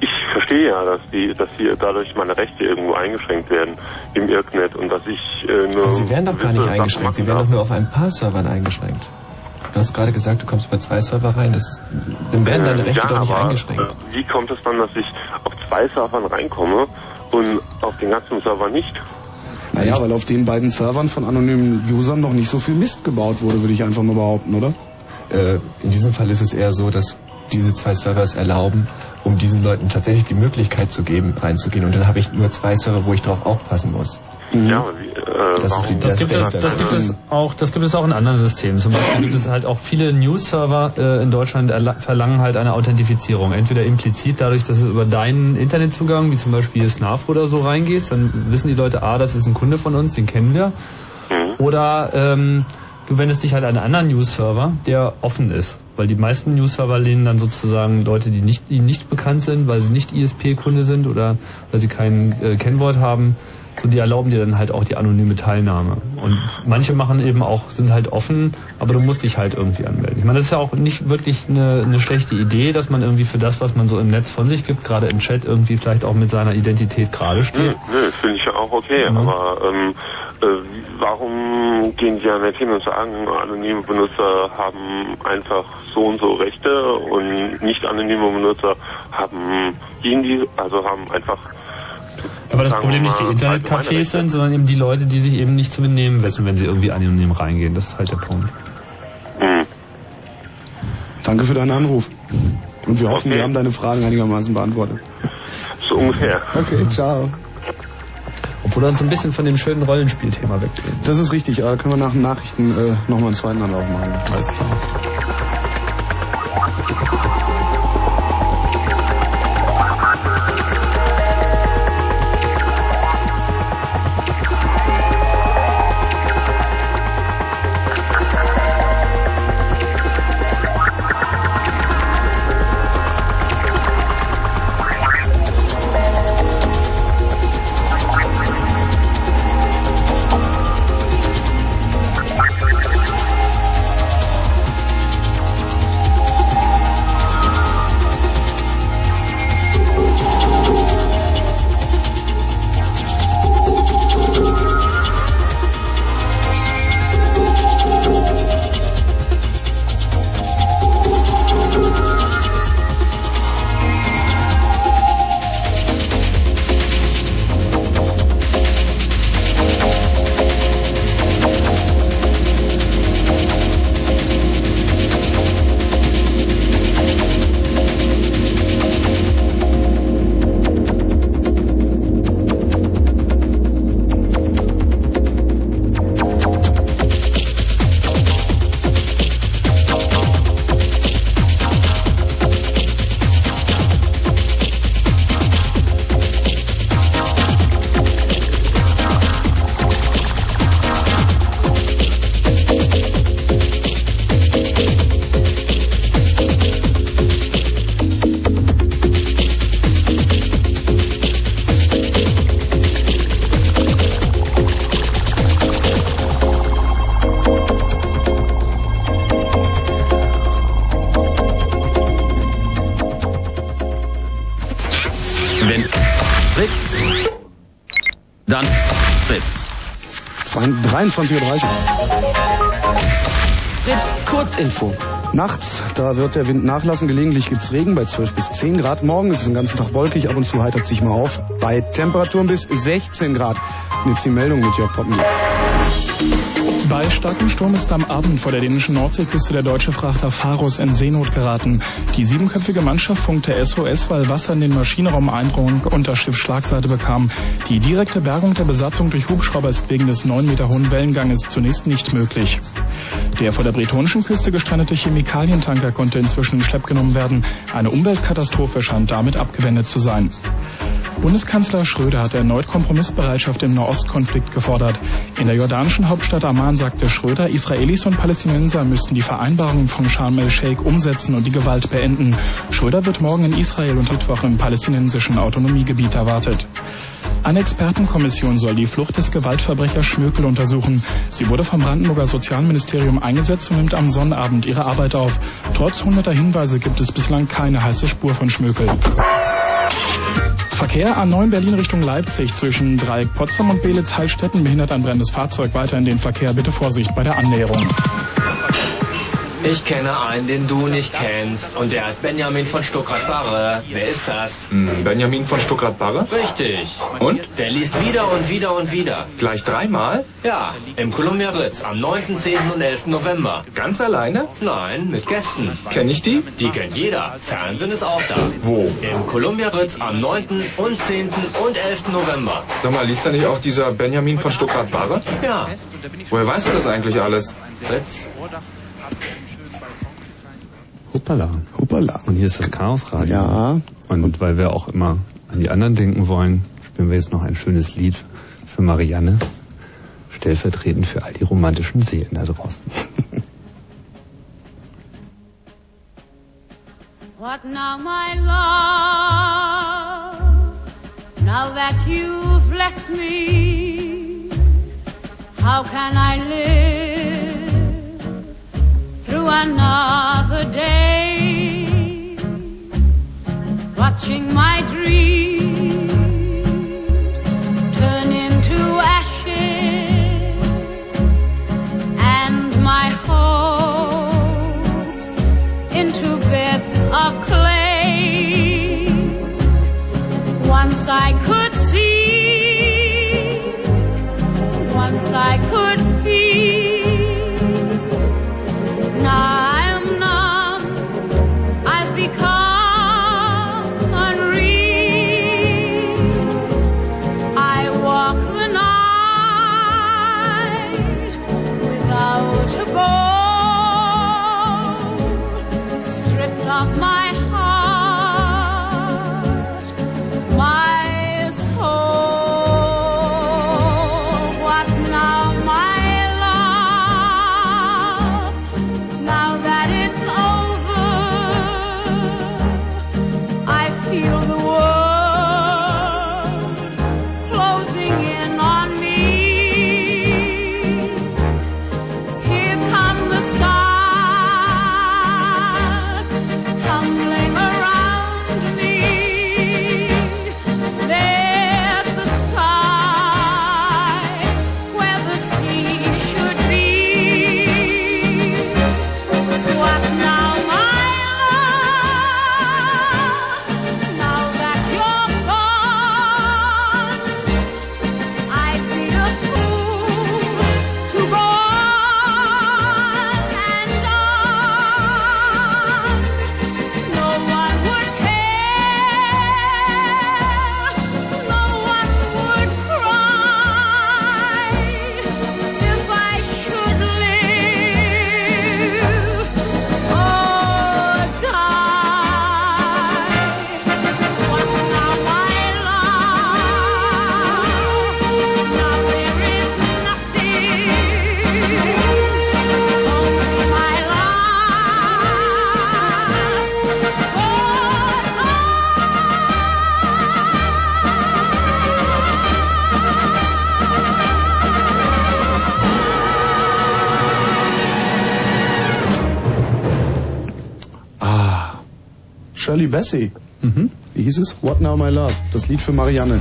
Ich verstehe ja, dass die, dass hier dadurch meine Rechte irgendwo eingeschränkt werden im Irknet und dass ich äh, nur. Aber sie werden doch gar nicht eingeschränkt, sie werden doch nur auf ein paar Servern eingeschränkt. Du hast gerade gesagt, du kommst bei zwei Server rein, das ist, dann werden deine Äh, Rechte ja, doch nicht aber, eingeschränkt. Äh, wie kommt es dann, dass ich auf zwei Servern reinkomme und auf den ganzen Server nicht? Naja, weil auf den beiden Servern von anonymen Usern noch nicht so viel Mist gebaut wurde, würde ich einfach mal behaupten, oder? Äh, in diesem Fall ist es eher so, dass diese zwei Server es erlauben, um diesen Leuten tatsächlich die Möglichkeit zu geben, reinzugehen. Und dann habe ich nur zwei Server, wo ich drauf aufpassen muss. Ja, aber wie, äh, Das warum? Das gibt, es, das gibt es auch, das gibt es auch in anderen Systemen. Zum Beispiel gibt es halt auch viele News-Server äh, in Deutschland erla- verlangen halt eine Authentifizierung. Entweder implizit dadurch, dass du über deinen Internetzugang, wie zum Beispiel Snarf oder so reingehst, dann wissen die Leute, ah, das ist ein Kunde von uns, den kennen wir. Oder ähm, du wendest dich halt an einen anderen News-Server, der offen ist. Weil die meisten News-Server lehnen dann sozusagen Leute, die nicht, ihnen nicht bekannt sind, weil sie nicht ISP-Kunde sind oder weil sie kein äh, Kennwort haben, so die erlauben dir dann halt auch die anonyme Teilnahme. Und manche machen eben auch, sind halt offen, aber du musst dich halt irgendwie anmelden. Ich meine, das ist ja auch nicht wirklich eine, eine schlechte Idee, dass man irgendwie für das, was man so im Netz von sich gibt, gerade im Chat irgendwie vielleicht auch mit seiner Identität gerade Nö, steht. nö, finde ich ja auch okay, Mhm. aber ähm, äh, warum gehen Sie ja nicht hin und sagen, anonyme Benutzer haben einfach so und so Rechte und nicht anonyme Benutzer haben gegen die, also haben einfach Aber das Problem nicht die mal, Internetcafés sind, sondern eben die Leute, die sich eben nicht zu benehmen wissen, wenn sie irgendwie anonym reingehen. Das ist halt der Punkt. Hm. Danke für deinen Anruf. Und wir hoffen, Okay. wir haben deine Fragen einigermaßen beantwortet. So ungefähr. Okay, ciao. Obwohl wir uns ein bisschen von dem schönen Rollenspielthema wegdrehen. Das ist richtig, aber da können wir nach den Nachrichten äh, nochmal einen zweiten Anlauf machen. Alles klar. 23.30 Uhr. Fritz Kurzinfo. Nachts, da wird der Wind nachlassen. Gelegentlich gibt's Regen bei 12 bis 10 Grad. Morgen ist es den ganzen Tag wolkig, ab und zu heitert sich mal auf. Bei Temperaturen bis 16 Grad. Und jetzt die Meldung mit Jörg Poppen. Bei starkem Sturm ist am Abend vor der dänischen Nordseeküste der deutsche Frachter Pharos in Seenot geraten. Die siebenköpfige Mannschaft funkte SOS, weil Wasser in den Maschinenraum eindrang und das Schiff Schlagseite bekam. Die direkte Bergung der Besatzung durch Hubschrauber ist wegen des neun Meter hohen Wellenganges zunächst nicht möglich. Der vor der bretonischen Küste gestrandete Chemikalientanker konnte inzwischen in Schlepp genommen werden. Eine Umweltkatastrophe scheint damit abgewendet zu sein. Bundeskanzler Schröder hat erneut Kompromissbereitschaft im Nahostkonflikt gefordert. In der jordanischen Hauptstadt Amman sagte Schröder, Israelis und Palästinenser müssten die Vereinbarungen von Sharm el-Sheikh umsetzen und die Gewalt beenden. Schröder wird morgen in Israel und Mittwoch im palästinensischen Autonomiegebiet erwartet. Eine Expertenkommission soll die Flucht des Gewaltverbrechers Schmökel untersuchen. Sie wurde vom Brandenburger Sozialministerium eingesetzt und nimmt am Sonnabend ihre Arbeit auf. Trotz hunderter Hinweise gibt es bislang keine heiße Spur von Schmökel. Verkehr A9 Berlin Richtung Leipzig zwischen Dreieck Potsdam und Belitz Heilstätten behindert ein brennendes Fahrzeug weiter in den Verkehr. Bitte Vorsicht bei der Annäherung. Ich kenne einen, den du nicht kennst. Und der ist Benjamin von Stuckrad-Barre. Wer ist das? Hm, Benjamin von Stuckrad-Barre? Richtig. Und? Der liest wieder und wieder und wieder. Gleich dreimal? Ja, im Columbia Ritz am 9., 10. und 11. November. Ganz alleine? Nein, mit Gästen. Kenn ich die? Die kennt jeder. Fernsehen ist auch da. Wo? Im Columbia Ritz am 9. und 10. und 11. November. Sag mal, liest da nicht auch dieser Benjamin von Stuckrad-Barre? Ja. Woher weißt du das eigentlich alles? Ritz. Hoppala. Hoppala. Und hier ist das Chaosradio. Ja. Und weil wir auch immer an die anderen denken wollen, spielen wir jetzt noch ein schönes Lied für Marianne, stellvertretend für all die romantischen Seelen da draußen. What now, my love? Now that you've left me, how can I live through another day? Watching my dreams Shirley Bassey. Mhm. Wie hieß es? What Now My Love. Das Lied für Marianne.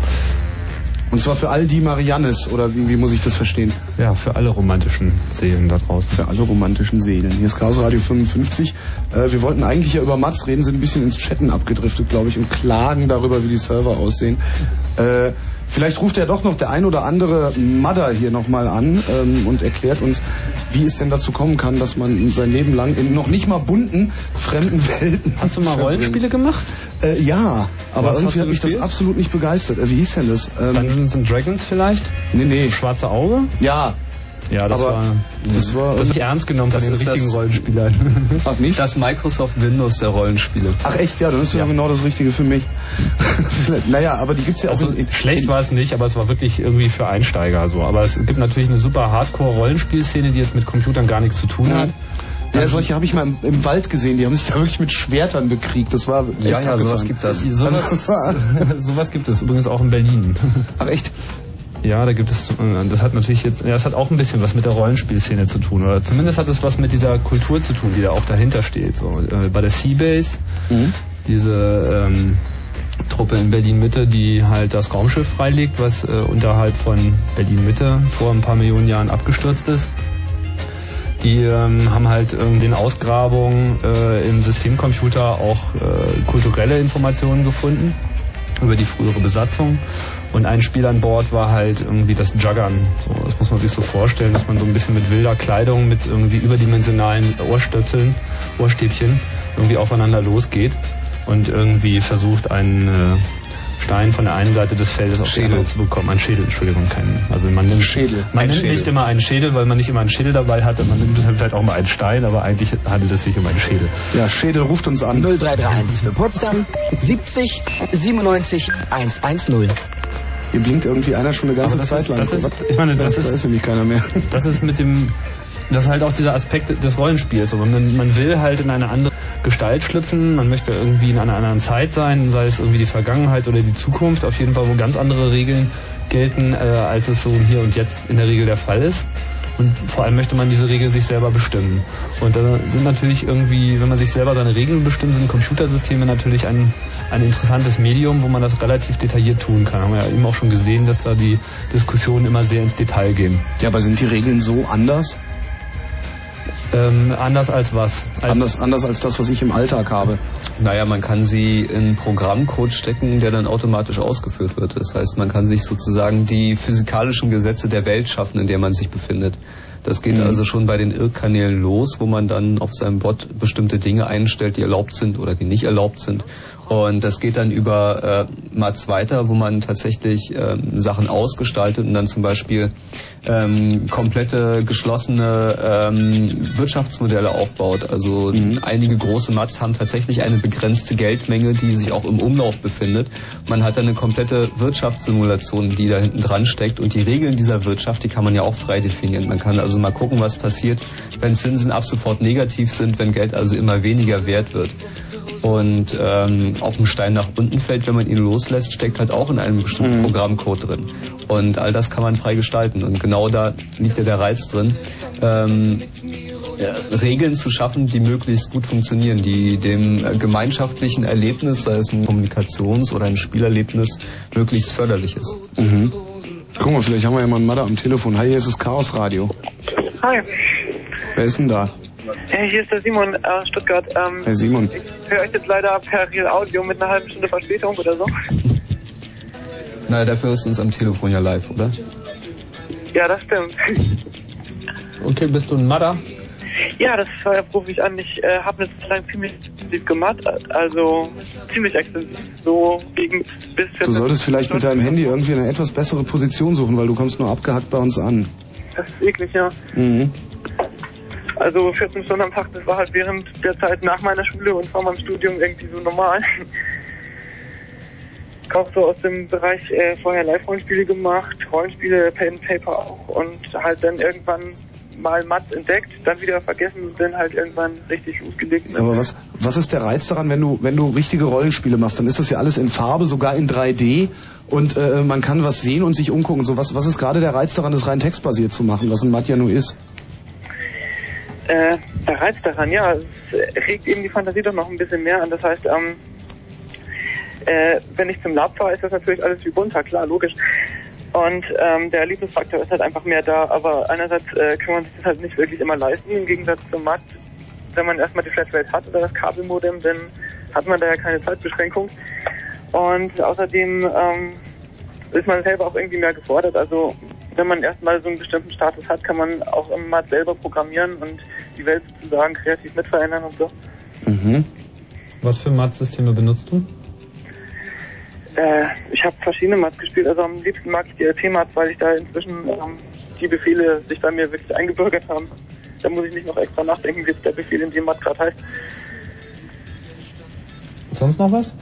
Und zwar für all die Mariannes, oder wie, wie muss ich das verstehen? Ja, für alle romantischen Seelen da draußen. Für alle romantischen Seelen. Hier ist Chaos Radio 55. Äh, wir wollten eigentlich ja über Mats reden, sind ein bisschen ins Chatten abgedriftet, glaube ich, und klagen darüber, wie die Server aussehen. Äh, vielleicht ruft ja doch noch der ein oder andere Mother hier nochmal an ähm, und erklärt uns, wie es denn dazu kommen kann, dass man sein Leben lang in noch nicht mal bunten, fremden Welten. Hast du mal verbringt. Rollenspiele gemacht? Äh, ja, aber Was irgendwie hat mich das absolut nicht begeistert. Äh, wie hieß denn das? Ähm, Dungeons and Dragons vielleicht? nee, nee. Schwarze Auge? Ja. Ja, das Aber war. das war- Das nicht ernst genommen von den richtigen das- Rollenspielern. Ach nicht? Das Microsoft Windows der Rollenspiele. Ach echt, ja, dann ist ja, genau das Richtige für mich. naja, aber die gibt's ja auch Also in, in, schlecht war es nicht, aber es war wirklich irgendwie für Einsteiger so. Aber es gibt natürlich eine super Hardcore-Rollenspielszene, die jetzt mit Computern gar nichts zu tun hat. Ja, solche habe ich mal im, im Wald gesehen, die haben sich da wirklich mit Schwertern bekriegt. Das war Ja, ja, sowas gibt das. Sowas, sowas gibt es übrigens auch in Berlin. Ach echt? Ja, da gibt es, äh, das hat natürlich jetzt, ja, es hat auch ein bisschen was mit der Rollenspielszene zu tun, oder zumindest hat es was mit dieser Kultur zu tun, die da auch dahinter steht. So, äh, bei der Seabase, Mhm. diese ähm, Truppe in Berlin-Mitte, die halt das Raumschiff freilegt, was äh, unterhalb von Berlin-Mitte vor ein paar Millionen Jahren abgestürzt ist. Die ähm, haben halt in den Ausgrabungen äh, im Systemcomputer auch äh, kulturelle Informationen gefunden über die frühere Besatzung. Und ein Spiel an Bord war halt irgendwie das Juggern. So, das muss man sich so vorstellen, dass man so ein bisschen mit wilder Kleidung, mit irgendwie überdimensionalen Ohrstöpseln, Ohrstäbchen irgendwie aufeinander losgeht und irgendwie versucht, einen äh, Stein von der einen Seite des Feldes auf die Schädel. andere zu bekommen. Ein Schädel, Entschuldigung, kein. Also man nimmt, Schädel. man Ein nimmt Schädel. nicht immer einen Schädel, weil man nicht immer einen Schädel dabei hat. Man nimmt vielleicht auch mal einen Stein, aber eigentlich handelt es sich um einen Schädel. Ja, Schädel ruft uns an. 0331 für Potsdam 70 97 110. Hier blinkt irgendwie einer schon eine ganze das Zeit ist- lang. das ist- ich meine, das da ist- ist nämlich keiner mehr. das ist mit dem, das ist halt auch dieser Aspekt des Rollenspiels. So, Man, man will halt in eine andere Gestalt schlüpfen, man möchte irgendwie in einer anderen Zeit sein, sei es irgendwie die Vergangenheit oder die Zukunft, auf jeden Fall, wo ganz andere Regeln gelten, äh, als es so hier und jetzt in der Regel der Fall ist. Und vor allem möchte man diese Regeln sich selber bestimmen. Und da sind natürlich irgendwie, wenn man sich selber seine Regeln bestimmt, sind Computersysteme natürlich ein, ein interessantes Medium, wo man das relativ detailliert tun kann. Haben wir ja eben auch schon gesehen, dass da die Diskussionen immer sehr ins Detail gehen. Ja, aber sind die Regeln so anders? Ähm, anders als was? Als Anders, anders als das, was ich im Alltag habe. Naja, man kann sie in Programmcode stecken, der dann automatisch ausgeführt wird. Das heißt, man kann sich sozusagen die physikalischen Gesetze der Welt schaffen, in der man sich befindet. Das geht Mhm. also schon bei den Irrkanälen los, wo man dann auf seinem Bot bestimmte Dinge einstellt, die erlaubt sind oder die nicht erlaubt sind. Und das geht dann über äh, Mats weiter, wo man tatsächlich ähm, Sachen ausgestaltet und dann zum Beispiel ähm, komplette geschlossene ähm, Wirtschaftsmodelle aufbaut. Also einige große Mats haben tatsächlich eine begrenzte Geldmenge, die sich auch im Umlauf befindet. Man hat dann eine komplette Wirtschaftssimulation, die da hinten dran steckt und die Regeln dieser Wirtschaft, die kann man ja auch frei definieren. Man kann also mal gucken, was passiert, wenn Zinsen ab sofort negativ sind, wenn Geld also immer weniger wert wird. Und ähm, ob ein Stein nach unten fällt, wenn man ihn loslässt, steckt halt auch in einem bestimmten Programmcode drin. Und all das kann man frei gestalten. Und genau da liegt ja der Reiz drin, ähm, ja, Regeln zu schaffen, die möglichst gut funktionieren, die dem äh, gemeinschaftlichen Erlebnis, sei es ein Kommunikations- oder ein Spielerlebnis, möglichst förderlich ist. Mhm. Guck mal, vielleicht haben wir ja mal einen Mother am Telefon. Hi, hier ist das Chaos Radio. Hi, Wer ist denn da? hey, hier ist der Simon aus Stuttgart. Ähm, Hey Simon. ich höre euch jetzt leider per Real Audio mit einer halben Stunde Verspätung oder so. Naja, dafür ist uns am Telefon ja live, oder? Ja, das stimmt. Okay, bist du ein Mother? Ja, das rufe ich an. Ich äh, habe eine Zeit lang ziemlich intensiv gemacht, also ziemlich extensiv, so gegen bis Du solltest vielleicht mit deinem Handy irgendwie eine etwas bessere Position suchen, weil du kommst nur abgehackt bei uns an. Das ist eklig, ja. Mhm. Also 14 Stunden am Tag, das war halt während der Zeit nach meiner Schule und vor meinem Studium irgendwie so normal. Auch so aus dem Bereich äh, vorher Live-Rollenspiele gemacht, Rollenspiele, Pen Paper auch und halt dann irgendwann mal Mats entdeckt, dann wieder vergessen und dann halt irgendwann richtig losgelegt. Aber was, was ist der Reiz daran, wenn du, wenn du richtige Rollenspiele machst? Dann ist das ja alles in Farbe, sogar in 3D und äh, man kann was sehen und sich umgucken. So was, was ist gerade der Reiz daran, das rein textbasiert zu machen, was ein Mat ja nur ist? Äh, der Reiz daran, ja, es regt eben die Fantasie doch noch ein bisschen mehr an. Das heißt, ähm, Äh, wenn ich zum Lab fahre, ist das natürlich alles viel bunter, klar, logisch. Und ähm, der Erlebnisfaktor ist halt einfach mehr da, aber einerseits äh, kann man sich das halt nicht wirklich immer leisten, im Gegensatz zum Matt. Wenn man erstmal die Flatrate hat oder das Kabelmodem, dann hat man da ja keine Zeitbeschränkung. Und außerdem ähm, ist man selber auch irgendwie mehr gefordert. Also wenn man erstmal so einen bestimmten Status hat, kann man auch im Matt selber programmieren und die Welt sozusagen kreativ mitverändern und so. Mhm. Was für Mat-Systeme benutzt du? Äh, ich habe verschiedene Mats gespielt, also am liebsten mag ich die LP-Mats, weil ich da inzwischen ähm, die Befehle sich bei mir wirklich eingebürgert haben. Da muss ich nicht noch extra nachdenken, wie der Befehl in dem Mat gerade heißt. Sonst noch was?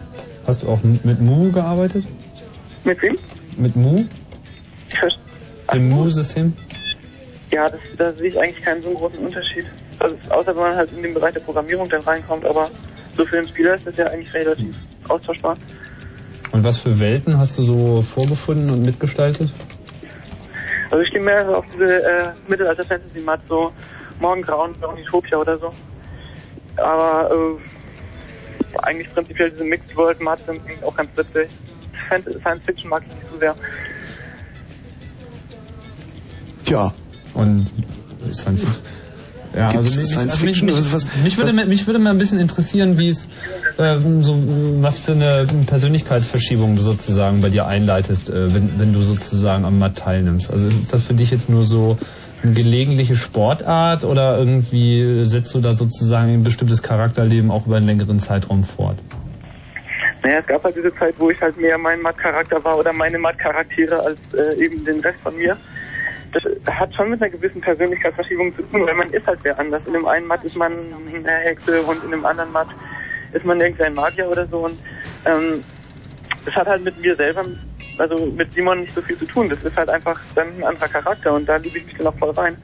Hast du auch mit Mu gearbeitet? Mit wem? Mit Mu? Dem Mu-System? Ja, das, da sehe ich eigentlich keinen so großen Unterschied. Also außer wenn man halt in den Bereich der Programmierung dann reinkommt, aber so für den Spieler ist das ja eigentlich relativ austauschbar. Und was für Welten hast du so vorgefunden und mitgestaltet? Also ich stehe mehr so auf diese äh, Mittelalter-Fantasy-Mats, so Morgengrauen oder Utopia oder so. Aber äh, eigentlich prinzipiell diese Mixed World Mats sind auch ganz witzig. Science Fiction mag ich nicht so sehr. Tja. Und Science Fiction. Ja, Gibt's also mich, Science also mich, Fiction? mich, Also was- mich, würde, mich würde mal ein bisschen interessieren, wie es, ähm, so, was für eine Persönlichkeitsverschiebung du sozusagen bei dir einleitest, äh, wenn, wenn du sozusagen am Matt teilnimmst. Also ist das für dich jetzt nur so eine gelegentliche Sportart oder irgendwie setzt du da sozusagen ein bestimmtes Charakterleben auch über einen längeren Zeitraum fort? Naja, es gab halt diese Zeit, wo ich halt mehr mein Matt-Charakter war oder meine Matt-Charaktere als äh, eben den Rest von mir. Das hat schon mit einer gewissen Persönlichkeitsverschiebung zu tun, weil man ist halt sehr anders. In dem einen Matt ist man eine Hexe und in dem anderen Matt ist man irgendein Magier oder so. Und ähm, das hat halt mit mir selber, also mit Simon nicht so viel zu tun. Das ist halt einfach dann ein anderer Charakter und da liebe ich mich dann auch voll rein.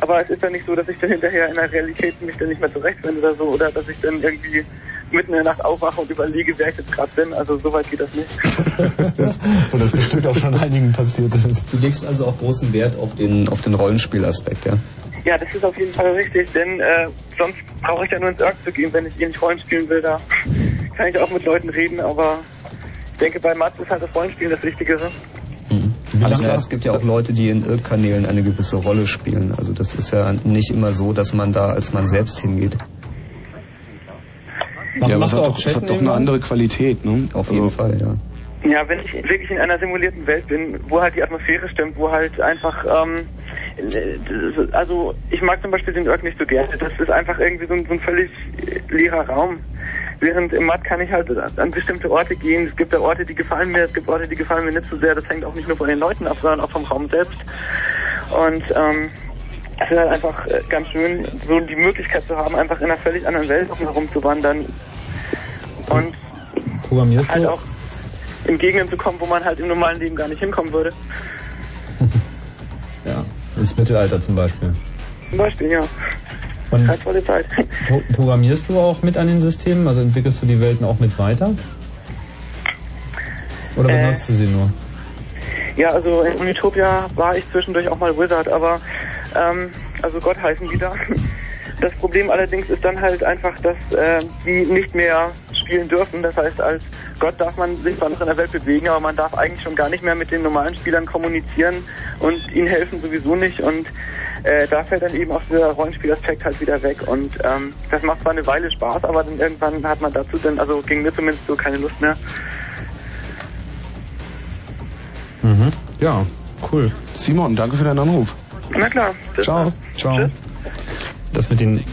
Aber es ist ja nicht so, dass ich dann hinterher in der Realität mich dann nicht mehr zurechtfinde oder so, oder dass ich dann irgendwie mitten in der Nacht aufwache und überlege, wer ich jetzt gerade bin. Also so weit geht das nicht. Und das bestimmt auch schon einigen passiert ist. Du legst also auch großen Wert auf den, auf den Rollenspielaspekt, ja? Ja, das ist auf jeden Fall richtig, denn äh, sonst brauche ich ja nur ins Örg zu gehen, wenn ich eh nicht Rollen spielen will. Da kann ich auch mit Leuten reden, aber ich denke, bei Mats ist halt das Rollenspielen das Wichtigere. Also ja, es gibt ja auch Leute, die in Irk-Kanälen eine gewisse Rolle spielen. Also das ist ja nicht immer so, dass man da als man selbst hingeht. Ja, aber es hat, doch, es hat doch eine andere Qualität, ne? Auf jeden Fall, ja. Ja, wenn ich wirklich in einer simulierten Welt bin, wo halt die Atmosphäre stimmt, wo halt einfach, ähm, äh, also ich mag zum Beispiel den Örk nicht so gerne. Das ist einfach irgendwie so ein, so ein völlig leerer Raum. Während im Matt kann ich halt an bestimmte Orte gehen. Es gibt da Orte, die gefallen mir, es gibt Orte, die gefallen mir nicht so sehr. Das hängt auch nicht nur von den Leuten ab, sondern auch vom Raum selbst. Und ähm, es ist halt einfach äh, ganz schön, so die Möglichkeit zu haben, einfach in einer völlig anderen Welt herumzuwandern. Und Programmierst halt du? auch in Gegenden zu kommen, wo man halt im normalen Leben gar nicht hinkommen würde. Ja. Ins Mittelalter zum Beispiel. Zum Beispiel, ja. Und Keine tolle Zeit. pro programmierst du auch mit an den Systemen? Also entwickelst du die Welten auch mit weiter? Oder Äh. benutzt du sie nur? Ja, also in Unitopia war ich zwischendurch auch mal Wizard, aber ähm, also Gott heißen die da. Das Problem allerdings ist dann halt einfach, dass äh, die nicht mehr spielen dürfen. Das heißt, als Gott darf man sich zwar noch in der Welt bewegen, aber man darf eigentlich schon gar nicht mehr mit den normalen Spielern kommunizieren und ihnen helfen sowieso nicht. Und äh, da fällt dann eben auch dieser Rollenspielaspekt halt wieder weg. Und ähm, das macht zwar eine Weile Spaß, aber dann irgendwann hat man dazu dann, also ging mir zumindest so keine Lust mehr. Mhm. Ja, cool. Simon, danke für deinen Anruf. Na klar. Ciao. Ciao. Das mit den.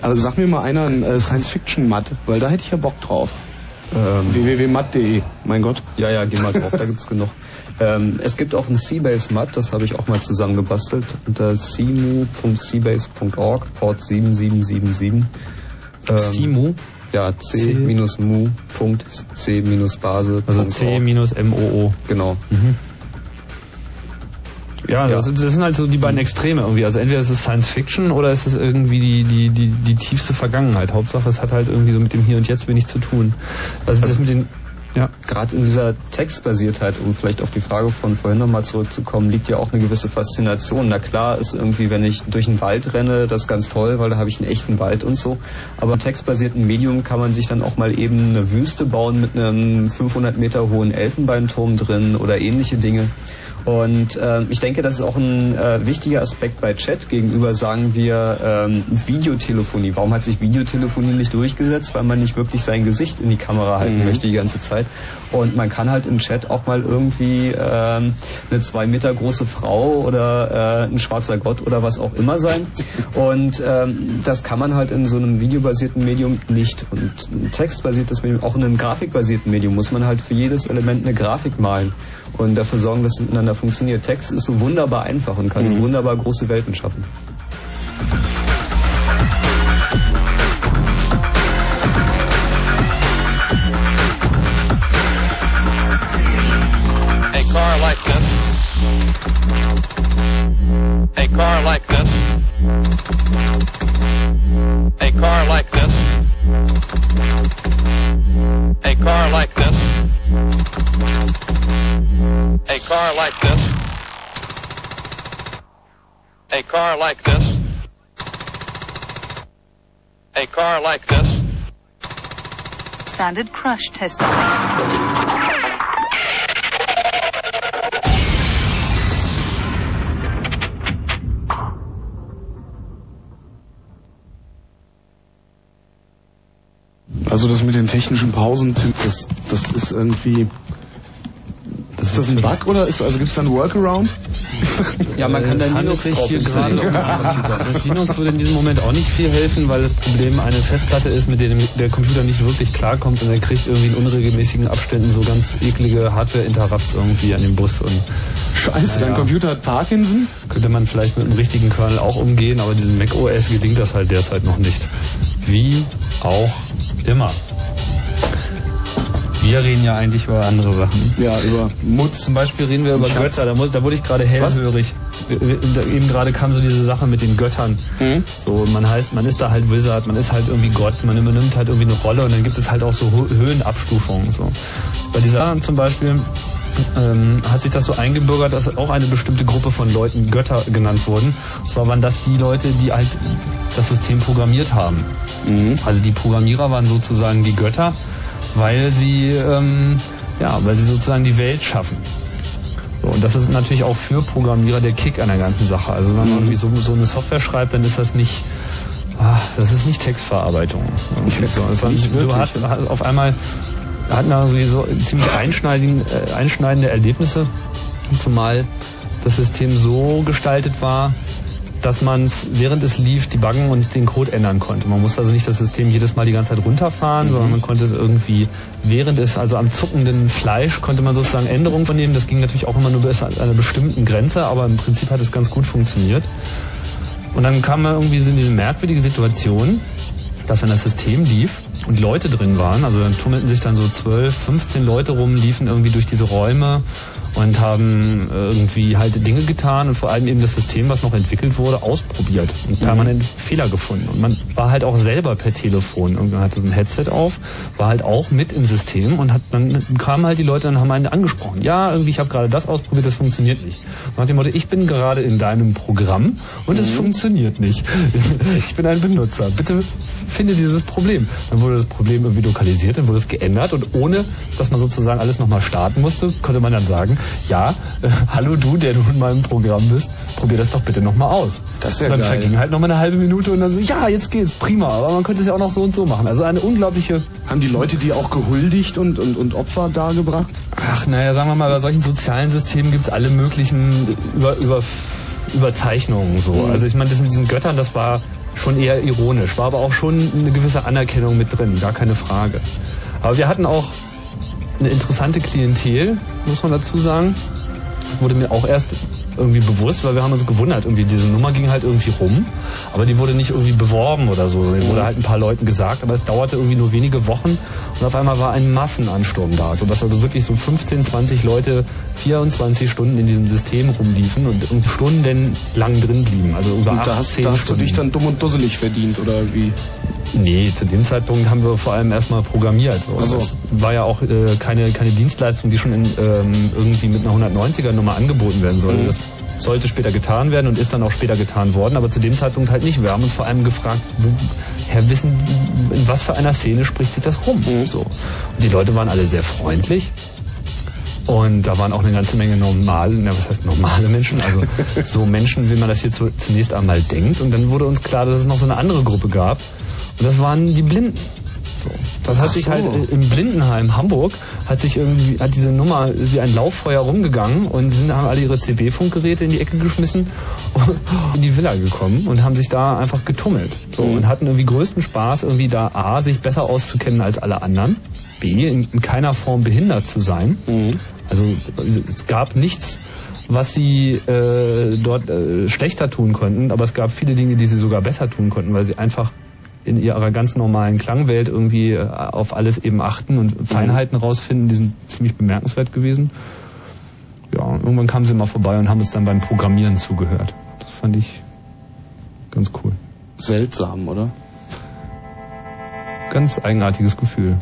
Also sag mir mal einer ein äh, Science-Fiction-Matt, weil da hätte ich ja Bock drauf. Ähm, www.matt.de, mein Gott. Ja, ja, geh mal drauf, da gibt's genug. Ähm, es gibt auch ein Seabase-Mat, das habe ich auch mal zusammengebastelt, unter simu.seabase.org, Port 7777. Ähm, Simu? Ja, c-mu.c-base. Also C-M-O-O. Genau. Mhm. Ja, Das, sind, das sind halt so die beiden Extreme irgendwie. Also entweder ist es Science Fiction oder ist es irgendwie die, die, die, die tiefste Vergangenheit. Hauptsache es hat halt irgendwie so mit dem Hier und Jetzt wenig zu tun. Was ist das mit den Ja. Gerade in dieser Textbasiertheit, um vielleicht auf die Frage von vorhin nochmal zurückzukommen, liegt ja auch eine gewisse Faszination. Na klar ist irgendwie, wenn ich durch den Wald renne, das ganz toll, weil da habe ich einen echten Wald und so. Aber im textbasierten Medium kann man sich dann auch mal eben eine Wüste bauen mit einem 500 Meter hohen Elfenbeinturm drin oder ähnliche Dinge. Und äh, ich denke, das ist auch ein äh, wichtiger Aspekt bei Chat. Gegenüber sagen wir ähm, Videotelefonie. Warum hat sich Videotelefonie nicht durchgesetzt? Weil man nicht wirklich sein Gesicht in die Kamera halten Mhm. möchte die ganze Zeit. Und man kann halt im Chat auch mal irgendwie ähm, eine zwei Meter große Frau oder äh, ein schwarzer Gott oder was auch immer sein. Und ähm, das kann man halt in so einem videobasierten Medium nicht. Und ein textbasiertes Medium, auch in einem grafikbasierten Medium, muss man halt für jedes Element eine Grafik malen und dafür sorgen, dass es miteinander funktioniert. Text ist so wunderbar einfach und kann so wunderbar große Welten schaffen. A car like this. A car like this. A car like this. A car like this. A car like this. A car like this. A car like this. Standard crush test. Also das mit den technischen Pausen, das, das ist irgendwie... Ist das ein Bug oder ist also gibt es da einen Workaround? Ja, man kann es da handelt Linux sich drauf hier gerade um. Das Linux würde in diesem Moment auch nicht viel helfen, weil das Problem eine Festplatte ist, mit der der Computer nicht wirklich klarkommt und er kriegt irgendwie in unregelmäßigen Abständen so ganz eklige Hardware-Interrupts irgendwie an den Bus und Scheiße, dein Computer hat Parkinson? Könnte man vielleicht mit einem richtigen Kernel auch umgehen, aber diesem Mac OS gelingt das halt derzeit noch nicht. Wie auch immer. Wir reden ja eigentlich über andere Sachen. Ja, über Mutz. Zum Beispiel reden wir über. Götter. Da, da wurde ich gerade hellhörig. Da Eben gerade kam so diese Sache mit den Göttern. Mhm. So, man heißt, man ist da halt Wizard, man ist halt irgendwie Gott, man übernimmt halt irgendwie eine Rolle und dann gibt es halt auch so Hö- Höhenabstufungen. So. Bei dieser zum Beispiel ähm, hat sich das so eingebürgert, dass auch eine bestimmte Gruppe von Leuten Götter genannt wurden. Und zwar waren das die Leute, die halt das System programmiert haben. Also die Programmierer waren sozusagen die Götter, weil sie ähm, ja, weil sie sozusagen die Welt schaffen. So, und das ist natürlich auch für Programmierer der Kick an der ganzen Sache. Also wenn man irgendwie so, so eine Software schreibt, dann ist das nicht, ah, das ist nicht Textverarbeitung. So. Sondern Nicht du hast, hast auf einmal hatten irgendwie so ziemlich einschneidende, äh, einschneidende Erlebnisse, zumal das System so gestaltet war, dass man es während es lief debuggen und den Code ändern konnte. Man musste also nicht das System jedes Mal die ganze Zeit runterfahren, sondern man konnte es irgendwie während es also am zuckenden Fleisch konnte man sozusagen Änderungen vornehmen. Das ging natürlich auch immer nur bis an einer bestimmten Grenze, aber im Prinzip hat es ganz gut funktioniert. Und dann kam man irgendwie in diese merkwürdige Situation, dass wenn das System lief und Leute drin waren, also dann tummelten sich dann so 12, 15 Leute rum, liefen irgendwie durch diese Räume und haben irgendwie halt Dinge getan und vor allem eben das System, was noch entwickelt wurde, ausprobiert und permanent Fehler gefunden. Und man war halt auch selber per Telefon, irgendwann hatte so ein Headset auf, war halt auch mit im System und hat dann kamen halt die Leute und haben einen angesprochen. Ja, irgendwie, ich habe gerade das ausprobiert, das funktioniert nicht. Und nach dem Motto, ich bin gerade in deinem Programm und es funktioniert nicht. Ich bin ein Benutzer. Bitte finde dieses Problem. Dann wurde das Problem irgendwie lokalisiert, dann wurde es geändert und ohne, dass man sozusagen alles nochmal starten musste, konnte man dann sagen, ja, äh, hallo du, der du in meinem Programm bist, probier das doch bitte nochmal aus. Das ist ja dann geil. verging halt nochmal eine halbe Minute und dann so, ja, jetzt geht's, prima, aber man könnte es ja auch noch so und so machen. Also eine unglaubliche... Haben die Leute die auch gehuldigt und, und, und Opfer dargebracht? Ach, naja, sagen wir mal, bei solchen sozialen Systemen gibt's alle möglichen über, über, Überzeichnungen so. Mhm. Also ich meine, das mit diesen Göttern, das war schon eher ironisch, war aber auch schon eine gewisse Anerkennung mit drin, gar keine Frage. Aber wir hatten auch eine interessante Klientel, muss man dazu sagen. Das wurde mir auch erst irgendwie bewusst, weil wir haben uns gewundert, irgendwie diese Nummer ging halt irgendwie rum, aber die wurde nicht irgendwie beworben oder so. Die wurde halt ein paar Leuten gesagt, aber es dauerte irgendwie nur wenige Wochen und auf einmal war ein Massenansturm da, sodass also wirklich so 15, 20 Leute 24 Stunden in diesem System rumliefen und, und stundenlang drin blieben. Also über Und acht, da hast, zehn da hast du Stunden. dich dann dumm und dusselig verdient, oder wie? Nee, zu dem Zeitpunkt haben wir vor allem erstmal programmiert. So. Ach so. Das war ja auch äh, keine, keine Dienstleistung, die schon in, ähm, irgendwie mit einer 190er Nummer angeboten werden sollte. Mhm. Das sollte später getan werden und ist dann auch später getan worden, aber zu dem Zeitpunkt halt nicht. Wir haben uns vor allem gefragt, woher wissen, in was für einer Szene spricht sich das rum? Mhm. So. Und die Leute waren alle sehr freundlich. Und da waren auch eine ganze Menge normale, na, was heißt normale Menschen, also so Menschen, wie man das hier zu, zunächst einmal denkt. Und dann wurde uns klar, dass es noch so eine andere Gruppe gab. Und das waren die Blinden. So. Das hat Ach sich so. halt im Blindenheim Hamburg hat sich irgendwie hat diese Nummer wie ein Lauffeuer rumgegangen und sind haben alle ihre CB-Funkgeräte in die Ecke geschmissen und in die Villa gekommen und haben sich da einfach getummelt so Mhm. und hatten irgendwie größten Spaß irgendwie da a sich besser auszukennen als alle anderen b in, in keiner Form behindert zu sein Mhm. also es gab nichts was sie äh, dort äh, schlechter tun konnten, aber es gab viele Dinge, die sie sogar besser tun konnten, weil sie einfach in ihrer ganz normalen Klangwelt irgendwie äh, auf alles eben achten und Feinheiten rausfinden, die sind ziemlich bemerkenswert gewesen. Ja, und irgendwann kamen sie mal vorbei und haben uns dann beim Programmieren zugehört. Das fand ich ganz cool. Seltsam, oder? Ganz eigenartiges Gefühl.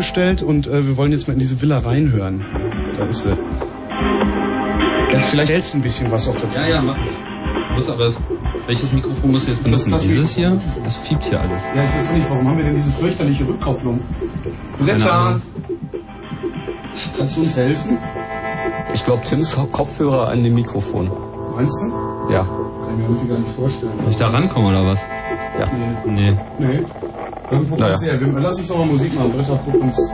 Gestellt und äh, wir wollen jetzt mal in diese Villa reinhören. Da ist sie. Ja, vielleicht hältst du ein bisschen was auch dazu. Ja, ja, mach ich. Muss aber das Welches Mikrofon musst du jetzt benutzen? Das- das Dieses hier? Das fiebt hier alles. Ja, ich weiß nicht, warum haben wir denn diese fürchterliche Rückkopplung? Blitzer! Kannst du uns helfen? Ich glaube, Tims Kopfhörer an dem Mikrofon. Meinst du? Ja. Kann ich mir irgendwie gar nicht vorstellen. Soll ich da rankommen oder was? Ja. Nee. Nee. Irgendwo Naja. her. Wir- Lass uns doch mal Musik machen. Britta, guck uns.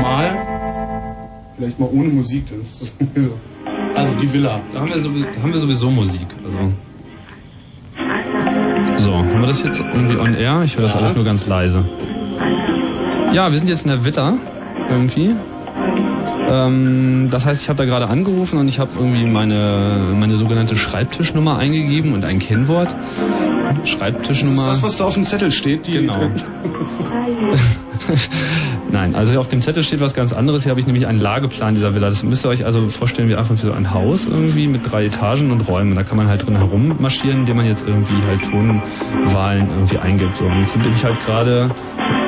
Mal. Vielleicht mal ohne Musik. Das ist so. Die Villa. Da haben wir, sowieso, da haben wir sowieso Musik. Also. So, haben wir das jetzt irgendwie on air? Ich höre das Ja. alles nur ganz leise. Ja, wir sind jetzt in der Villa irgendwie. Ähm, das heißt, ich habe da gerade angerufen und ich habe irgendwie meine, meine sogenannte Schreibtischnummer eingegeben und ein Kennwort. Schreibtischnummer. Das, was da auf dem Zettel steht, die. Genau. Nein, also auf dem Zettel steht was ganz anderes. Hier habe ich nämlich einen Lageplan dieser Villa. Das müsst ihr euch also vorstellen wie einfach wie so ein Haus irgendwie mit drei Etagen und Räumen. Da kann man halt drin herummarschieren, indem man jetzt irgendwie halt Tonwahlen irgendwie eingibt. So, und jetzt bin ich halt gerade,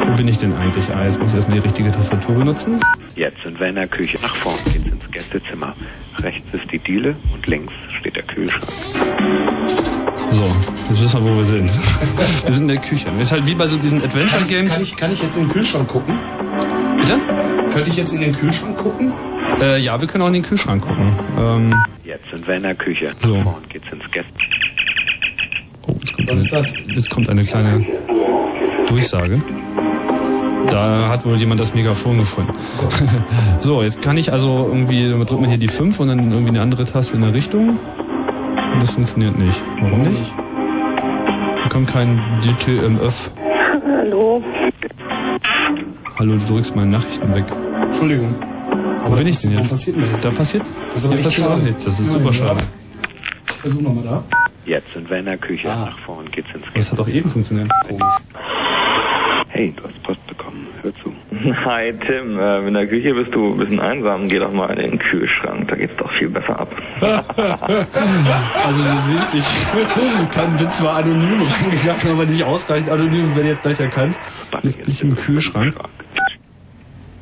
wo bin ich denn eigentlich? Ah, jetzt muss ich erstmal die richtige Tastatur benutzen. Jetzt sind wir in der Küche. Nach vorn geht's ins Gästezimmer. Rechts ist die Diele und links steht der Kühlschrank. So, jetzt wissen wir, wo wir sind. wir sind in der Küche. Ist halt wie bei so diesen Adventure Kann, Games. kann, ich, kann ich jetzt in den Kühlschrank gucken? Bitte? Könnte ich jetzt in den Kühlschrank gucken? Äh, ja, wir können auch in den Kühlschrank gucken. Ähm, Jetzt sind wir in der Küche. So. vorn geht's ins Gäste. Oh, jetzt kommt, Was ist das? eine, jetzt kommt eine kleine Durchsage. Da hat wohl jemand das Megafon gefunden. so, jetzt kann ich also irgendwie, dann drückt man hier die 5 und dann irgendwie eine andere Taste in der Richtung. Und das funktioniert nicht. Warum nicht? Da kommt kein DTMF. Hallo. Hallo, du drückst meine Nachrichten weg. Entschuldigung. Wo bin ich denn jetzt? passiert das? Da passiert, Das ist aber passiert auch nichts. Das ist Ja, super ja. schade. Versuch nochmal da. Jetzt sind wir in der Küche. Ah. Nach vorn geht's ins Das hat doch eben funktioniert. Hey, du hast Post bekommen. Hör zu. Hi Tim, äh, in der Küche bist du ein bisschen einsam. Geh doch mal in den Kühlschrank, da geht's doch viel besser ab. also du siehst, ich kann, bin zwar anonym reingegangen, aber nicht ausreichend anonym, werde jetzt gleich erkannt. Jetzt bin ich im Kühlschrank.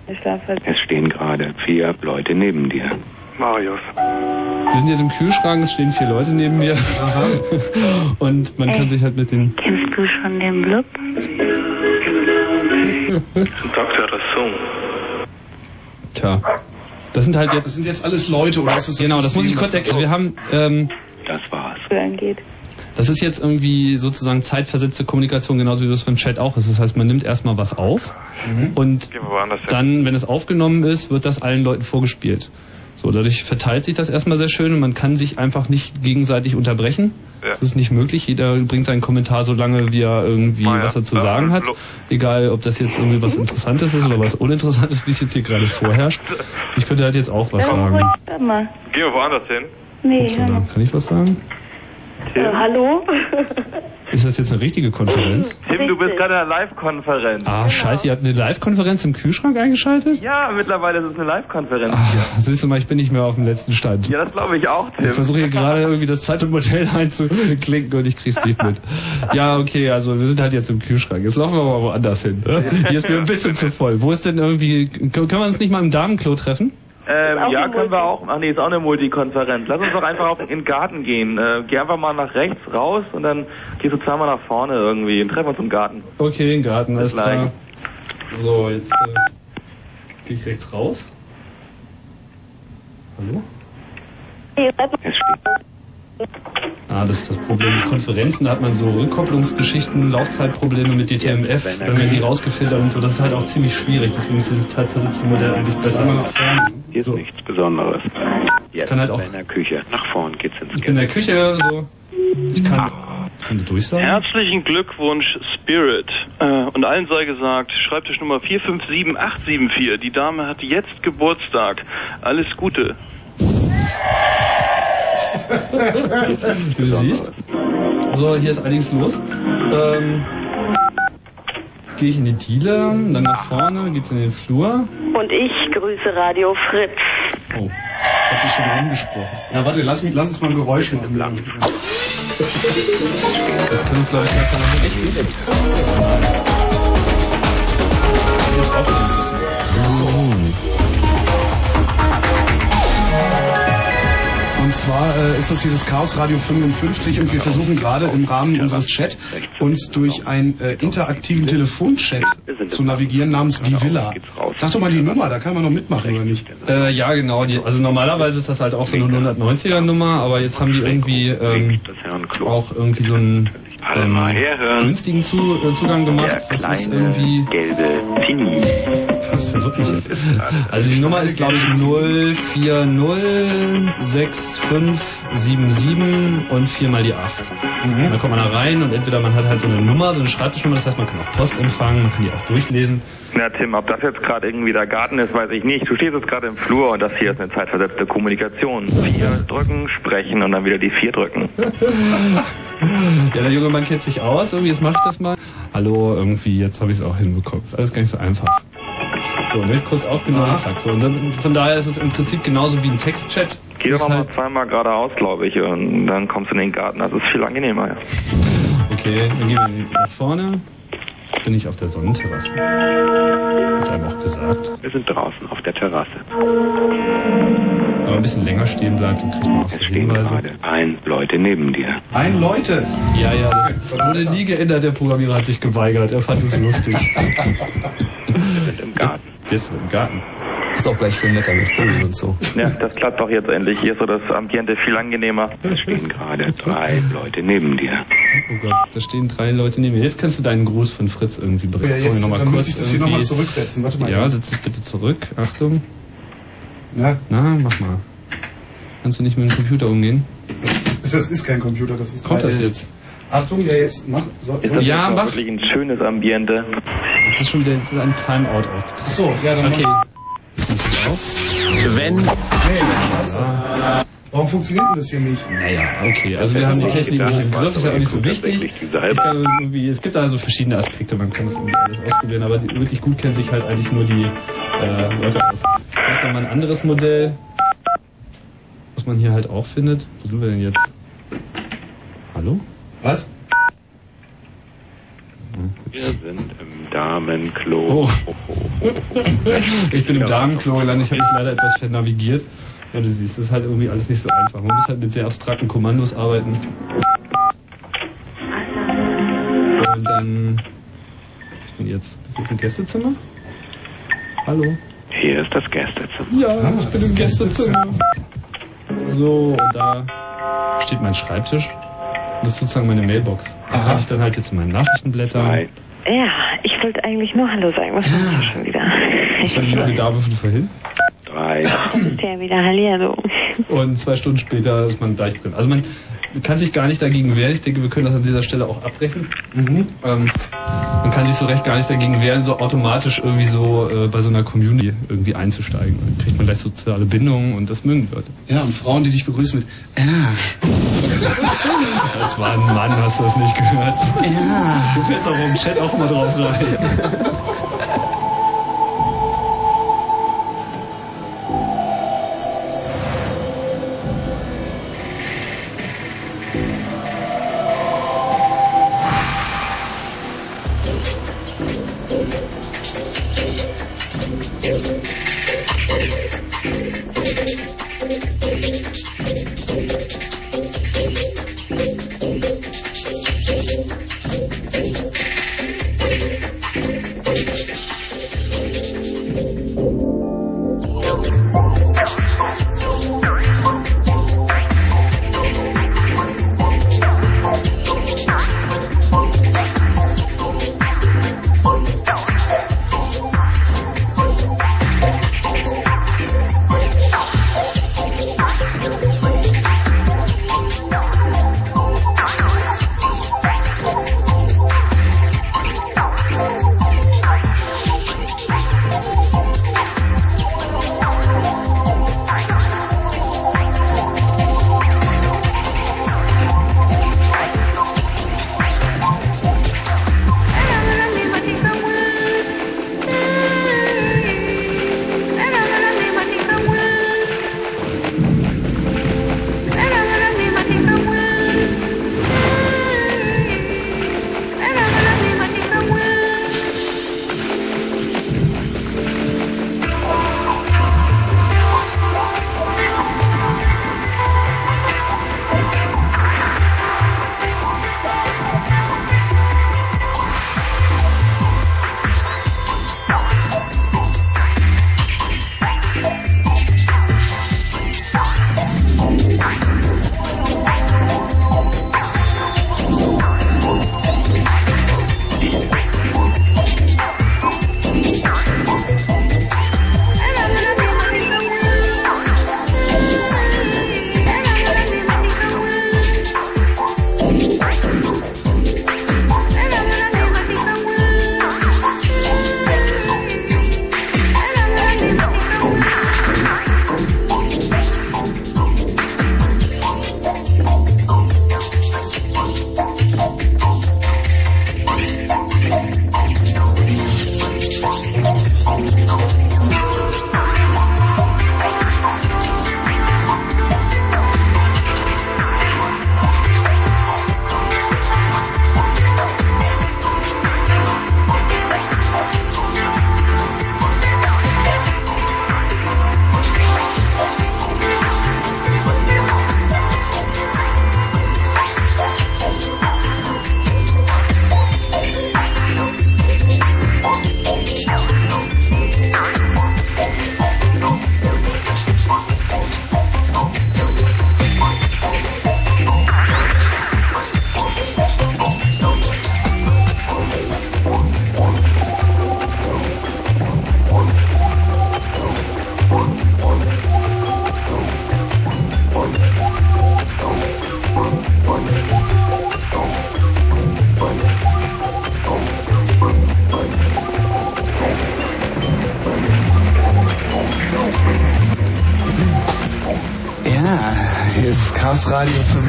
Es stehen gerade vier Leute neben dir. Marius. Wir sind jetzt im Kühlschrank, es stehen vier Leute neben mir. Und man kann sich halt mit den... Kennst du schon den Blub? Dr. Rassum. Tja. Das sind halt Das jetzt... sind jetzt alles Leute, oder ist das Genau, das muss ich kurz erklären. Wir haben... Ähm, Das war's. geht. Das ist jetzt irgendwie sozusagen zeitversetzte Kommunikation, genauso wie das beim Chat auch ist. Das heißt, man nimmt erstmal was auf und woanders hin. dann, wenn es aufgenommen ist, wird das allen Leuten vorgespielt. So, dadurch verteilt sich das erstmal sehr schön und man kann sich einfach nicht gegenseitig unterbrechen. Ja. Das ist nicht möglich. Jeder bringt seinen Kommentar so lange, wie er irgendwie Ah ja. was er zu Ja, sagen hat. Egal, ob das jetzt irgendwie was Interessantes ist oder was Uninteressantes, wie es jetzt hier gerade vorherrscht. Ich könnte halt jetzt auch was sagen. Mal. Gehen wir woanders hin. Nee, dann kann ich was sagen? Äh, hallo? Ist das jetzt eine richtige Konferenz? Tim, du bist gerade in einer Live-Konferenz. Ah, scheiße, ihr habt eine Live-Konferenz im Kühlschrank eingeschaltet? Ja, mittlerweile ist es eine Live-Konferenz hier. siehst du mal, ich bin nicht mehr auf dem letzten Stand. Ja, das glaube ich auch, Tim. Ich versuche hier gerade irgendwie das Zeit und Modell einzuklinken und ich krieg's nicht mit. Ja, okay, also wir sind halt jetzt im Kühlschrank. Jetzt laufen wir mal woanders hin. ne? Hier ist mir ein bisschen zu voll. Wo ist denn irgendwie, können wir uns nicht mal im Damenklo treffen? Ähm, ja, können wir auch. Ach nee, ist auch eine Multikonferenz. Lass uns doch einfach auf in den Garten gehen. Äh, geh einfach mal nach rechts raus und dann gehst du zweimal nach vorne irgendwie und treffen uns im Garten. Okay, im Garten, alles Bis klar. So, jetzt äh, gehe ich rechts raus. Hallo? Es steht. Ah, das ist das Problem. Konferenzen, da hat man so Rückkopplungsgeschichten, Laufzeitprobleme mit DTMF, dann werden die rausgefiltert und so. Das ist halt auch ziemlich schwierig. Deswegen ist dieses zeitversetzte Modell eigentlich besser. Hier ist nichts Besonderes. Jetzt Kann halt auch- in der Küche. Nach vorn geht's ins Ich bin in der Küche, so. Ich kann, kann durchsagen. Herzlichen Glückwunsch, Spirit. Äh, und allen sei gesagt, Schreibtisch Nummer 457874. Die Dame hat jetzt Geburtstag. Alles Gute. Du siehst. So, hier ist einiges los. Ähm, gehe ich in die Diele, dann nach vorne, geht's in den Flur. Und ich grüße Radio Fritz. Oh, hat sich schon rumgesprochen. Ja, warte, lass, mich, lass uns mal ein Geräusch machen. Das kann uns, glaube ich, gar nicht echt gut jetzt. Jetzt aufnehmen Und zwar äh, ist das hier das Chaos Radio 55 und wir versuchen gerade im Rahmen unseres Chat uns durch einen äh, interaktiven Telefonchat zu navigieren namens Die Villa. Sag doch mal die Nummer, da kann man noch mitmachen, oder nicht? Äh, ja, genau. Die, also normalerweise ist das halt auch so eine 190er Nummer, aber jetzt haben die irgendwie ähm, auch irgendwie so einen ähm, günstigen Zu äh, Zugang gemacht. Das ist irgendwie gelbe Fini. Das mich jetzt. Also die Nummer ist glaube ich 0406577 und viermal die 8. Mhm. Dann kommt man da rein und entweder man hat halt so eine Nummer, so eine Schreibtischnummer, das heißt man kann auch Post empfangen, man kann die auch durchlesen. Na Tim, ob das jetzt gerade irgendwie der Garten ist, weiß ich nicht. Du stehst jetzt gerade im Flur und das hier ist eine zeitversetzte Kommunikation. Vier drücken, sprechen und dann wieder die vier drücken. Ja, der junge Mann kennt sich aus, irgendwie, jetzt mach ich das mal. Hallo, irgendwie, jetzt habe ich es auch hinbekommen. Ist alles gar nicht so einfach. So, ne, kurz aufgenommen, zack. So, und dann, von daher ist es im Prinzip genauso wie ein Textchat. Geh doch Ist noch mal halt- zweimal geradeaus, glaube ich, und dann kommst du in den Garten. Das ist viel angenehmer. Ja. Okay, dann gehen wir nach vorne. Bin ich auf der Sonnenterrasse. Hat einem auch gesagt. Wir sind draußen auf der Terrasse. Wenn man ein bisschen länger stehen bleibt, dann kriegt man auch so Hinweise. Gerade ein Leute neben dir. Ein Leute. Ja, ja, das wurde nie geändert. Der Programmierer hat sich geweigert. Er fand es lustig. Wir sind im Garten. Jetzt im Garten. Ist auch gleich viel netter mit Vögeln und so. ja, das klappt doch jetzt endlich. Hier ist so das Ambiente viel angenehmer. Es stehen gerade drei Leute neben dir. Oh Gott, da stehen drei Leute neben mir. Jetzt kannst du deinen Gruß von Fritz irgendwie bringen. Ja, jetzt, noch mal dann kurz müsste ich das hier nochmal zurücksetzen. Warte mal. Ja, setz es bitte zurück. Achtung. Ja. Na, mach mal. Kannst du nicht mit dem Computer umgehen? Das ist kein Computer, das ist Kommt das 311. jetzt? Achtung, ja jetzt, mach. So, Ist das Ja, mach. wirklich ein schönes Ambiente? Das ist schon wieder das ist ein Timeout. Ach so, ja, dann Okay. mach. Wenn Nee, scheiße. Warum funktioniert denn das hier nicht? Naja, okay. Also wir haben die Technik nicht im Griff, ist ja auch nicht so wichtig. Irgendwie, es gibt da so verschiedene Aspekte, man kann das irgendwie alles ausprobieren, aber die- wirklich gut kennen sich halt eigentlich nur die äh, Leute aus. Vielleicht mal ein anderes Modell, was man hier halt auch findet. Wo sind wir denn jetzt? Hallo? Was? Wir sind im Damenklo. Oh. Ich bin im Damenklo gelandet, ich habe mich leider etwas vernavigiert. Ja, du siehst, das ist halt irgendwie alles nicht so einfach. Man muss halt mit sehr abstrakten Kommandos arbeiten. Und dann... Ist denn jetzt? Ist jetzt ein Gästezimmer? Hallo? Hier ist das Gästezimmer. Ja, ich bin im Gästezimmer. So, und da steht mein Schreibtisch. Das ist sozusagen meine Mailbox. Da kann ich dann halt jetzt in meinen Nachrichten blättern. Ja, ich wollte eigentlich nur Hallo sagen. Was machst du schon wieder? Das war die Dame von vorhin. Drei. Das ist ja wieder Hallihallo. Und zwei Stunden später ist man gleich drin. Also man kann sich gar nicht dagegen wehren. Ich denke, wir können das an dieser Stelle auch abbrechen. Ähm, man kann sich so recht gar nicht dagegen wehren, so automatisch irgendwie so äh, bei so einer Community irgendwie einzusteigen. Dann kriegt man gleich soziale Bindungen und das mögen die Leute. Ja, und Frauen, die dich begrüßen mit Ja. Das war ein Mann, hast du das nicht gehört? Ja. Du fällst auch im Chat auch mal drauf rein. good.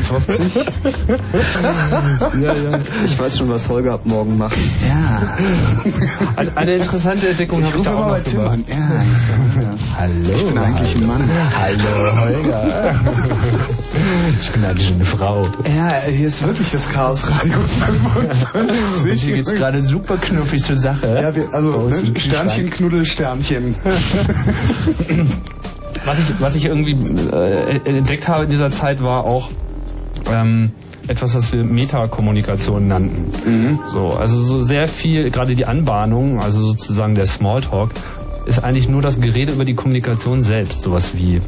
50. ja, ja. Ich weiß schon, was Holger ab morgen macht. Ja. Eine, eine interessante Entdeckung habe ich da auch noch gemacht. An. Ja, Hallo. Ich bin eigentlich ein Mann. Hallo, Holger. Ich bin eigentlich eine Frau. Ja, hier ist wirklich das Chaos Radio 55. Und hier geht's gerade super knuffig zur Sache. Ja, wir, also ne? Sternchen, Knuddel, Sternchen. was ich, was ich irgendwie äh, entdeckt habe in dieser Zeit war auch, ähm, etwas, was wir Metakommunikation nannten. So, also so sehr viel, gerade die Anbahnung, also sozusagen der Smalltalk, ist eigentlich nur das Gerede über die Kommunikation selbst. Sowas wie,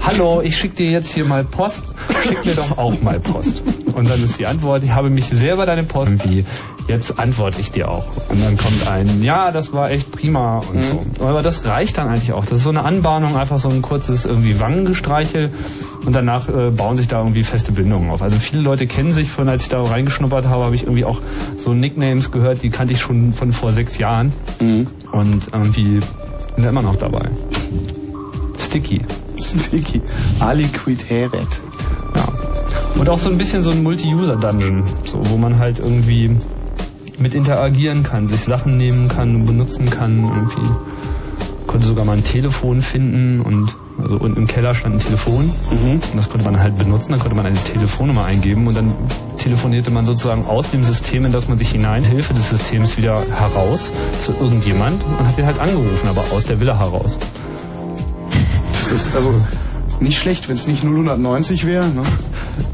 hallo, ich schicke dir jetzt hier mal Post, schick mir doch auch mal Post. Und dann ist die Antwort, ich habe mich sehr über deine Post, wie, jetzt antworte ich dir auch. Und dann kommt ein, ja, das war echt prima und so. Aber das reicht dann eigentlich auch. Das ist so eine Anbahnung, einfach so ein kurzes irgendwie Wangengestreichel und danach äh, bauen sich da irgendwie feste Bindungen auf. Also viele Leute kennen sich von, als ich da reingeschnuppert habe, habe ich irgendwie auch so Nicknames gehört, die kannte ich schon von vor sechs Jahren und irgendwie sind immer noch dabei. Sticky. Sticky. Aliquid Heret. Ja. Und auch so ein bisschen so ein Multi-User-Dungeon, so, wo man halt irgendwie mit interagieren kann, sich Sachen nehmen kann benutzen kann. Irgendwie konnte sogar mal ein Telefon finden und also unten im Keller stand ein Telefon und das konnte man halt benutzen, dann konnte man eine Telefonnummer eingeben und dann telefonierte man sozusagen aus dem System, in das man sich hinein, Hilfe des Systems wieder heraus zu irgendjemand und hat den halt angerufen, aber aus der Villa heraus. Das ist also nicht schlecht, wenn es nicht 090 wäre. Ne?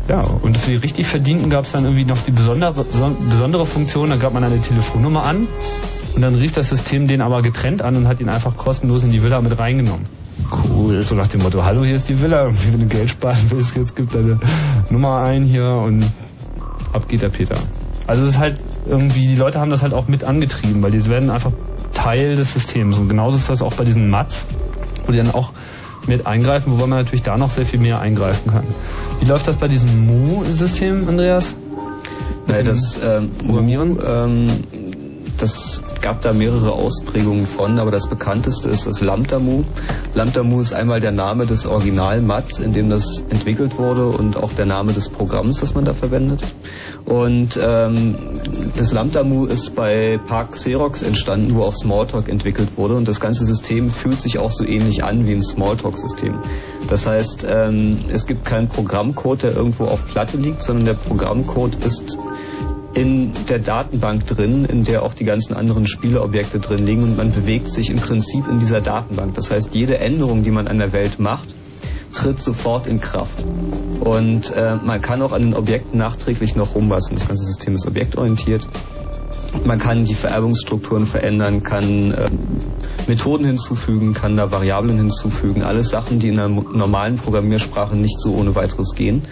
Ja, und für die richtig Verdienten gab es dann irgendwie noch die besondere, so- besondere Funktion, da gab man eine Telefonnummer an und dann rief das System den aber getrennt an und hat ihn einfach kostenlos in die Villa mit reingenommen. Cool. So nach dem Motto, hallo, hier ist die Villa, wenn du Geld sparen willst, jetzt gib deine Nummer ein hier und ab geht der Peter. Also es ist halt irgendwie, die Leute haben das halt auch mit angetrieben, weil die werden einfach Teil des Systems und genauso ist das auch bei diesen Mats, wo die dann auch mit eingreifen, wobei man natürlich da noch sehr viel mehr eingreifen kann. Wie läuft das bei diesem Mu-System, Andreas? Naja, das ähm, Programmieren, ähm, das gab da mehrere Ausprägungen von, aber das bekannteste ist das Lambda-Mu. Lambda-Mu ist einmal der Name des Original-Mats, in dem das entwickelt wurde und auch der Name des Programms, das man da verwendet. Und ähm, das Lambda-Mu ist bei Park Xerox entstanden, wo auch Smalltalk entwickelt wurde und das ganze System fühlt sich auch so ähnlich an wie ein Smalltalk-System. Das heißt, ähm, es gibt keinen Programmcode, der irgendwo auf Platte liegt, sondern der Programmcode ist in der Datenbank drin, in der auch die ganzen anderen Spieleobjekte drin liegen und man bewegt sich im Prinzip in dieser Datenbank. Das heißt, jede Änderung, die man an der Welt macht, tritt sofort in Kraft. Und äh, man kann auch an den Objekten nachträglich noch rumbasteln. Das ganze System ist objektorientiert. Man kann die Vererbungsstrukturen verändern, kann äh, Methoden hinzufügen, kann da Variablen hinzufügen. Alles Sachen, die in einer normalen Programmiersprache nicht so ohne weiteres gehen.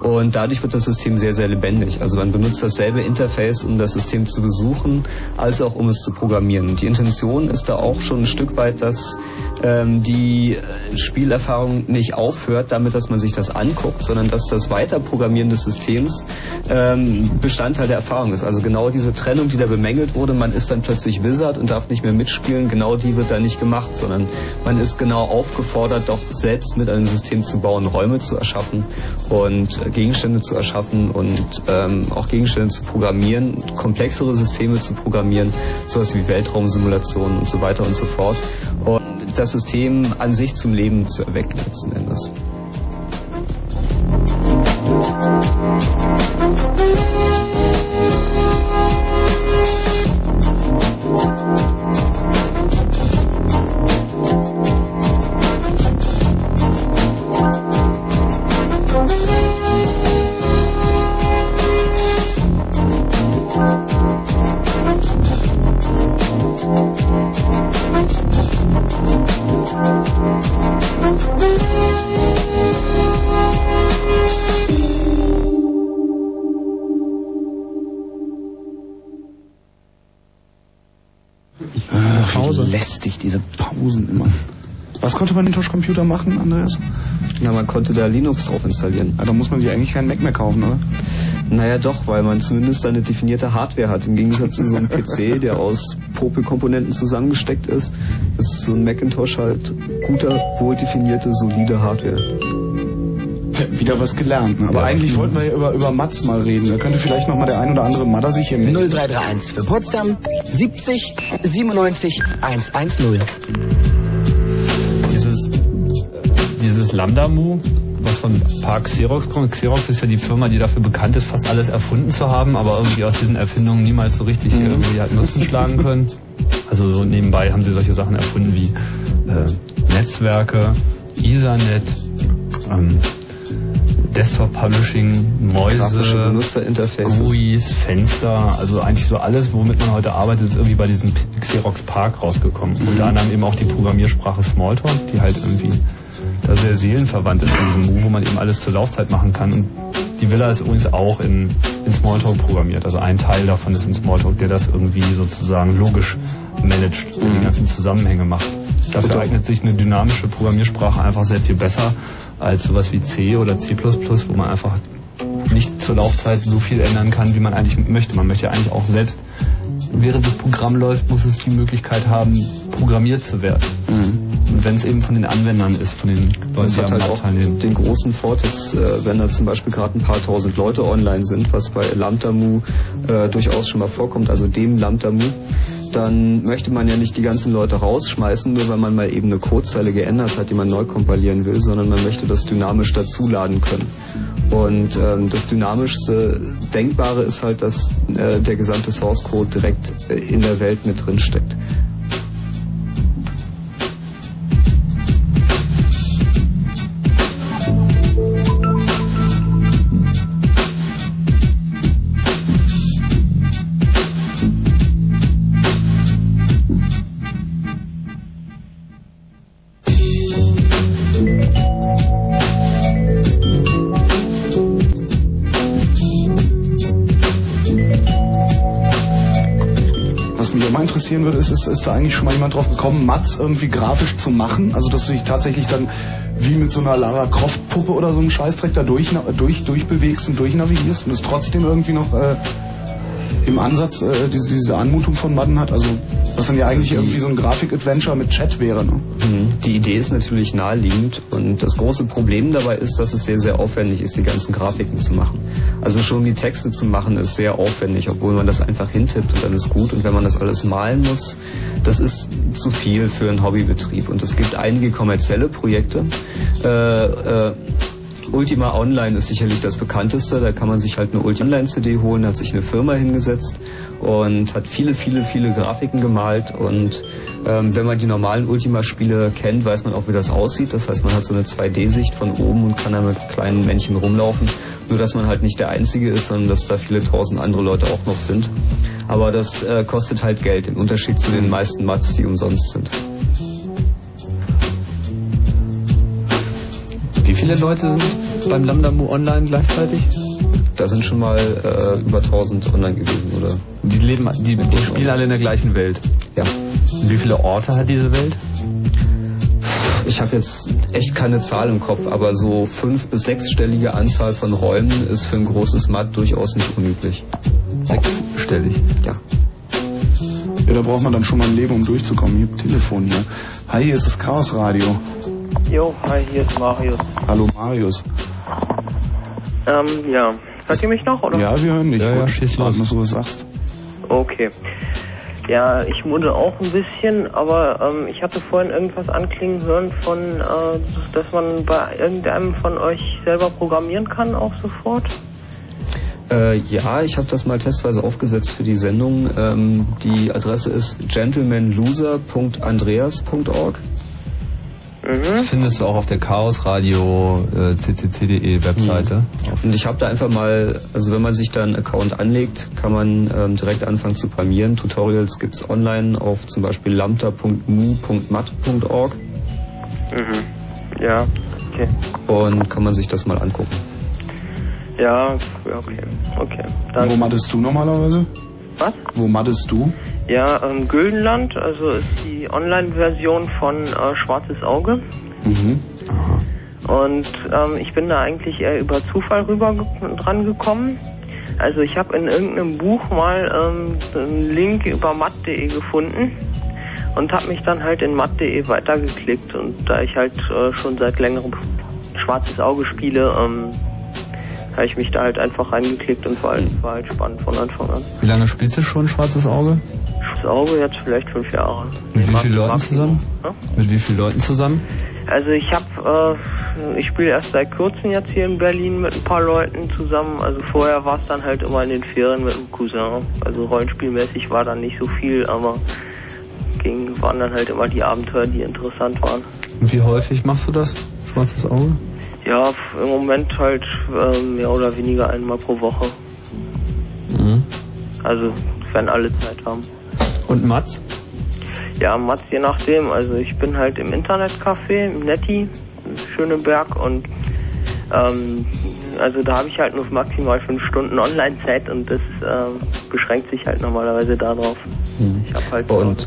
Und dadurch wird das System sehr, sehr lebendig. Also man benutzt dasselbe Interface, um das System zu besuchen, als auch um es zu programmieren. Die Intention ist da auch schon ein Stück weit, dass ähm, die äh, Spielerfahrung nicht aufhört damit, dass man sich das anguckt, sondern dass das Weiterprogrammieren des Systems ähm, Bestandteil der Erfahrung ist. Also genau diese Trennung, die da bemängelt wurde, man ist dann plötzlich Wizard und darf nicht mehr mitspielen, genau die wird da nicht gemacht, sondern man ist genau aufgefordert, doch selbst mit einem System zu bauen, Räume zu erschaffen und äh, Gegenstände zu erschaffen und ähm, auch Gegenstände zu programmieren, komplexere Systeme zu programmieren, sowas wie Weltraumsimulationen und so weiter und so fort. Und das System an sich zum Leben zu erwecken letzten Endes. Konnte man in Touch-Computer machen, Andreas? Na, man konnte da Linux drauf installieren. Ja, da muss man sich eigentlich keinen Mac mehr kaufen, oder? Naja, doch, weil man zumindest eine definierte Hardware hat. Im Gegensatz zu so einem PC, der aus Popelkomponenten zusammengesteckt ist, ist so ein Macintosh halt guter, wohldefinierte, solide Hardware. Tja, wieder was gelernt. Ne? Aber eigentlich wollten wir ja über, über Mats mal reden. Da könnte vielleicht noch mal der ein oder andere Madder sich hier mit... 0331 für Potsdam 70 97 110. Dieses, Lambda-Mu, was von Park Xerox kommt. Xerox ist ja die Firma, die dafür bekannt ist, fast alles erfunden zu haben, aber irgendwie aus diesen Erfindungen niemals so richtig irgendwie hat Nutzen schlagen können. Also so nebenbei haben sie solche Sachen erfunden wie äh, Netzwerke, Ethernet, ähm, Desktop Publishing, Mäuse. GUIs, Fenster, also eigentlich so alles, womit man heute arbeitet, ist irgendwie bei diesem Xerox Park rausgekommen. Unter anderem eben auch die Programmiersprache Smalltalk, die halt irgendwie da sehr seelenverwandt ist in diesem Move, wo man eben alles zur Laufzeit machen kann. Und die Villa ist übrigens auch in, in Smalltalk programmiert. Also ein Teil davon ist in Smalltalk, der das irgendwie sozusagen logisch managt und die ganzen Zusammenhänge macht. Dafür eignet sich eine dynamische Programmiersprache einfach sehr viel besser als sowas wie C oder C++, wo man einfach nicht zur Laufzeit so viel ändern kann, wie man eigentlich möchte. Man möchte ja eigentlich auch selbst, während das Programm läuft, muss es die Möglichkeit haben, programmiert zu werden. Und wenn es eben von den Anwendern ist, von den Leuten, die am halt auch teilnehmen. den großen Vorteil, äh, wenn da zum Beispiel gerade ein paar tausend Leute online sind, was bei Lambda-Mu äh, durchaus schon mal vorkommt, also dem Lambda-Mu, dann möchte man ja nicht die ganzen Leute rausschmeißen, nur weil man mal eben eine Codezeile geändert hat, die man neu kompilieren will, sondern man möchte das dynamisch dazuladen können. Und ähm, das dynamischste Denkbare ist halt, dass äh, der gesamte Source Code direkt äh, in der Welt mit drin steckt. Interessieren würde, ist, ist, ist da eigentlich schon mal jemand drauf gekommen, Mats irgendwie grafisch zu machen? Also, dass du dich tatsächlich dann wie mit so einer Lara Croft Puppe oder so einem Scheißdreck da durch, durch, durchbewegst und durchnavigierst und es trotzdem irgendwie noch äh, im Ansatz äh, diese, diese Anmutung von Madden hat? Also, was dann ja eigentlich irgendwie so ein Grafik-Adventure mit Chat wäre, ne? Mhm. Die Idee ist natürlich naheliegend und das große Problem dabei ist, dass es sehr, sehr aufwendig ist, die ganzen Grafiken zu machen. Also schon die Texte zu machen ist sehr aufwendig, obwohl man das einfach hintippt und dann ist gut. Und wenn man das alles malen muss, das ist zu viel für einen Hobbybetrieb. Und es gibt einige kommerzielle Projekte, äh, äh, Ultima Online ist sicherlich das bekannteste. Da kann man sich halt eine Ultima Online CD holen, hat sich eine Firma hingesetzt und hat viele, viele, viele Grafiken gemalt. Und ähm, wenn man die normalen Ultima-Spiele kennt, weiß man auch, wie das aussieht. Das heißt, man hat so eine 2D-Sicht von oben und kann da mit kleinen Männchen rumlaufen. Nur, dass man halt nicht der Einzige ist, sondern dass da viele tausend andere Leute auch noch sind. Aber das äh, kostet halt Geld, im Unterschied zu den meisten Mats, die umsonst sind. Viele Leute sind beim Lambda Mu Online gleichzeitig? Da sind schon mal äh, über 1000 online gewesen, oder? Die leben, die, die spielen alle in der gleichen Welt. Ja. Und wie viele Orte hat diese Welt? Ich habe jetzt echt keine Zahl im Kopf, aber so fünf- bis sechsstellige Anzahl von Räumen ist für ein großes Mat durchaus nicht unüblich. Sechsstellig? Ja. Ja, da braucht man dann schon mal ein Leben, um durchzukommen. Hier, Telefon hier. Hi, hier ist das Chaos Radio. Jo, hi, hier ist Marius. Hallo Marius. Ähm, ja. Hört ihr mich noch, oder? Ja, wir hören dich. Ja, ja, schieß los. dass du was sagst. Okay. Ja, ich muddel auch ein bisschen, aber ähm, ich hatte vorhin irgendwas anklingen hören von, äh, dass man bei irgendeinem von euch selber programmieren kann, auch sofort. Äh, ja, ich habe das mal testweise aufgesetzt für die Sendung. Ähm, die Adresse ist gentlemanloser.andreas.org. Mhm. Findest du auch auf der Chaos Radio äh, ccc.de Webseite. Und ich habe da einfach mal, also wenn man sich da einen Account anlegt, kann man ähm, direkt anfangen zu programmieren. Tutorials gibt's online auf zum Beispiel lambda.mu.mat.org Mhm. Ja, okay. und kann man sich das mal angucken. Ja, okay, okay. Wo mattest du normalerweise? Was? Wo mattest du? Ja, ähm, Güldenland, also ist die Online-Version von äh, Schwarzes Auge. Mhm. Und ähm, ich bin da eigentlich eher über Zufall rüber dran gekommen. Also ich habe in irgendeinem Buch mal ähm, einen Link über matt.de gefunden und habe mich dann halt in matt.de weitergeklickt. Und da ich halt äh, schon seit längerem Schwarzes Auge spiele, ähm, habe ich mich da halt einfach reingeklickt und war halt, war halt spannend von Anfang an. Wie lange spielst du schon Schwarzes Auge? Schwarzes Auge jetzt vielleicht fünf Jahre. Mit wie vielen Leuten zusammen? Ja? Mit wie vielen Leuten zusammen? Also ich habe, äh, ich spiele erst seit kurzem jetzt hier in Berlin mit ein paar Leuten zusammen. Also vorher war es dann halt immer in den Ferien mit einem Cousin. Also rollenspielmäßig war dann nicht so viel, aber ging, waren dann halt immer die Abenteuer, die interessant waren. Und wie häufig machst du das? Schwarzes Auge? Ja, im Moment halt äh, mehr oder weniger einmal pro Woche. Mhm. Also wenn alle Zeit haben. Und Mats? Ja, Mats, je nachdem. Also ich bin halt im Internetcafé, im Netti, Schöneberg und ähm, also da habe ich halt nur maximal fünf Stunden Online-Zeit und das ähm, beschränkt sich halt normalerweise darauf. Ich habe halt Und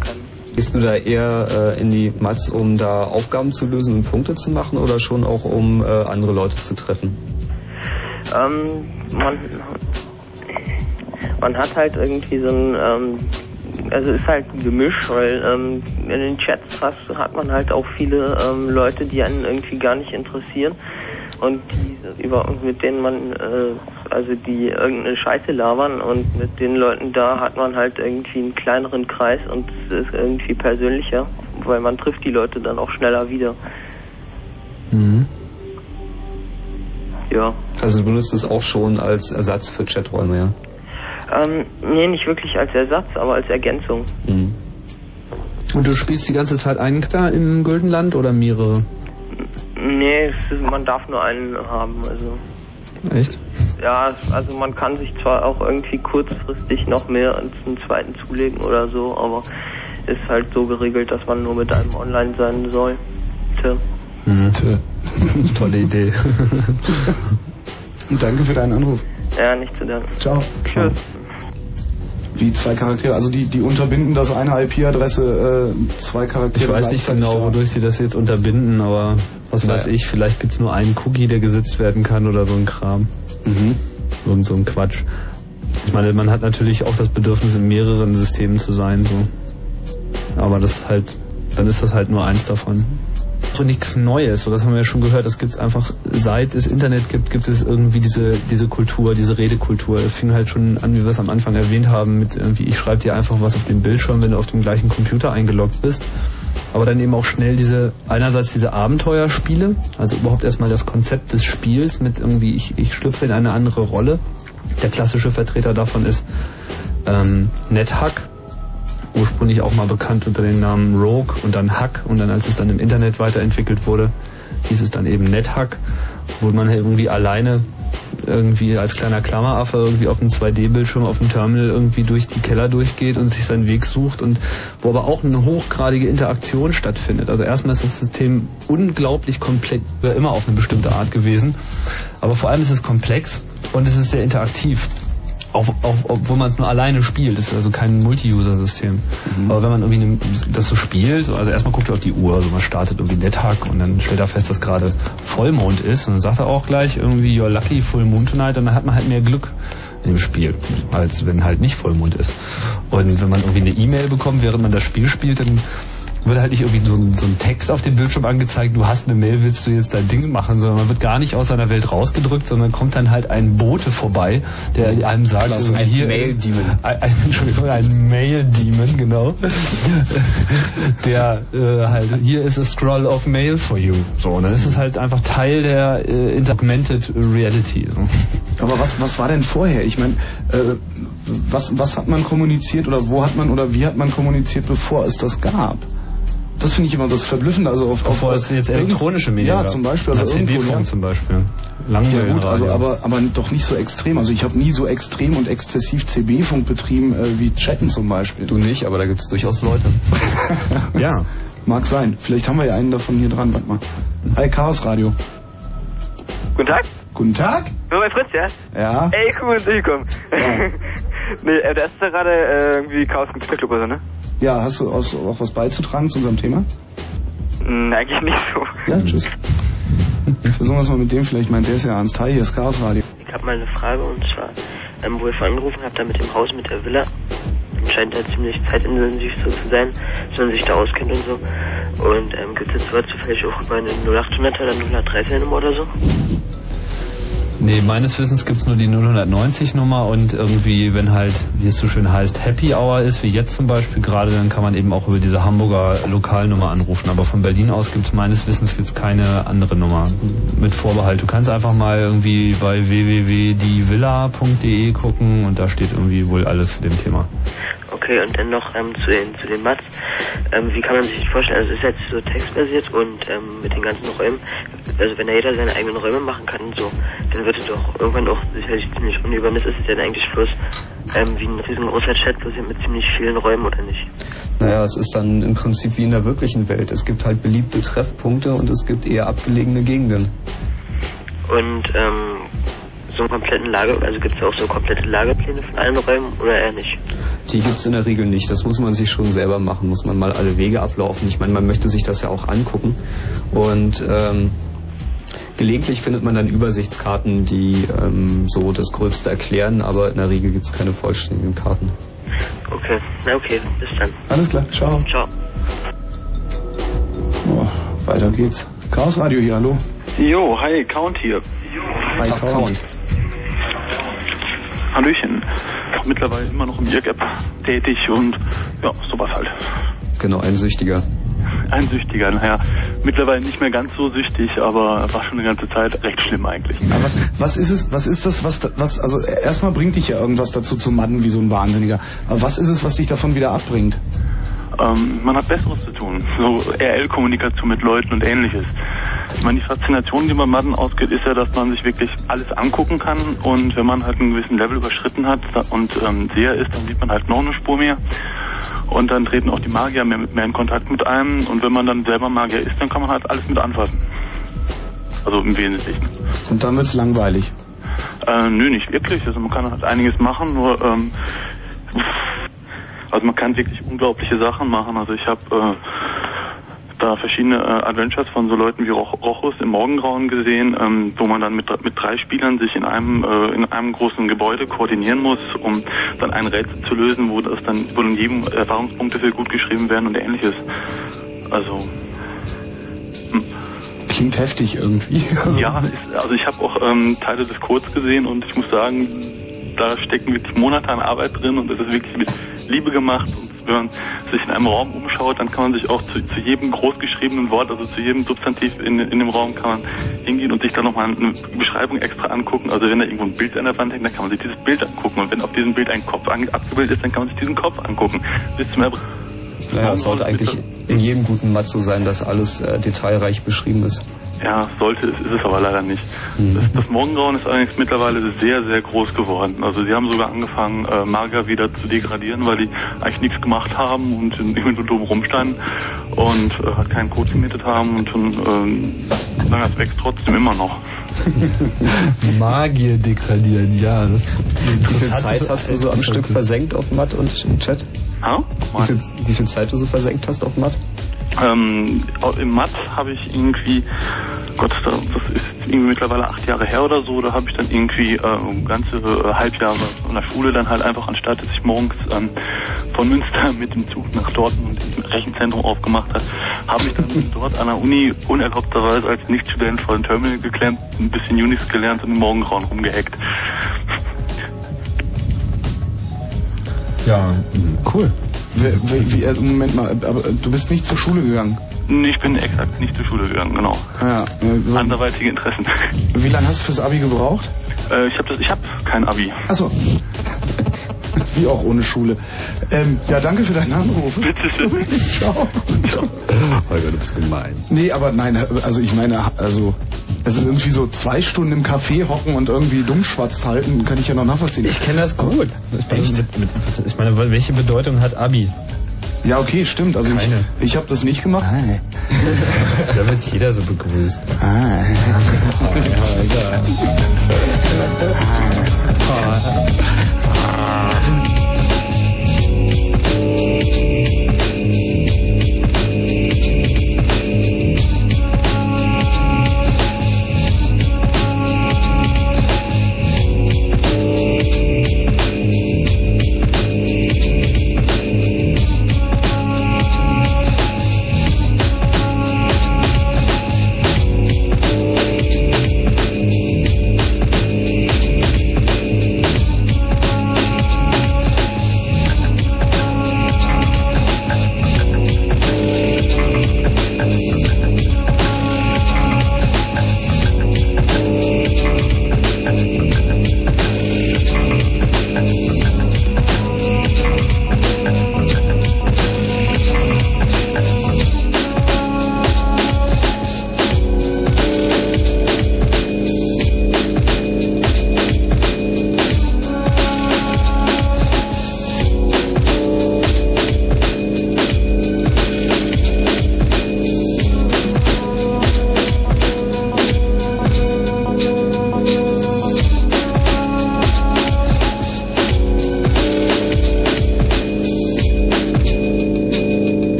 gehst du da eher äh, in die Mats, um da Aufgaben zu lösen und Punkte zu machen oder schon auch um äh, andere Leute zu treffen? Ähm, man, man hat halt irgendwie so ein, ähm, also ist halt ein Gemisch, weil ähm, in den Chats hast, hat man halt auch viele ähm, Leute, die einen irgendwie gar nicht interessieren und die über mit denen man, äh, also die irgendeine Scheiße labern und mit den Leuten da hat man halt irgendwie einen kleineren Kreis und es ist irgendwie persönlicher, weil man trifft die Leute dann auch schneller wieder. Mhm. Ja. Also du benutzt es auch schon als Ersatz für Chaträume, ja? Ähm, nee, nicht wirklich als Ersatz, aber als Ergänzung. Mhm. Und du spielst die ganze Zeit einen Charakter im Güldenland oder mehrere? Nee, ist, man darf nur einen haben. Also Echt? ja, also man kann sich zwar auch irgendwie kurzfristig noch mehr als einen zweiten zulegen oder so, aber ist halt so geregelt, dass man nur mit einem online sein soll. Tja. Mhm. Tolle Idee. Und danke für deinen Anruf. Ja, nicht zu danken. Ciao. Tschüss. Wie zwei Charaktere, also die, die unterbinden, dass eine IP-Adresse äh, zwei Charaktere Ich weiß nicht genau, wodurch sie das jetzt unterbinden, aber was weiß ich, vielleicht gibt's nur einen Cookie, der gesetzt werden kann oder so ein Kram. Mhm. Irgend so ein Quatsch. Ich meine, man hat natürlich auch das Bedürfnis, in mehreren Systemen zu sein, so. Aber das halt, dann ist das halt nur eins davon. Nichts Neues, so das haben wir ja schon gehört. Es gibt einfach, seit es Internet gibt, gibt es irgendwie diese, diese Kultur, diese Redekultur. Es fing halt schon an, wie wir es am Anfang erwähnt haben, mit irgendwie, ich schreibe dir einfach was auf den Bildschirm, wenn du auf dem gleichen Computer eingeloggt bist. aber dann eben auch schnell diese, einerseits diese Abenteuerspiele, also überhaupt erstmal das Konzept des Spiels mit irgendwie, ich, ich schlüpfe in eine andere Rolle. Der klassische Vertreter davon ist ähm, NetHack, ursprünglich auch mal bekannt unter dem Namen Rogue und dann Hack und dann als es dann im Internet weiterentwickelt wurde, hieß es dann eben NetHack, wo man halt irgendwie alleine irgendwie als kleiner Klammeraffe irgendwie auf einem 2D-Bildschirm auf dem Terminal irgendwie durch die Keller durchgeht und sich seinen Weg sucht und wo aber auch eine hochgradige Interaktion stattfindet. Also erstmal ist das System unglaublich komplex, immer auf eine bestimmte Art gewesen, aber vor allem ist es komplex und es ist sehr interaktiv. Auch, auch, obwohl man es nur alleine spielt, das ist also kein Multi-User-System. Aber wenn man irgendwie ne, das so spielt, also erstmal guckt er auf die Uhr, also man startet irgendwie NetHack und dann stellt er fest, dass gerade Vollmond ist und dann sagt er auch gleich irgendwie You're lucky full moon tonight und dann hat man halt mehr Glück in dem Spiel, als wenn halt nicht Vollmond ist. Und wenn man irgendwie eine E-Mail bekommt, während man das Spiel spielt, dann wird halt nicht irgendwie so ein, so ein Text auf dem Bildschirm angezeigt, du hast eine Mail, willst du jetzt dein Ding machen, sondern man wird gar nicht aus seiner Welt rausgedrückt, sondern kommt dann halt ein Bote vorbei, der einem sagt, Klasse, irgendwie ein hier, Mail-Demon. Ein, ein, Entschuldigung, ein Mail-Demon, genau. der äh, halt, hier ist a scroll of mail for you. So, und dann ist es halt einfach Teil der äh, Augmented Reality. So. Aber was, was war denn vorher? Ich meine, äh, was, was hat man kommuniziert oder wo hat man oder wie hat man kommuniziert, bevor es das gab? Das finde ich immer das Verblüffende. Also auf, Bevor auf, es jetzt elektronische Medien Ja, zum Beispiel. Also CD-Funk ja. zum Beispiel. Ja Langweilen gut, also, aber, aber doch nicht so extrem. Also ich habe nie so extrem und exzessiv CB-Funk betrieben äh, wie Chatten zum Beispiel. Du nicht, aber da gibt es durchaus Leute. ja. Mag sein. Vielleicht haben wir ja einen davon hier dran. Warte mal. Hi, Chaos Radio. Guten Tag. Guten Tag. Bei Fritz, ja? Ja. Ey, cool, willkommen. nee, äh, da ist da gerade äh, irgendwie Chaos Computer Club oder so, ne? Ja, hast du auch, auch was beizutragen zu unserem Thema? Hm, eigentlich nicht so. Ja, tschüss. Versuchen wir es mal mit dem vielleicht. Ich meine, der ist ja Ernst. Hi, hier ist Chaos Radio. Ich habe mal eine Frage und zwar, ähm, wo ihr vorhin angerufen habt, da mit dem Haus, mit der Villa. Scheint ja ziemlich zeitintensiv so zu sein, dass man sich da auskennt und so. Und ähm, gibt es sowas zufällig auch über eine 0800er oder 030er Nummer oder so? Nee, meines Wissens gibt's nur die 090 Nummer und irgendwie, wenn halt, wie es so schön heißt, Happy Hour ist, wie jetzt zum Beispiel gerade, dann kann man eben auch über diese Hamburger Lokalnummer anrufen. Aber von Berlin aus gibt's meines Wissens jetzt keine andere Nummer mit Vorbehalt. Du kannst einfach mal irgendwie bei www.dievilla.de gucken und da steht irgendwie wohl alles zu dem Thema. Okay, und dann noch ähm, zu den zu den Mats. Ähm, wie kann man sich das vorstellen? Also es ist jetzt so textbasiert und ähm, mit den ganzen Räumen, also wenn da jeder seine eigenen Räume machen kann und so, dann wird es doch irgendwann auch sicherlich ziemlich unübernis. Ist es denn eigentlich bloß ähm, wie ein riesengroßer Chat bloß mit ziemlich vielen Räumen oder nicht? Naja, es ist dann im Prinzip wie in der wirklichen Welt. Es gibt halt beliebte Treffpunkte und es gibt eher abgelegene Gegenden. Und ähm, so einen kompletten Lager, also gibt es auch so komplette Lagepläne von allen Räumen oder eher nicht? Die gibt's in der Regel nicht. Das muss man sich schon selber machen, muss man mal alle Wege ablaufen. Ich meine, man möchte sich das ja auch angucken. Und ähm, gelegentlich findet man dann Übersichtskarten, die ähm, so das Gröbste erklären, aber in der Regel gibt's keine vollständigen Karten. Okay, na okay, bis dann. Alles klar, ciao. Ciao. Oh, weiter geht's. Chaos Radio hier, hallo. Jo, hi, Count hier. Hi, Count. Hallöchen. Mittlerweile immer noch im IRGAP tätig und ja, sowas halt. Genau, ein Süchtiger. Ein Süchtiger, naja, mittlerweile nicht mehr ganz so süchtig, aber war schon eine ganze Zeit recht schlimm eigentlich. Aber was, was ist es, was ist das, was, da- was, also erstmal bringt dich ja irgendwas dazu zu madden wie so ein Wahnsinniger. Aber was ist es, was dich davon wieder abbringt? Ähm, man hat Besseres zu tun. So RL-Kommunikation mit Leuten und ähnliches. Ich meine, die Faszination, die beim Madden ausgeht, ist ja, dass man sich wirklich alles angucken kann und wenn man halt einen gewissen Level überschritten hat und ähm, Seher ist, dann sieht man halt noch eine Spur mehr und dann treten auch die Magier mehr, mehr in Kontakt mit einem und wenn man dann selber Magier ist, dann kann man halt alles mit anfassen. Also im Wesentlichen. Und dann wird's langweilig. Äh, nö, nicht wirklich. Also man kann halt einiges machen, nur ähm, also man kann wirklich unglaubliche Sachen machen. Also ich habe äh, da verschiedene äh, Adventures von so Leuten wie Roch Rochus im Morgengrauen gesehen, ähm, wo man dann mit, mit drei Spielern sich in einem äh, in einem großen Gebäude koordinieren muss, um dann ein Rätsel zu lösen, wo das dann wo in jedem Erfahrungspunkte für gut geschrieben werden und ähnliches. Also Klingt heftig irgendwie. Ja, ist, also ich habe auch ähm, Teile des Codes gesehen und ich muss sagen, da stecken wirklich Monate an Arbeit drin und das ist wirklich mit Liebe gemacht. Und wenn man sich in einem Raum umschaut, dann kann man sich auch zu, zu jedem großgeschriebenen Wort, also zu jedem Substantiv in, in dem Raum kann man hingehen und sich dann nochmal eine Beschreibung extra angucken. Also wenn da irgendwo ein Bild an der Wand hängt, dann kann man sich dieses Bild angucken. Und wenn auf diesem Bild ein Kopf abgebildet ist, dann kann man sich diesen Kopf angucken. Bis zum Erbrechen. Naja, es sollte eigentlich in jedem guten Matz so sein, dass alles äh, detailreich beschrieben ist. Ja, sollte es, ist es aber leider nicht. Mhm. Das, das Morgengrauen ist allerdings mittlerweile sehr, sehr groß geworden. Also sie haben sogar angefangen, äh, Magier wieder zu degradieren, weil die eigentlich nichts gemacht haben und irgendwie nur dumm rumstanden und äh, halt keinen Code gemietet haben und dann sagen, das wächst trotzdem immer noch. Magier degradieren, ja. Das Wie viel Zeit hast du so am Stück versenkt auf Matt und im Chat? Ha? Wie viel, wie viel Zeit du so versenkt hast auf Matt? Ähm, Im Matt habe ich irgendwie, Gott, da- das ist irgendwie mittlerweile acht Jahre her oder so, da habe ich dann irgendwie äh, ganze Halbjahre an der Schule dann halt einfach, anstatt dass ich morgens ähm, von Münster mit dem Zug nach Dortmund im Rechenzentrum aufgemacht habe, habe ich dann dort an der Uni unerlaubterweise als Nichtstudent vor dem Terminal geklemmt, ein bisschen Unix gelernt und im Morgengrauen rumgehackt. Ja, cool. Äh, Moment mal, aber äh, du bist nicht zur Schule gegangen. Nee, Ich bin exakt nicht zur Schule gegangen, genau. Ja, äh, Anderweitige Interessen. wie lange hast du fürs Abi gebraucht? Äh, ich habe das, ich habe kein Abi. Achso. Wie auch ohne Schule. Ähm, ja, danke für deinen Anruf. Bitte schön. Ciao. Holger, du bist gemein. Nee, aber nein, also ich meine, also, also irgendwie so zwei Stunden im Café hocken und irgendwie Dummschwatz halten, kann ich ja noch nachvollziehen. Ich kenne das gut. Echt? Mit, mit, ich meine, welche Bedeutung hat Abi? Ja, okay, stimmt. Also Keine. ich, ich habe das nicht gemacht. Da wird jeder so begrüßt. Ah. Wenn,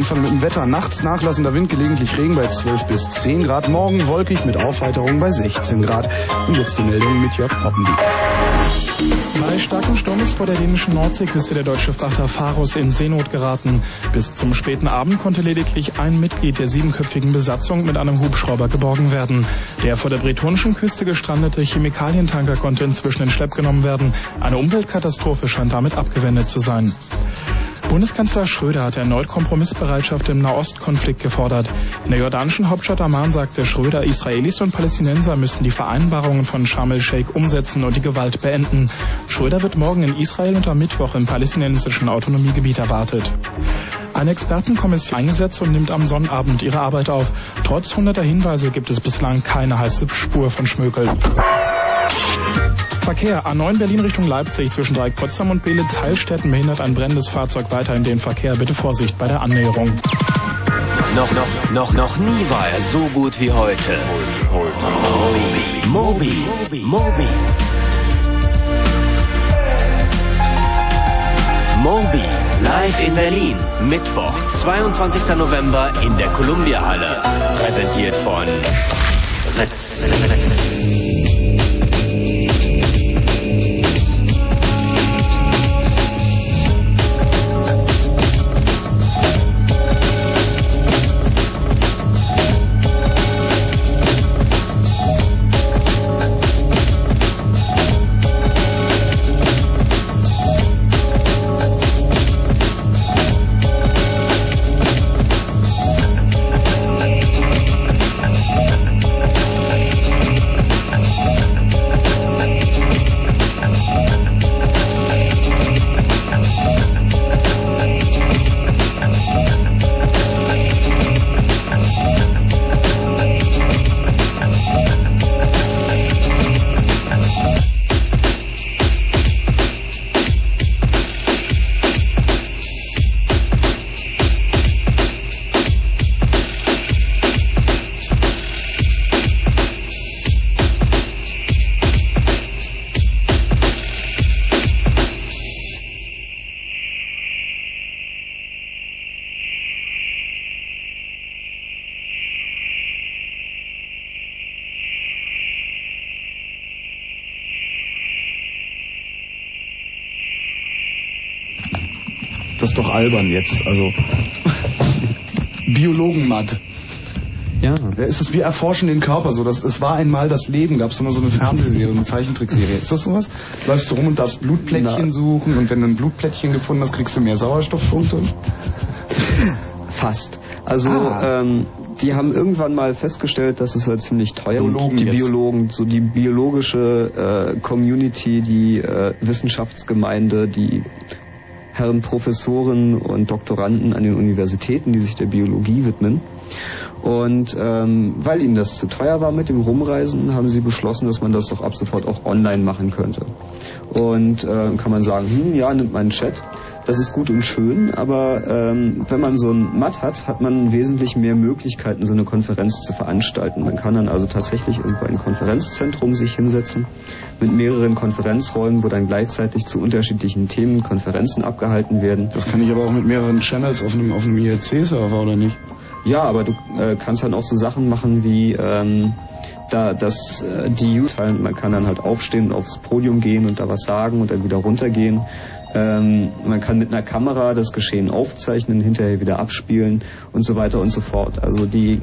Wie immer am Anfang mit dem Wetter. Nachts nachlassender Wind, gelegentlich Regen bei 12 bis 10 Grad. Morgen wolkig mit Aufheiterung bei 16 Grad. Und jetzt die Meldung mit Jörg Poppendiek. Bei starkem Sturm ist vor der dänischen Nordseeküste der deutsche Frachter Pharos in Seenot geraten. Bis zum späten Abend konnte lediglich ein Mitglied der siebenköpfigen Besatzung mit einem Hubschrauber geborgen werden. Der vor der bretonischen Küste gestrandete Chemikalientanker konnte inzwischen in Schlepp genommen werden. Eine Umweltkatastrophe scheint damit abgewendet zu sein. Bundeskanzler Schröder hat erneut Kompromissbereitschaft im Nahostkonflikt gefordert. In der jordanischen Hauptstadt Amman sagte Schröder, Israelis und Palästinenser müssen die Vereinbarungen von Sharm el-Sheikh umsetzen und die Gewalt beenden. Schröder wird morgen in Israel und am Mittwoch im palästinensischen Autonomiegebiet erwartet. Eine Expertenkommission eingesetzt und nimmt am Sonnabend ihre Arbeit auf. Trotz hunderter Hinweise gibt es bislang keine heiße Spur von Schmökel. Verkehr. A9 Berlin Richtung Leipzig zwischen Dreieck Potsdam und Belitz Heilstätten behindert ein brennendes Fahrzeug weiterhin den Verkehr. Bitte Vorsicht bei der Annäherung. Noch, noch, noch, noch nie war er so gut wie heute. Moby, Moby, Moby. Moby, live in Berlin. Mittwoch, 22. November in der Columbia Halle. Präsentiert von Ritz. Albern jetzt. Also Biologenmatt. Ja. Ja, ist es, wir erforschen den Körper so. Das, es war einmal das Leben, gab es immer so eine Fernsehserie, eine Zeichentrickserie. Ist das sowas? Läufst du rum und darfst Blutplättchen Na. suchen und wenn du ein Blutplättchen gefunden hast, kriegst du mehr Sauerstoffpunkte. Fast. Also Ah. ähm, die haben irgendwann mal festgestellt, dass es halt ziemlich teuer Biologen und die jetzt. Biologen, so die biologische äh, Community, die äh, Wissenschaftsgemeinde, die Herren Professoren und Doktoranden an den Universitäten, die sich der Biologie widmen. Und ähm, weil ihnen das zu teuer war mit dem Rumreisen, haben sie beschlossen, dass man das doch ab sofort auch online machen könnte. Und äh, kann man sagen, hm, ja, nimmt man einen Chat. Das ist gut und schön, aber ähm, wenn man so ein Matt hat, hat man wesentlich mehr Möglichkeiten, so eine Konferenz zu veranstalten. Man kann dann also tatsächlich irgendwo ein Konferenzzentrum sich hinsetzen mit mehreren Konferenzräumen, wo dann gleichzeitig zu unterschiedlichen Themen Konferenzen abgehalten werden. Das kann ich aber auch mit mehreren Channels auf einem, auf einem IRC-Server, oder nicht? Ja, aber du äh, kannst dann auch so Sachen machen wie ähm, da das äh, die teilen. Man kann dann halt aufstehen und aufs Podium gehen und da was sagen und dann wieder runtergehen. Ähm, man kann mit einer Kamera das Geschehen aufzeichnen, hinterher wieder abspielen und so weiter und so fort. Also die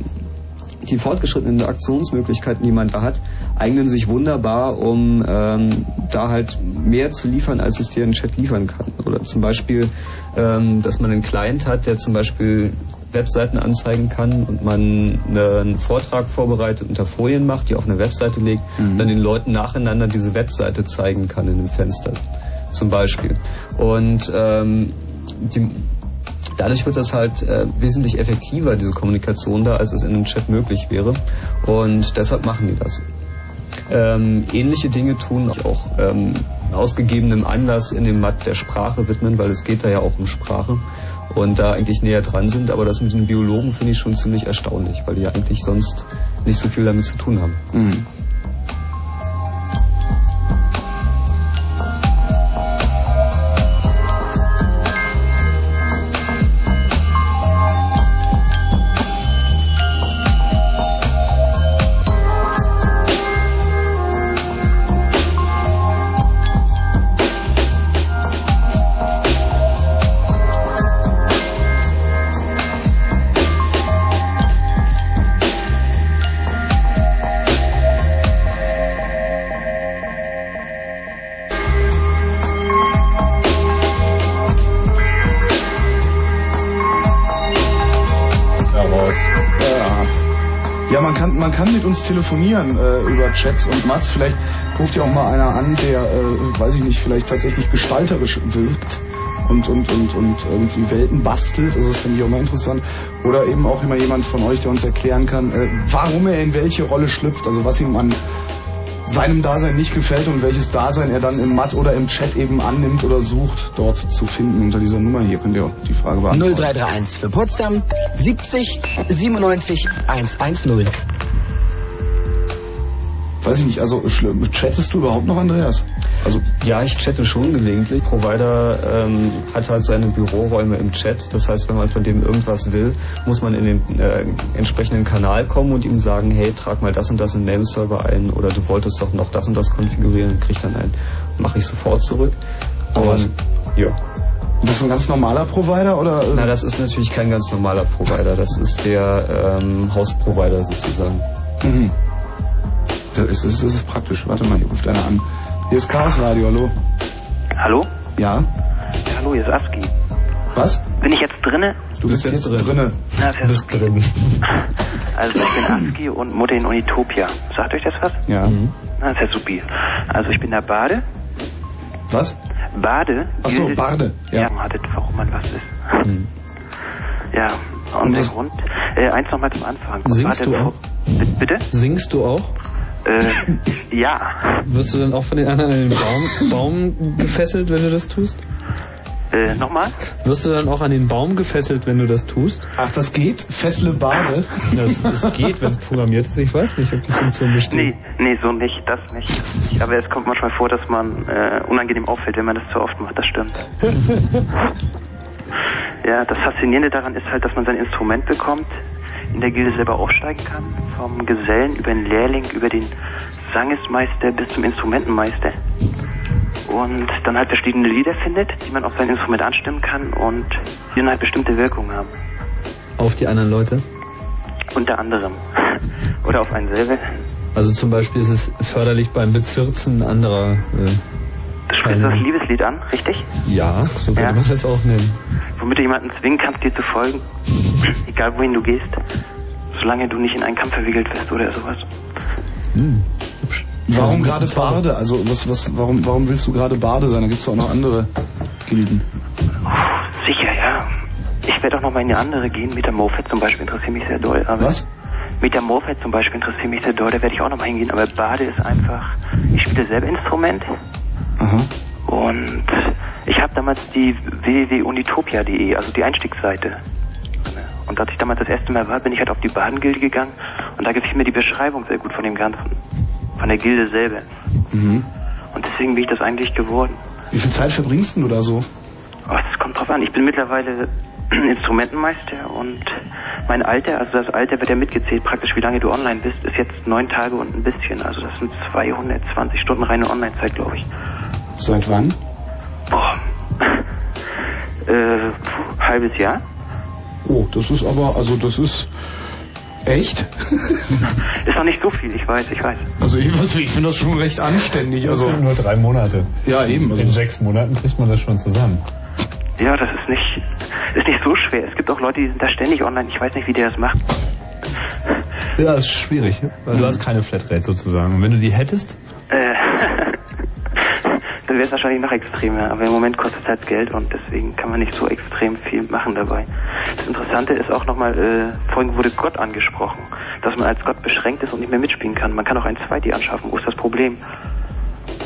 die fortgeschrittenen Aktionsmöglichkeiten, die man da hat, eignen sich wunderbar, um ähm, da halt mehr zu liefern, als es dir ein Chat liefern kann. Oder zum Beispiel, ähm, dass man einen Client hat, der zum Beispiel Webseiten anzeigen kann und man einen Vortrag vorbereitet und da Folien macht, die auf eine Webseite legt und dann den Leuten nacheinander diese Webseite zeigen kann in einem Fenster zum Beispiel. Und ähm, die, dadurch wird das halt äh, wesentlich effektiver, diese Kommunikation da, als es in einem Chat möglich wäre. Und deshalb machen die das. Ähm, ähnliche Dinge tun auch ähm, ausgegebenem Anlass in dem Matt der Sprache widmen, weil es geht da ja auch um Sprache und da eigentlich näher dran sind. Aber das mit den Biologen finde ich schon ziemlich erstaunlich, weil die ja eigentlich sonst nicht so viel damit zu tun haben. Raus. Telefonieren äh, über Chats und Mats. Vielleicht ruft ja auch mal einer an, der, äh, weiß ich nicht, vielleicht tatsächlich gestalterisch wirkt und, und, und, und irgendwie Welten bastelt. Also das finde ich auch mal interessant. Oder eben auch immer jemand von euch, der uns erklären kann, äh, warum er in welche Rolle schlüpft, also was ihm an seinem Dasein nicht gefällt und welches Dasein er dann im Matt oder im Chat eben annimmt oder sucht, dort zu finden unter dieser Nummer hier. Könnt ihr auch die Frage beantworten. 0331 für Potsdam 70 97 110. Weiß ich nicht, also schl- chattest du überhaupt noch, Andreas? Also Ja, ich chatte schon gelegentlich. Provider ähm, hat halt seine Büroräume im Chat. Das heißt, wenn man von dem irgendwas will, muss man in den äh, entsprechenden Kanal kommen und ihm sagen, hey, trag mal das und das in den Mail-Server ein oder du wolltest doch noch das und das konfigurieren und krieg dann ein. Mache ich sofort zurück. Und ja. Das ist ein ganz normaler Provider oder? Na, das ist natürlich kein ganz normaler Provider. Das ist der ähm, Hausprovider sozusagen. Mhm. Das ist, das ist praktisch. Warte mal, hier ruft einer an. Hier ist Chaos Radio, hallo. Hallo? Ja? Ja, hallo, hier ist Aski. Was? Bin ich jetzt drinne? Du bist jetzt, drinne. Na, du bist drin. Also ich bin Aski und Mutter in Unitopia. Sagt euch das was? Ja. Na, ist ja supi. Also ich bin der Bade. Was? Bade. Ach so, bildet- Barde, ja. Ja, hattet, warum man was ist. Ja, und, Und der Grund, äh, eins nochmal zum Anfang. Singst war du auch? Bitte? Singst du auch? Äh, ja. Wirst du dann auch von den anderen an den Baum, Baum gefesselt, wenn du das tust? Äh, nochmal? Wirst du dann auch an den Baum gefesselt, wenn du das tust? Ach, das geht? Fessle Bade? Das, das geht, wenn es programmiert ist. Ich weiß nicht, ob die Funktion besteht. Nee, nee, so nicht, das nicht. Aber es kommt manchmal vor, dass man äh, unangenehm auffällt, wenn man das zu oft macht, das stimmt. ja, das Faszinierende daran ist halt, dass man sein Instrument bekommt, in der Gilde selber aufsteigen kann, vom Gesellen über den Lehrling, über den Sangesmeister bis zum Instrumentenmeister. Und dann halt verschiedene Lieder findet, die man auf sein Instrument anstimmen kann und die dann halt bestimmte Wirkungen haben. Auf die anderen Leute? Unter anderem. Oder auf einen selber. Also zum Beispiel ist es förderlich beim Bezirzen anderer. Äh, Du sprichst das Liebeslied an, richtig? ja, so könnte Ja. man das auch nennen. womit du jemanden zwingen kannst, dir zu folgen, egal wohin du gehst, solange du nicht in einen Kampf verwickelt wirst oder sowas. Warum gerade Barde? Also was, was, warum, warum willst du gerade Barde sein? Da gibt's auch noch andere Gilden. Sicher, ja. Ich werde auch noch mal in eine andere gehen. Metamorphet zum Beispiel interessiert mich sehr doll. Aber Was? Metamorphet zum Beispiel interessiert mich sehr doll. Da werde ich auch noch mal hingehen. Aber Bade ist einfach... Ich spiele selber Instrument. Und ich habe damals die www.unitopia.de, also die Einstiegsseite. Und als ich damals das erste Mal war, bin ich halt auf die Badengilde gegangen und da gefiel mir die Beschreibung sehr gut von dem Ganzen. Von der Gilde selber. Mhm. Und deswegen bin ich das eigentlich geworden. Wie viel Zeit verbringst du da so? Oh, das kommt drauf an. Ich bin mittlerweile Instrumentenmeister und mein Alter, also das Alter wird ja mitgezählt, praktisch wie lange du online bist, ist jetzt neun Tage und ein bisschen. Also das sind 220 Stunden reine Online-Zeit, glaube ich. Seit wann? Boah. äh, puh, halbes Jahr. Oh, das ist aber, also das ist echt? Ist noch nicht so viel, ich weiß, ich weiß. Also ich, ich finde das schon recht anständig. Das Also sind nur drei Monate. Ja, eben. Also In sechs Monaten kriegt man das schon zusammen. Ja, das ist nicht, ist nicht so schwer. Es gibt auch Leute, die sind da ständig online. Ich weiß nicht, wie der das macht. Ja, ist schwierig. Weil du hast keine Flatrate sozusagen. Und wenn du die hättest, Äh, dann wäre es wahrscheinlich noch extremer. Aber im Moment kostet es halt Geld und deswegen kann man nicht so extrem viel machen dabei. Das Interessante ist auch nochmal, äh, vorhin wurde Gott angesprochen, dass man als Gott beschränkt ist und nicht mehr mitspielen kann. Man kann auch ein Zweiti anschaffen. Wo ist das Problem?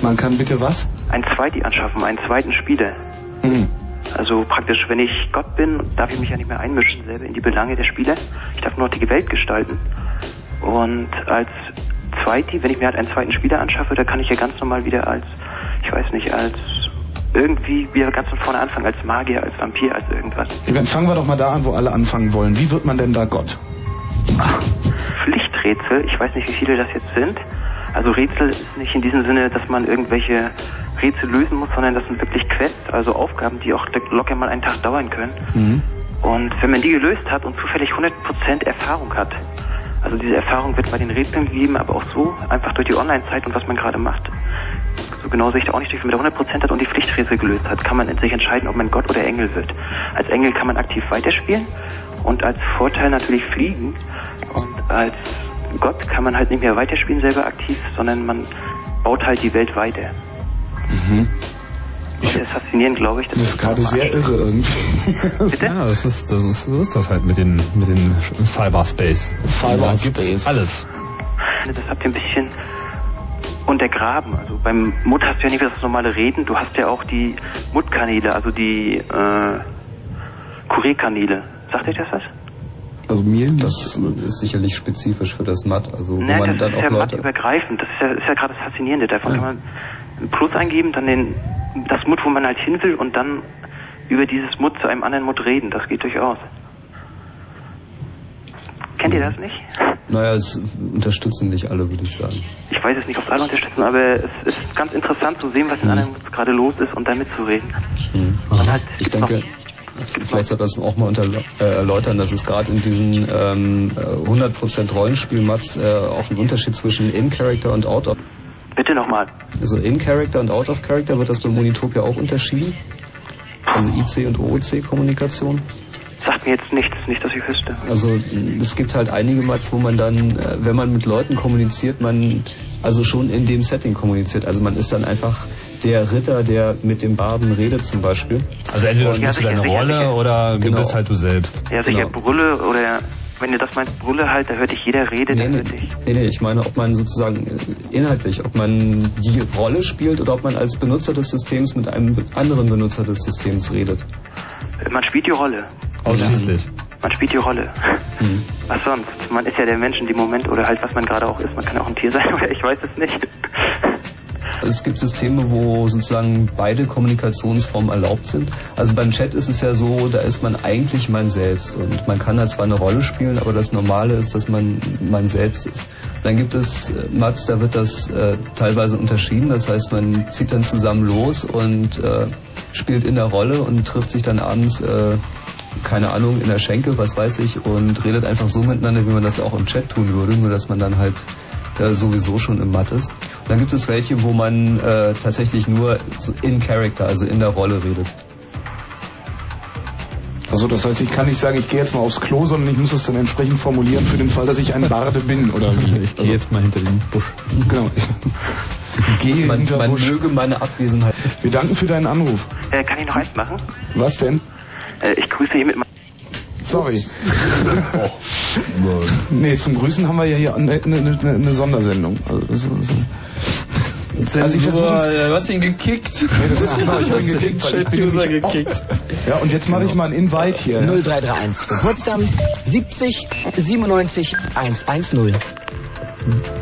man kann bitte was? Ein Zweiti anschaffen, einen zweiten Spieler. Mhm. Also praktisch, wenn ich Gott bin, darf ich mich ja nicht mehr einmischen selber in die Belange der Spieler. Ich darf nur noch die Welt gestalten. Und als Zweiti, wenn ich mir halt einen zweiten Spieler anschaffe, da kann ich ja ganz normal wieder als, ich weiß nicht, als irgendwie wieder ganz von vorne anfangen, als Magier, als Vampir, als irgendwas. Dann fangen wir doch mal da an, wo alle anfangen wollen. Wie wird man denn da Gott? Pflichträtsel, ich weiß nicht, wie viele das jetzt sind. Also Rätsel ist nicht in diesem Sinne, dass man irgendwelche Rätsel lösen muss, sondern das sind wirklich Quests, also Aufgaben, die auch locker mal einen Tag dauern können. Mhm. Und wenn man die gelöst hat und zufällig 100% Erfahrung hat, also diese Erfahrung wird bei den Rätseln gegeben, aber auch so, einfach durch die Online-Zeit und was man gerade macht. So genau sehe ich da auch nicht durch. Wenn man da 100% hat und die Pflichträtsel gelöst hat, kann man sich entscheiden, ob man Gott oder Engel wird. Als Engel kann man aktiv weiterspielen und als Vorteil natürlich fliegen. Und als Gott kann man halt nicht mehr weiterspielen selber aktiv, sondern man baut halt die Welt weiter. Mhm. Ich sehr faszinierend, glaube ich. Das ist gerade sehr irre irgendwie. Ja, das ist, das ist, so ist das halt mit den, mit den Cyberspace. Da gibt's Cyberspace. alles. Das habt ihr ein bisschen untergraben. Also beim Mut hast du ja nicht das normale Reden, du hast ja auch die Mut-Kanäle, also die äh, Kurierkanäle. Sagt euch das was? Also mir Das ist sicherlich spezifisch für das Matt, also wo Nein, man das dann ist auch ja Leute... mattübergreifend. Das ist ja, ist ja gerade das Faszinierende. Davon kann man ein Plus eingeben, dann den, das Mut, wo man halt hin will und dann über dieses Mut zu einem anderen Mut reden. Das geht durchaus. Kennt ihr das nicht? Naja, es unterstützen nicht alle, würde ich sagen. Ich weiß es nicht, ob es alle unterstützen, aber es ist ganz interessant zu sehen, was in anderen Moods gerade los ist und da mitzureden. Und halt Ich denke, vielleicht sollte das auch mal unter, äh, erläutern, dass es gerade in diesen ähm, äh, 100% Rollenspiel-Mats äh, auch einen Unterschied zwischen In-Character und Out of... Bitte nochmal. Also In-Character und Out of Character wird das bei Monitopia auch unterschieden? Also IC und OOC-Kommunikation? Sagt mir jetzt nichts, nicht, dass ich wüsste. Also es gibt halt einige Mats, wo man dann, äh, wenn man mit Leuten kommuniziert, man also schon in dem Setting kommuniziert. Also man ist dann einfach der Ritter, der mit dem Barden redet zum Beispiel. Also entweder spielst du deine sicher, Rolle sicher. oder du Genau. bist halt du selbst. Ja, sicher, Genau. Brülle oder, wenn du das meinst, Brülle halt, da hört dich jeder rede, Nee, dann nee, hört dich. nee, nee, ich meine, ob man sozusagen äh, inhaltlich, ob man die Rolle spielt oder ob man als Benutzer des Systems mit einem anderen Benutzer des Systems redet. Man spielt die Rolle. Ausschließlich. Man spielt die Rolle. Hm. Was sonst? Man ist ja der Mensch in dem Moment oder halt, was man gerade auch ist. Man kann auch ein Tier sein oder ich weiß es nicht. Also es gibt Systeme, wo sozusagen beide Kommunikationsformen erlaubt sind. Also beim Chat ist es ja so, da ist man eigentlich man selbst und man kann da zwar eine Rolle spielen, aber das Normale ist, dass man man selbst ist. Dann gibt es äh, Mats, da wird das äh, teilweise unterschieden. Das heißt, man zieht dann zusammen los und äh, spielt in der Rolle und trifft sich dann abends, äh, keine Ahnung, in der Schenke, was weiß ich, und redet einfach so miteinander, wie man das auch im Chat tun würde, nur dass man dann halt äh, sowieso schon im Matt ist. Und dann gibt es welche, wo man äh, tatsächlich nur so in Character, also in der Rolle redet. Also das heißt, ich kann nicht sagen, ich gehe jetzt mal aufs Klo, sondern ich muss es dann entsprechend formulieren für den Fall, dass ich ein Barde bin oder wie. Ich gehe jetzt mal hinter den Busch. Genau. Gehe Man, hinter man Busch. möge meine Abwesenheit. Wir danken für deinen Anruf. Äh, kann ich noch eins machen? Was denn? Äh, ich grüße hier mit meinem... Sorry. nee, zum Grüßen haben wir ja hier eine, eine, eine, Sondersendung. Also, das ist, also ich versuche es. du hast ihn gekickt. Nee, das ist ich Du bin gekickt, Chat-User gekickt. Ja, und jetzt mache ich mal ein Invite hier. 0331 für Potsdam 70 97 110.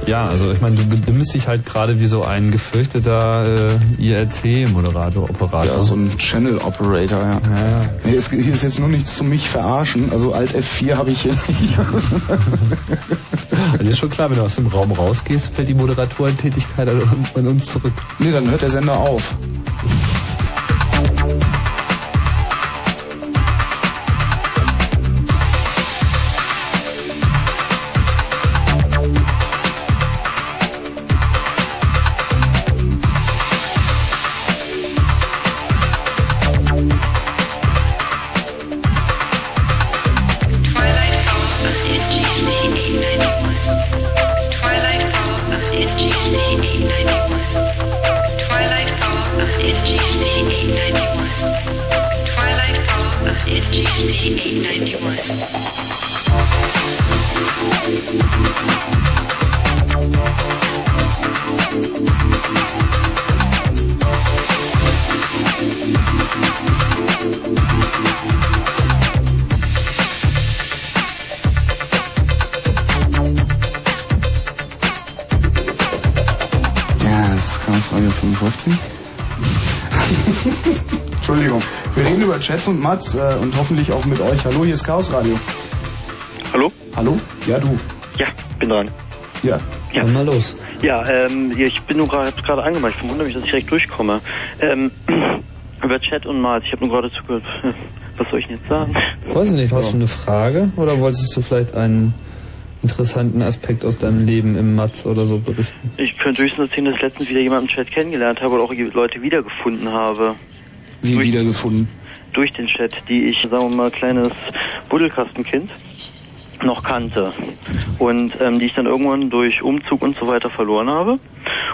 Ja, also ich meine, du benimmst dich halt gerade wie so ein gefürchteter äh, IRC-Moderator, Operator. Ja, so ein Channel Operator, ja. ja. Nee, es, hier ist jetzt nur nichts zum mich verarschen. Also Alt F4 habe ich hier nicht. Also ist schon klar, wenn du aus dem Raum rausgehst, fällt die Moderatorentätigkeit an, uns zurück. nee, dann hört der Sender auf. Ja, Chats und Mats äh, und hoffentlich auch mit euch. Hallo, hier ist Chaos Radio. Hallo? Hallo? Ja, du. Ja, bin dran. Ja. Ja. mal los. Ja, ähm, ich bin nur gerade hab's gerade angemacht. Ich wundere mich, dass ich direkt durchkomme. Ähm, über Chat und Mals. Ich habe nur gerade zugehört. Was soll ich denn jetzt sagen? Weiß ich nicht, hast du eine Frage oder wolltest du vielleicht einen interessanten Aspekt aus deinem Leben im Matz oder so berichten? Ich könnte höchstens erzählen, dass ich letztens wieder jemanden im Chat kennengelernt habe oder auch Leute wiedergefunden habe. Wie wiedergefunden? Durch den Chat, die ich, sagen wir mal, kleines Buddelkastenkind. noch kannte und ähm, die ich dann irgendwann durch Umzug und so weiter verloren habe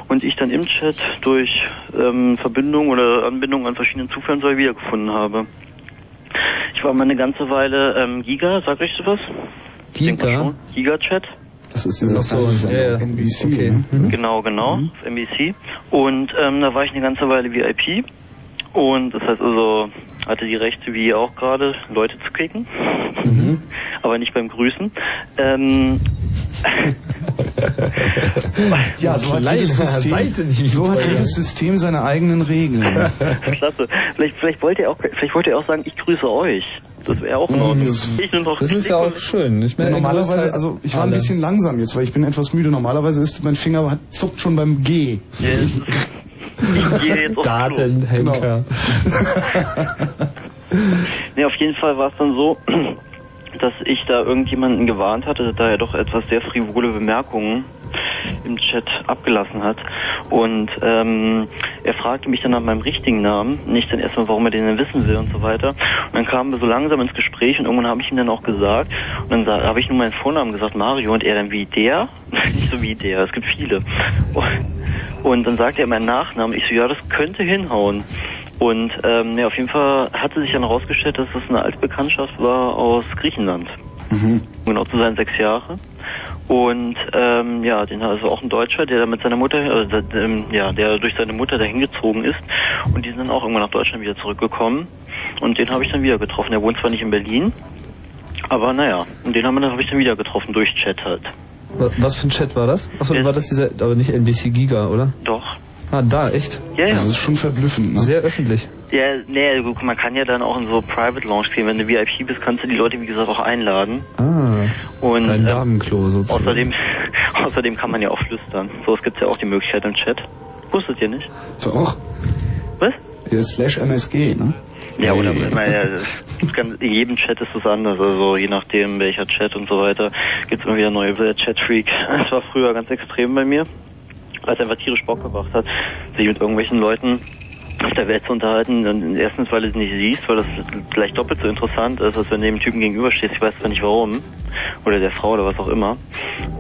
und ich dann im Chat durch ähm, Verbindung oder Anbindung an verschiedenen Zufällen so wiedergefunden habe. Ich war mal eine ganze Weile ähm, Giga, sagt euch sowas? Giga? Giga-Chat. Das ist dieser so, Fernsehsender, ja. NBC. Okay. Ne? Genau, genau, auf NBC. Und ähm, da war ich eine ganze Weile VIP. Und das heißt also, hatte die Rechte wie ihr auch gerade, Leute zu kicken. Aber nicht beim Grüßen. Ähm, Ja, so hat, jedes System, so hat jedes System seine eigenen Regeln. klasse. Vielleicht, vielleicht wollt ihr auch, vielleicht wollt ihr auch sagen, ich grüße euch. Das wäre auch in Ordnung. Noch Das ist ja auch schön. Ich meine, Normalerweise, also ich war ein bisschen langsam jetzt, weil ich bin etwas müde. Normalerweise ist mein Finger hat, zuckt schon beim G. Ich Datenhenker. Nee, auf jeden Fall war es dann so, dass ich da irgendjemanden gewarnt hatte, da er doch etwas sehr frivole Bemerkungen im Chat abgelassen hat. Und ähm, er fragte mich dann nach meinem richtigen Namen, nicht dann erstmal, warum er den denn wissen will und so weiter. Und dann kamen wir so langsam ins Gespräch und irgendwann habe ich ihm dann auch gesagt, und dann habe ich nur meinen Vornamen gesagt, Mario, und er dann wie der? nicht so wie der, es gibt viele. Und, und dann sagte er meinen Nachnamen, ich so, ja, das könnte hinhauen. Und ähm, ja, auf jeden Fall hatte sich dann herausgestellt, dass das eine alte Bekanntschaft war aus Griechenland. Um genau zu sein, sechs Jahre. Und ähm, ja, den also auch ein Deutscher, der da mit seiner Mutter, der, ähm, ja, der durch seine Mutter dahin gezogen ist. Und die sind dann auch irgendwann nach Deutschland wieder zurückgekommen. Und den habe ich dann wieder getroffen. Er wohnt zwar nicht in Berlin, aber naja, und den habe ich dann wieder getroffen durch Chat halt. Wa- Was für ein Chat war das? Achso, war das dieser, aber nicht NBC Giga, oder? Doch. Ah, da, echt? Ja, ja. Das ist schon verblüffend. Ne? Sehr öffentlich. Ja, nee, guck, man kann ja dann auch in so Private Lounge gehen. Wenn du VIP bist, kannst du die Leute, wie gesagt, auch einladen. Ah. Und Dein äh, Damenklo sozusagen. außerdem, außerdem kann man ja auch flüstern. So, es gibt ja auch die Möglichkeit im Chat. Wusstet ihr nicht? Doch. Was? Der Slash MSG, ne? Ja, oder Nee. meine, in jedem Chat ist es anders. Also je nachdem welcher Chat und so weiter, gibt es immer wieder neue Chat-Freak. Das war früher ganz extrem bei mir, weil es einfach tierisch Bock gemacht hat, sich mit irgendwelchen Leuten auf der Welt zu unterhalten. Und erstens, weil du es nicht siehst, weil das gleich doppelt so interessant ist, als wenn du dem Typen gegenüberstehst. Ich weiß zwar nicht warum. Oder der Frau oder was auch immer.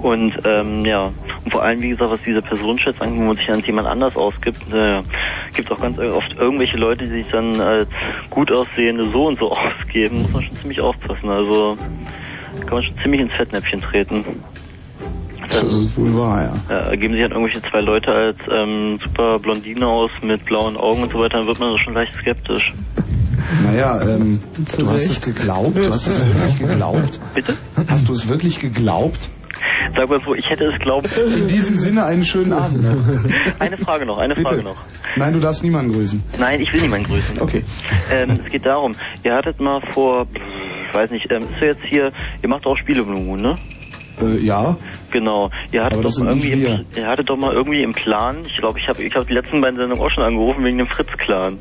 Und ähm, ja, und vor allem, wie gesagt, was diese Personenchats angeht, wo man sich an jemand anders ausgibt, äh, gibt auch ganz oft irgendwelche Leute, die sich dann als gut aussehende so und so ausgeben. Muss man schon ziemlich aufpassen. Also kann man schon ziemlich ins Fettnäpfchen treten. Das ist wohl wahr, ja. Ja, geben sich halt irgendwelche zwei Leute als ähm, super Blondine aus mit blauen Augen und so weiter, dann wird man schon leicht skeptisch. Naja, ähm, du hast es geglaubt? Du hast es wirklich geglaubt? Bitte? Hast du es wirklich geglaubt? Sag mal so, ich hätte es glauben. In diesem Sinne einen schönen Abend. Ne? Eine Frage noch, eine Frage Bitte. noch. Nein, du darfst niemanden grüßen. Nein, ich will niemanden grüßen. Okay. Ähm, es geht darum, ihr hattet mal vor, ich weiß nicht, ähm, ist ja jetzt hier, ihr macht auch Spiele Blue Moon, ne? Äh, ja. Genau. Ihr hattet, doch irgendwie im, ihr hattet doch mal irgendwie im Plan, ich glaube, ich habe ich hab die letzten beiden Sendungen auch schon angerufen wegen dem Fritz-Clan.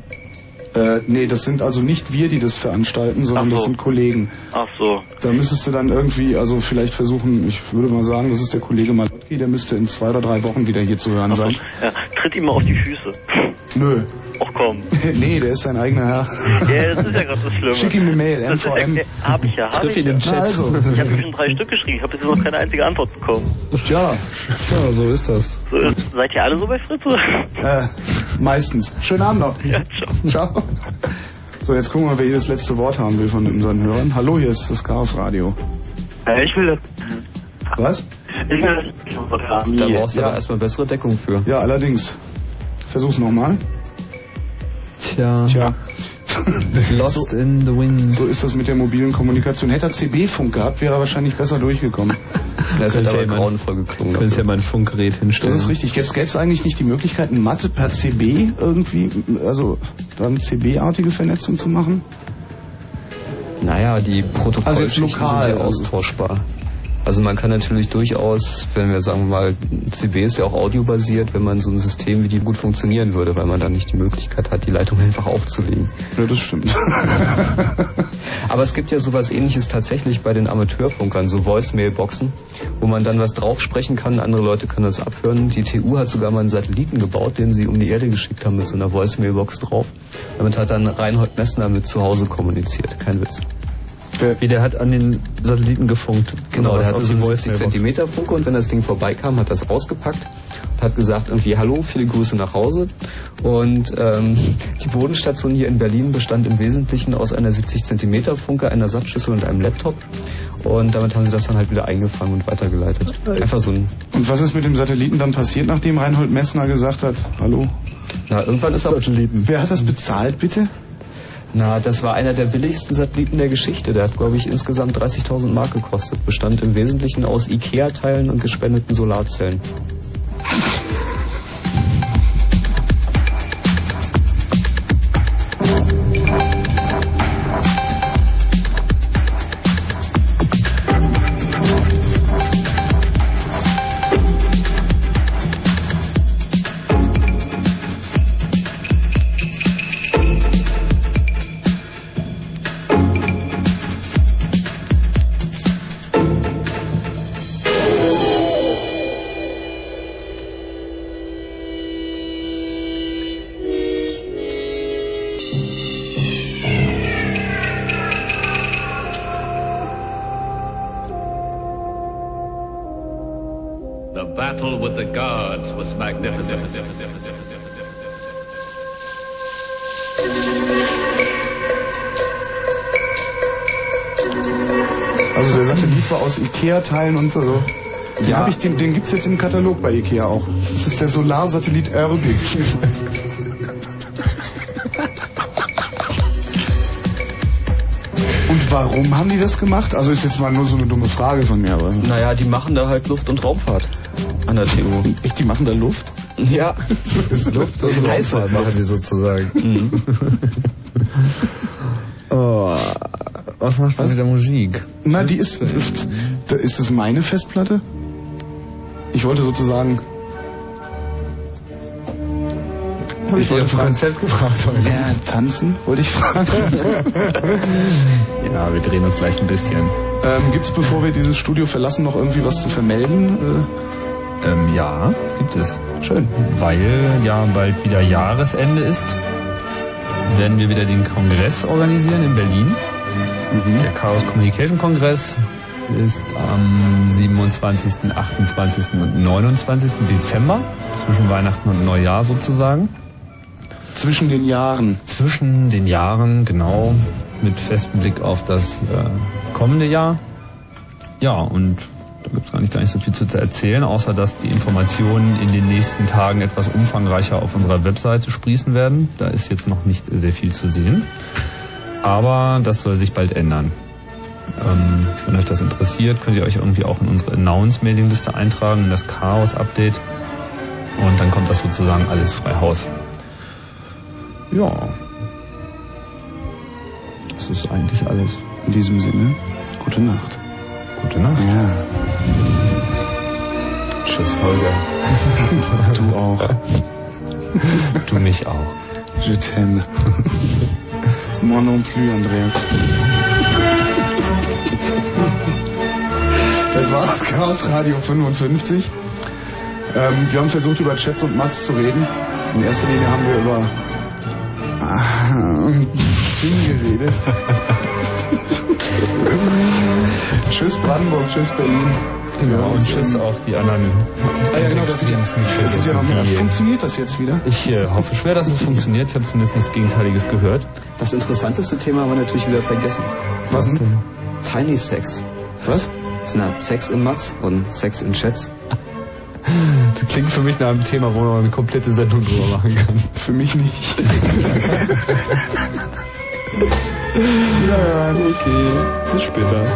Äh, nee, das sind also nicht wir, die das veranstalten, sondern so. das sind Kollegen. Ach so. Da müsstest du dann irgendwie, also vielleicht versuchen, ich würde mal sagen, das ist der Kollege Malotki, der müsste in zwei oder drei Wochen wieder hier zu hören Ach sein. Ja, tritt ihm mal auf die Füße. Nö. Ach komm. nee, der ist sein eigener Herr. Ja, das ist ja gerade das Schlimme. Schick ihm eine Mail, Das ist MVM. Ja, hab ich ja, hab Triff ich ihn ja. im Chat. Also. Ich habe schon drei Stück geschrieben, ich habe jetzt noch keine einzige Antwort bekommen. Tja. Ja, so ist das. So, seid ihr alle so bei Fritz? oder? Äh, meistens. Schönen Abend noch. Ja, ciao. Ciao. So, jetzt gucken wir mal, wer hier das letzte Wort haben will von unseren Hörern. Hallo, hier ist das Chaos Radio. ich will das. Was? Ich will das. Da brauchst du aber erstmal bessere Deckung für. Ja, allerdings. Versuch's nochmal. Tja. Tja. Lost in the Wind. So ist das mit der mobilen Kommunikation. Hätte er CB-Funk gehabt, wäre er wahrscheinlich besser durchgekommen. Das ja aber mein- grauenvoll geklungen. Könntest ja mal ein Funkgerät hinstellen. Das ist richtig. Gäbe es eigentlich nicht die Möglichkeit, ein Mathe per CB irgendwie, also dann CB-artige Vernetzung zu machen? Naja, die Also Protokollschichten jetzt lokal, sind ja also- austauschbar. Also man kann natürlich durchaus, wenn wir sagen wir mal, CB ist ja auch audiobasiert, wenn man so ein System wie die gut funktionieren würde, weil man dann nicht die Möglichkeit hat, die Leitung einfach aufzulegen. Ja, das stimmt. Aber es gibt ja sowas ähnliches tatsächlich bei den Amateurfunkern, so Voicemail-Boxen, wo man dann was drauf sprechen kann, andere Leute können das abhören. Die TU hat sogar mal einen Satelliten gebaut, den sie um die Erde geschickt haben mit so einer Voicemail-Box drauf. Damit hat dann Reinhold Messner mit zu Hause kommuniziert. Kein Witz. Wie der hat an den Satelliten gefunkt. Genau, der das hatte so einen Voice 70 Zentimeter Funke und wenn das Ding vorbeikam, hat das ausgepackt und hat gesagt irgendwie Hallo, viele Grüße nach Hause. Und ähm, die Bodenstation hier in Berlin bestand im Wesentlichen aus einer 70 Zentimeter Funke, einer Satzschüssel und einem Laptop. Und damit haben sie das dann halt wieder eingefangen und weitergeleitet. Einfach so ein. Und was ist mit dem Satelliten dann passiert, nachdem Reinhold Messner gesagt hat, hallo? Na, irgendwann ist er. Satelliten. Wer hat das bezahlt, bitte? Na, das war einer der billigsten Satelliten der Geschichte. Der hat, glaube ich, insgesamt 30.000 Mark gekostet. Bestand im Wesentlichen aus Ikea-Teilen und gespendeten Solarzellen. Ikea-Teilen und so. Den, Ja. ich, den, den gibt's jetzt im Katalog bei Ikea auch. Das ist der Solarsatellit Orbit. Und warum haben die das gemacht? Also ist jetzt mal nur so eine dumme Frage von mir, aber. Naja, die machen da halt Luft- und Raumfahrt an der TU. Echt, die machen da Luft? Ja. Luft und Raumfahrt machen die sozusagen. Mhm. oh, was macht man mit der Musik? Na, die ist. Ist, da- ist das meine Festplatte? Ich wollte sozusagen. Hab ich auf ein Konzept gefragt heute. Ja, tanzen, wollte ich fragen. Ja, wir drehen uns gleich ein bisschen. ähm, gibt's, bevor wir dieses Studio verlassen, noch irgendwie was zu vermelden? Ähm, ja, gibt es. Schön. Weil ja bald wieder Jahresende ist, werden wir wieder den Kongress organisieren in Berlin. Der Chaos Communication Kongress ist am 27., 28. und 29. Dezember, zwischen Weihnachten und Neujahr sozusagen. Zwischen den Jahren. Zwischen den Jahren, genau, mit festem Blick auf das äh, kommende Jahr. Ja, und da gibt es gar nicht, gar nicht so viel zu erzählen, außer dass die Informationen in den nächsten Tagen etwas umfangreicher auf unserer Webseite sprießen werden. Da ist jetzt noch nicht sehr viel zu sehen. Aber das soll sich bald ändern. Ähm, wenn euch das interessiert, könnt ihr euch irgendwie auch in unsere Announce-Mailing-Liste eintragen, in das Chaos-Update. Und dann kommt das sozusagen alles frei Haus. Ja. Das ist eigentlich alles. In diesem Sinne, gute Nacht. Gute Nacht. Ja. Tschüss, Holger. Du auch. Du mich auch. Je t'aime. Moi non plus, Andreas. Das war das Chaos Radio 55. Ähm, wir haben versucht, über Chats und Mats zu reden. In erster Linie haben wir über ah, Film geredet. tschüss Brandenburg, tschüss Berlin. Genau, und tschüss auch die anderen. Ah ja, genau, das, nicht das sind ja noch mehr. Funktioniert das jetzt wieder? Ich äh, hoffe schwer, dass es funktioniert. Ich habe zumindest nichts Gegenteiliges gehört. Das interessanteste Thema haben wir natürlich wieder vergessen. Was denn? Tiny Sex. Was? Es eine Art halt Sex in Mats und Sex in Chats. Das klingt für mich nach einem Thema, wo man eine komplette Sendung drüber machen kann. Für mich nicht. ja, okay. Bis später.